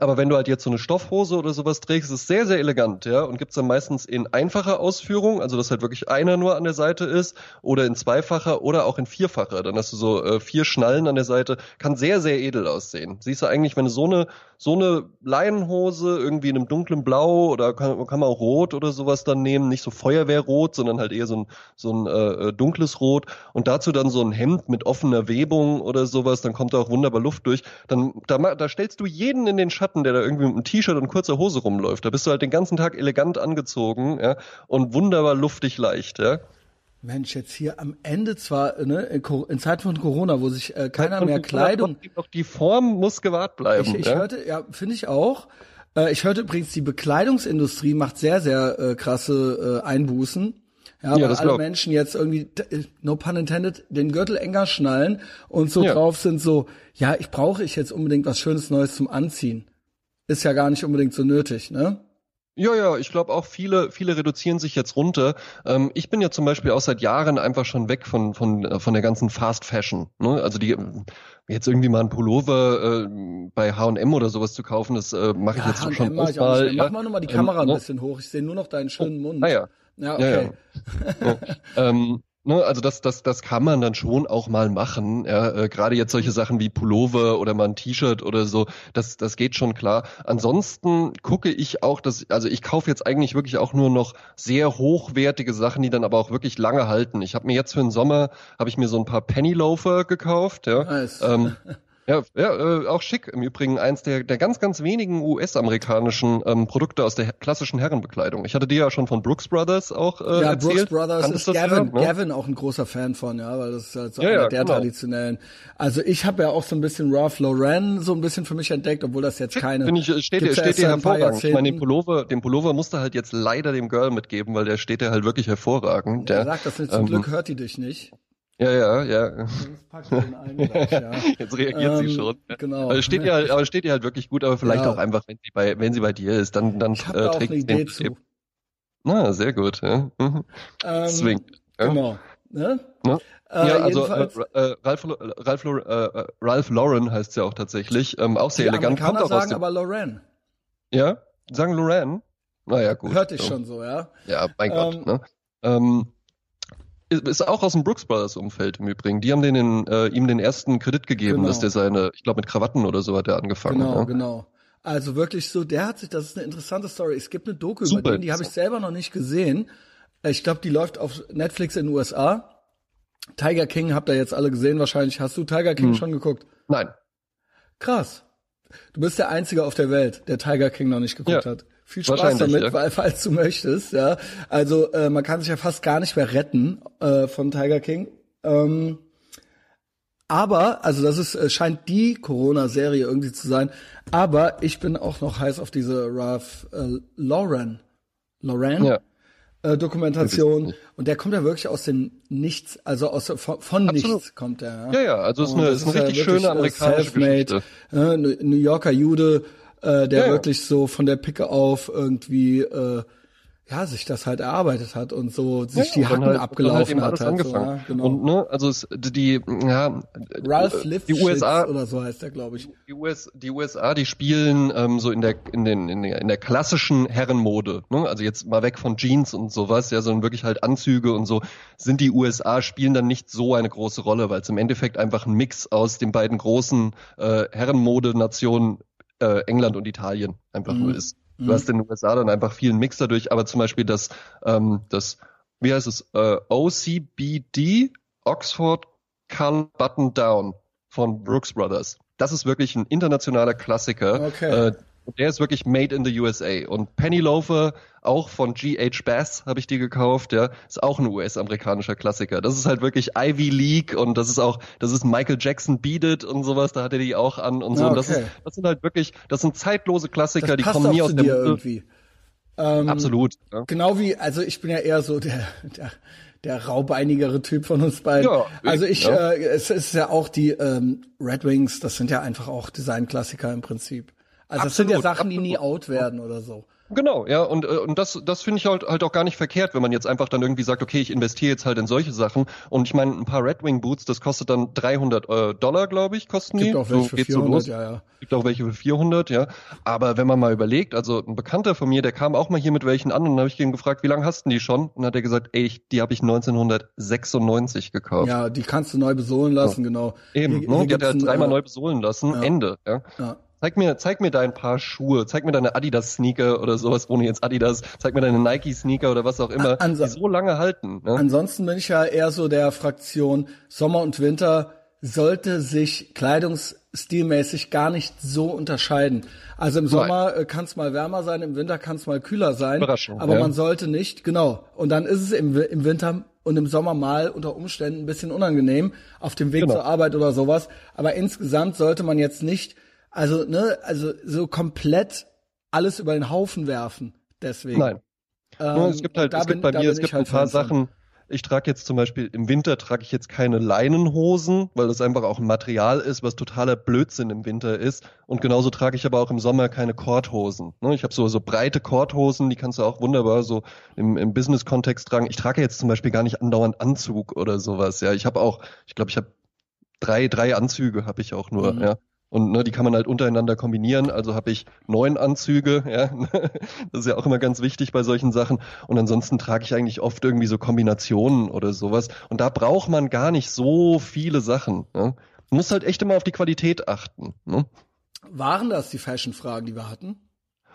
aber wenn du halt jetzt so eine Stoffhose oder sowas trägst, ist es sehr, sehr elegant, ja. Und gibt's dann meistens in einfacher Ausführung, also dass halt wirklich einer nur an der Seite ist, oder in zweifacher oder auch in vierfacher. Dann hast du so äh, vier Schnallen an der Seite. Kann sehr, sehr edel aussehen. Siehst du eigentlich, wenn du so eine, so eine Leinenhose irgendwie in einem dunklen Blau oder kann, kann man auch rot oder sowas dann nehmen, nicht so Feuerwehrrot, sondern halt eher so ein, so ein äh, äh dunkles Rot und dazu dann so ein Hemd mit offener Webung oder sowas, dann kommt da auch wunderbar Luft durch. Dann, da, da stellst du jeden in den Schatten der da irgendwie mit einem T-Shirt und kurzer Hose rumläuft. Da bist du halt den ganzen Tag elegant angezogen, ja, und wunderbar luftig leicht, ja. Mensch, jetzt hier am Ende zwar ne, in Zeiten von Corona, wo sich äh, keiner mehr Kleidung. Doch die Form muss gewahrt bleiben. Ich, ich ja? hörte, ja, finde ich auch. Äh, ich hörte übrigens, die Bekleidungsindustrie macht sehr, sehr äh, krasse äh, Einbußen. Ja, ja weil alle Menschen jetzt irgendwie, no pun intended, den Gürtel enger schnallen und so ja. drauf sind so, ja, ich brauche ich jetzt unbedingt was Schönes Neues zum Anziehen ist ja gar nicht unbedingt so nötig, ne? Ja, ja, ich glaube auch viele, viele reduzieren sich jetzt runter. Ähm, ich bin ja zum Beispiel auch seit Jahren einfach schon weg von von äh, von der ganzen Fast Fashion. Ne? Also die jetzt irgendwie mal ein Pullover äh, bei H&M oder sowas zu kaufen, das äh, mache ich ja, jetzt schon mach mal. Ja. Mach mal nochmal die Kamera ähm, ein bisschen hoch. Ich sehe nur noch deinen schönen Mund. Ah ja. Ja, okay. Ja, ja. ähm, Ne, also das, das, das kann man dann schon auch mal machen. Ja, äh, Gerade jetzt solche Sachen wie Pullover oder mal ein T-Shirt oder so, das, das geht schon klar. Ansonsten gucke ich auch, dass, also ich kaufe jetzt eigentlich wirklich auch nur noch sehr hochwertige Sachen, die dann aber auch wirklich lange halten. Ich habe mir jetzt für den Sommer habe ich mir so ein paar Penny Loafer gekauft. Ja. Nice. Ähm, Ja, ja äh, auch schick. Im Übrigen eins der, der ganz, ganz wenigen US-amerikanischen ähm, Produkte aus der klassischen Herrenbekleidung. Ich hatte dir ja schon von Brooks Brothers auch äh, ja, erzählt. Brooks Brothers ist Gavin, ja, ne? Gavin auch ein großer Fan von, ja, weil das ist halt so ja, einer ja, der genau. traditionellen. Also ich habe ja auch so ein bisschen Ralph Lauren so ein bisschen für mich entdeckt, obwohl das jetzt keine. Finde ich, äh, steht, dir, steht dir hervorragend. Ich meine, den Pullover, den Pullover musste halt jetzt leider dem Girl mitgeben, weil der steht dir halt wirklich hervorragend. Ja, sagt das nicht, zum ähm, Glück hört die dich nicht. Ja, ja, ja. Jetzt reagiert ähm, sie schon. Genau. Aber steht ihr halt, aber steht ihr halt wirklich gut, aber vielleicht ja. auch einfach, wenn sie bei, wenn sie bei dir ist, dann, dann ich äh, da trägt sie den zu. Na, sehr gut, ja. Mhm. Ähm, Swing. Ja. Genau. Ne? Ja, äh, ja also äh, äh, Ralph, Ralph, äh, Ralph Lauren heißt es ja auch tatsächlich. Ähm, auch sehr Die elegant. Kommt auch sagen aber Lauren. Ja? Sagen Lauren? Naja, gut. Hörte ich so. schon so, ja. Ja, mein ähm, Gott. Ne? Ähm, ist auch aus dem Brooks Brothers Umfeld im Übrigen. Die haben den, äh, ihm den ersten Kredit gegeben, genau. dass der seine, ich glaube mit Krawatten oder so hat er angefangen. Genau, ja. genau. Also wirklich so, der hat sich, das ist eine interessante Story. Es gibt eine Doku Super über den, die habe ich selber noch nicht gesehen. Ich glaube, die läuft auf Netflix in den USA. Tiger King habt ihr jetzt alle gesehen wahrscheinlich. Hast du Tiger King hm. schon geguckt? Nein. Krass. Du bist der Einzige auf der Welt, der Tiger King noch nicht geguckt ja. hat. Viel Spaß damit, ja. weil, falls du möchtest. Ja, also äh, man kann sich ja fast gar nicht mehr retten äh, von Tiger King. Ähm, aber, also das ist, äh, scheint die Corona-Serie irgendwie zu sein. Aber ich bin auch noch heiß auf diese Ralph äh, Lauren. Lauren? Ja. Äh, Dokumentation und der kommt ja wirklich aus dem Nichts, also aus von, von Nichts kommt er. Ja, ja, ja also es ist eine, ist eine richtig ja schöne amerikanische Geschichte. Äh, New Yorker Jude, äh, der ja, wirklich so von der Picke auf irgendwie äh, ja, sich das halt erarbeitet hat und so sich ja, die Hacken halt, abgelaufen halt hat. Halt angefangen. So, ja, genau. Und ne, also es, die, ja, Ralph Lifshitz die USA oder so heißt der, glaube ich. Die, US, die USA, die spielen ähm, so in der in den in der, in der klassischen Herrenmode, ne? Also jetzt mal weg von Jeans und sowas, ja, sondern wirklich halt Anzüge und so, sind die USA spielen dann nicht so eine große Rolle, weil es im Endeffekt einfach ein Mix aus den beiden großen äh, Herrenmodenationen äh, England und Italien einfach mhm. nur ist. Du mhm. hast in den USA dann einfach vielen Mix dadurch, aber zum Beispiel das, ähm, das, wie heißt es, äh, OCBD, Oxford Cull Button Down von Brooks Brothers. Das ist wirklich ein internationaler Klassiker. Okay. Äh, der ist wirklich made in the USA. Und Penny Loafer, auch von G.H. Bass, habe ich die gekauft, ja, ist auch ein US-amerikanischer Klassiker. Das ist halt wirklich Ivy League und das ist auch, das ist Michael Jackson Beat It und sowas, da hat er die auch an und so. Okay. Und das, ist, das sind halt wirklich, das sind zeitlose Klassiker, die kommen nie aus der irgendwie. Ähm, Absolut. Ja. Genau wie, also ich bin ja eher so der, der der raubeinigere Typ von uns beiden. Ja, also ich, ja. äh, es ist ja auch die ähm, Red Wings, das sind ja einfach auch Designklassiker im Prinzip. Also das sind ja Sachen, die nie out werden oder so. Genau, ja, und, äh, und das, das finde ich halt, halt auch gar nicht verkehrt, wenn man jetzt einfach dann irgendwie sagt, okay, ich investiere jetzt halt in solche Sachen. Und ich meine, ein paar Red Wing Boots, das kostet dann 300 äh, Dollar, glaube ich, kosten Gibt die. Auch welche so, für 400, so ja, ja. Gibt auch welche für 400, ja. Aber wenn man mal überlegt, also ein Bekannter von mir, der kam auch mal hier mit welchen an und dann habe ich ihn gefragt, wie lange hast du die schon? Und dann hat er gesagt, ey, ich, die habe ich 1996 gekauft. Ja, die kannst du neu besohlen lassen, ja. genau. Eben, hier, ne? Hier die hat er dreimal äh, neu besohlen lassen, ja. Ende, ja. ja. Zeig mir, zeig mir dein paar Schuhe, zeig mir deine Adidas Sneaker oder sowas, ohne jetzt Adidas, zeig mir deine Nike Sneaker oder was auch immer, An die so lange halten. Ne? Ansonsten bin ich ja eher so der Fraktion Sommer und Winter sollte sich kleidungsstilmäßig gar nicht so unterscheiden. Also im Sommer äh, kann es mal wärmer sein, im Winter kann es mal kühler sein, Überraschung, aber ja. man sollte nicht, genau. Und dann ist es im, im Winter und im Sommer mal unter Umständen ein bisschen unangenehm auf dem Weg genau. zur Arbeit oder sowas. Aber insgesamt sollte man jetzt nicht also, ne, also so komplett alles über den Haufen werfen. Deswegen. Nein. Ähm, es gibt halt, es gibt bei mir, es gibt halt ein paar Sachen. Ich trage jetzt zum Beispiel im Winter trage ich jetzt keine Leinenhosen, weil das einfach auch ein Material ist, was totaler Blödsinn im Winter ist. Und genauso trage ich aber auch im Sommer keine Kordhosen. Ne? Ich habe so so breite Kordhosen, die kannst du auch wunderbar so im, im Business-Kontext tragen. Ich trage jetzt zum Beispiel gar nicht andauernd Anzug oder sowas. Ja, ich habe auch, ich glaube, ich habe drei drei Anzüge habe ich auch nur. Mhm. Ja. Und ne, die kann man halt untereinander kombinieren. Also habe ich neun Anzüge, ja. Das ist ja auch immer ganz wichtig bei solchen Sachen. Und ansonsten trage ich eigentlich oft irgendwie so Kombinationen oder sowas. Und da braucht man gar nicht so viele Sachen. Ne? Man muss halt echt immer auf die Qualität achten. Ne? Waren das die Fashion-Fragen, die wir hatten?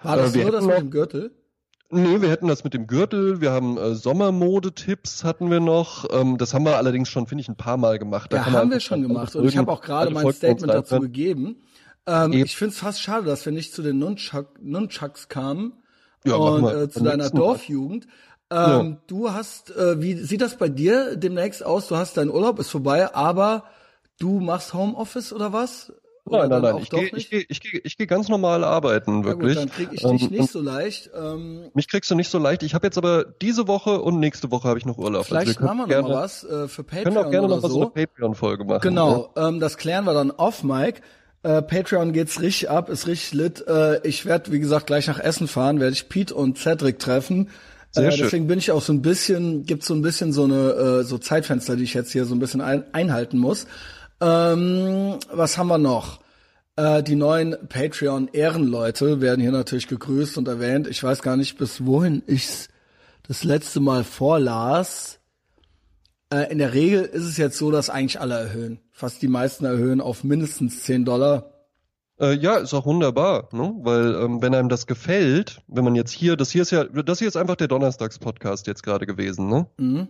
War das äh, nur das mit dem Gürtel? Nee, wir hätten das mit dem Gürtel, wir haben äh, Sommermodetipps hatten wir noch. Ähm, das haben wir allerdings schon, finde ich, ein paar Mal gemacht. Da ja, haben wir schon gemacht. Und ich habe auch gerade mein Statement dazu gegeben. Ähm, ich finde es fast schade, dass wir nicht zu den Nunchuck, Nunchucks kamen ja, und äh, zu deiner Dorfjugend. Ähm, ja. Du hast, äh, wie sieht das bei dir demnächst aus? Du hast dein Urlaub, ist vorbei, aber du machst Homeoffice oder was? Oder nein, nein, nein. Ich gehe ich geh, ich geh, ich geh ganz normal arbeiten, wirklich. Ja gut, dann krieg ich dich ähm, nicht so leicht. Ähm, mich kriegst du nicht so leicht. Ich habe jetzt aber diese Woche und nächste Woche habe ich noch Urlaub. Also vielleicht also wir machen wir gerne, noch mal was äh, für Patreon können auch gerne noch was so. eine Patreon-Folge machen. Genau, ja. ähm, das klären wir dann off, Mike. Äh, Patreon geht's richtig ab, ist richtig lit. Äh, ich werde, wie gesagt, gleich nach Essen fahren, werde ich Pete und Cedric treffen. Sehr äh, schön. Deswegen bin ich auch so ein bisschen, gibt's so ein bisschen so eine äh, so Zeitfenster, die ich jetzt hier so ein bisschen ein, einhalten muss. Ähm, was haben wir noch? Äh, die neuen Patreon-Ehrenleute werden hier natürlich gegrüßt und erwähnt. Ich weiß gar nicht, bis wohin ich's das letzte Mal vorlas. Äh, in der Regel ist es jetzt so, dass eigentlich alle erhöhen. Fast die meisten erhöhen auf mindestens 10 Dollar. Äh, ja, ist auch wunderbar, ne? Weil ähm, wenn einem das gefällt, wenn man jetzt hier, das hier ist ja, das hier ist einfach der Donnerstags-Podcast jetzt gerade gewesen, ne? Mhm.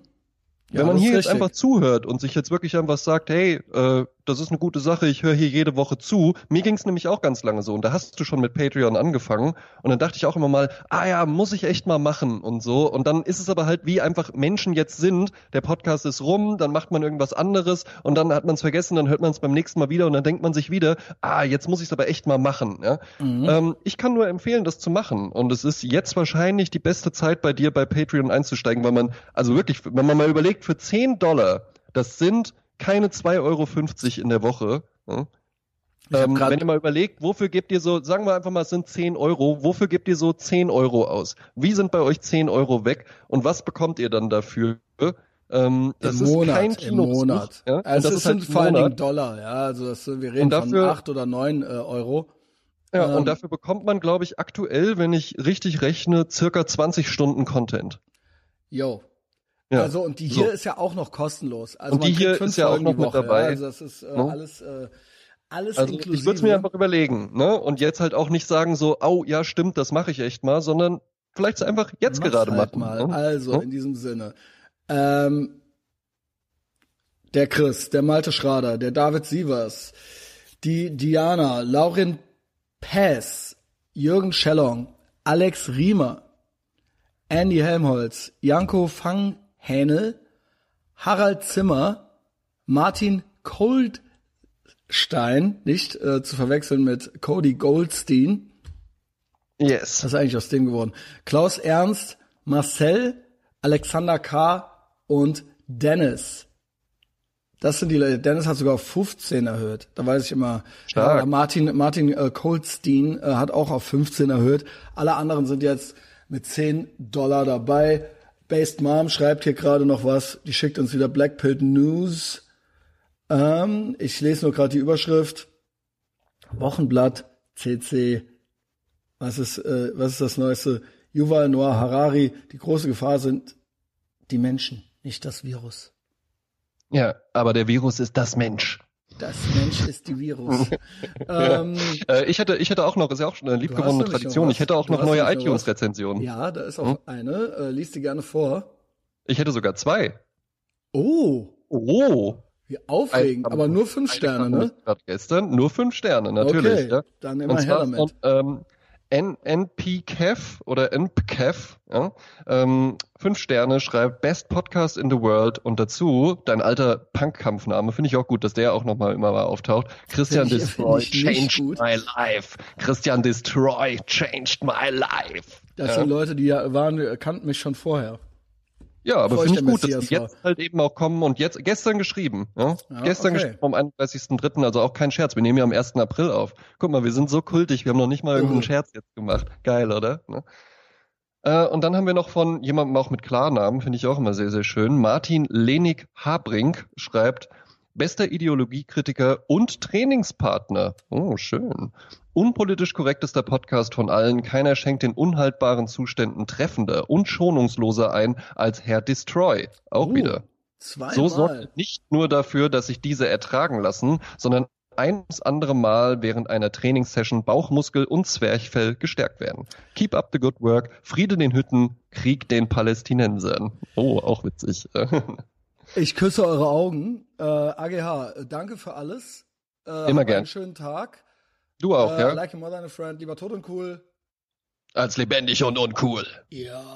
Ja, wenn man hier jetzt einfach zuhört und sich jetzt wirklich einfach sagt, hey, äh, das ist eine gute Sache, ich höre hier jede Woche zu. Mir ging es nämlich auch ganz lange so und da hast du schon mit Patreon angefangen und dann dachte ich auch immer mal, ah ja, muss ich echt mal machen und so und dann ist es aber halt wie einfach Menschen jetzt sind, der Podcast ist rum, dann macht man irgendwas anderes und dann hat man es vergessen, dann hört man es beim nächsten Mal wieder und dann denkt man sich wieder, ah, jetzt muss ich es aber echt mal machen. Ja? Mhm. Ähm, ich kann nur empfehlen, das zu machen und es ist jetzt wahrscheinlich die beste Zeit bei dir bei Patreon einzusteigen, weil man, also wirklich, wenn man mal überlegt, für 10 Dollar, das sind keine 2,50 Euro in der Woche. Ja? Ähm, wenn ihr mal überlegt, wofür gebt ihr so, sagen wir einfach mal, es sind 10 Euro, wofür gebt ihr so 10 Euro aus? Wie sind bei euch 10 Euro weg und was bekommt ihr dann dafür? Ähm, das Im ist Monat, kein Kino im Monat. Ja? Also das sind halt vor allen Dingen Dollar, ja. Also das, wir reden dafür, von 8 oder 9 äh, Euro. Ja, ähm, und dafür bekommt man, glaube ich, aktuell, wenn ich richtig rechne, circa 20 Stunden Content. Jo, ja. Also und die hier so. ist ja auch noch kostenlos. Also und die hier ist ja auch noch mit dabei. Also das ist äh, no? alles äh, alles also inklusive. Ich würde es mir einfach überlegen, ne? Und jetzt halt auch nicht sagen so, oh ja, stimmt, das mache ich echt mal, sondern vielleicht einfach jetzt Mach's gerade halt machen. Mal. Ne? Also no? in diesem Sinne. Ähm, der Chris, der Malte Schrader, der David Sievers, die Diana, Laurin Pess, Jürgen Schellong, Alex Riemer, Andy Helmholtz, Janko Fang Hähnel, Harald Zimmer, Martin Goldstein, nicht äh, zu verwechseln mit Cody Goldstein. Yes. Das ist eigentlich aus dem geworden. Klaus Ernst, Marcel, Alexander K. und Dennis. Das sind die Leute. Dennis hat sogar auf 15 erhöht. Da weiß ich immer. Stark. Ja, Martin Martin äh, Goldstein äh, hat auch auf 15 erhöht. Alle anderen sind jetzt mit 10 Dollar dabei. Based Mom schreibt hier gerade noch was. Die schickt uns wieder Blackpill News. Ähm, ich lese nur gerade die Überschrift. Wochenblatt CC. Was ist, äh, was ist das Neueste? Yuval Noah Harari. Die große Gefahr sind die Menschen, nicht das Virus. Ja, aber der Virus ist das Mensch. Das Mensch ist die Virus. ähm, äh, ich hätte, ich hätte auch noch, ist ja auch schon eine liebgewonnene Tradition. Ich hätte auch noch neue iTunes-Rezensionen. Ja, da ist auch hm? eine. Äh, liest die gerne vor. Ich hätte sogar zwei. Oh. Oh. Wie aufregend, aber nur fünf Sterne, ne? Gestern nur fünf Sterne, natürlich. Okay, ja. dann immer her damit. Von, ähm, N NPCAF oder NPCAF, ja, ähm, fünf Sterne, schreibt Best Podcast in the World und dazu dein alter Punk-Kampfname, finde ich auch gut, dass der auch nochmal immer mal auftaucht. Christian ich, Destroy changed my life. Christian Destroy changed my life. Das ja. sind Leute, die ja waren, kannten mich schon vorher. Ja, aber finde ich gut, dass die jetzt halt eben auch kommen und jetzt gestern geschrieben. Ja? ja gestern okay. geschrieben am 31.3., also auch kein Scherz. Wir nehmen ja am 1. April auf. Guck mal, wir sind so kultig, wir haben noch nicht mal irgendeinen. Scherz jetzt gemacht. Geil, oder? Ne? Äh, und dann haben wir noch von jemandem auch mit Klarnamen, finde ich auch immer sehr, sehr schön. Martin Lenig Habrink schreibt, bester Ideologiekritiker und Trainingspartner. Oh, schön. Unpolitisch korrektester Podcast von allen. Keiner schenkt den unhaltbaren Zuständen treffender und schonungsloser ein als Herr Destroy. Auch uh, wieder. Zweimal. So sorgt nicht nur dafür, dass sich diese ertragen lassen, sondern ein bis andere Mal während einer Trainingssession Bauchmuskel und Zwerchfell gestärkt werden. Keep up the good work. Friede den Hütten, Krieg den Palästinensern. Oh, auch witzig. ich küsse eure Augen. Äh, AGH, danke für alles. Äh, Immer gern. Einen schönen Tag. Du auch, äh, ja. Like a mother and a friend. Lieber tot und cool. Als lebendig und uncool. Ja.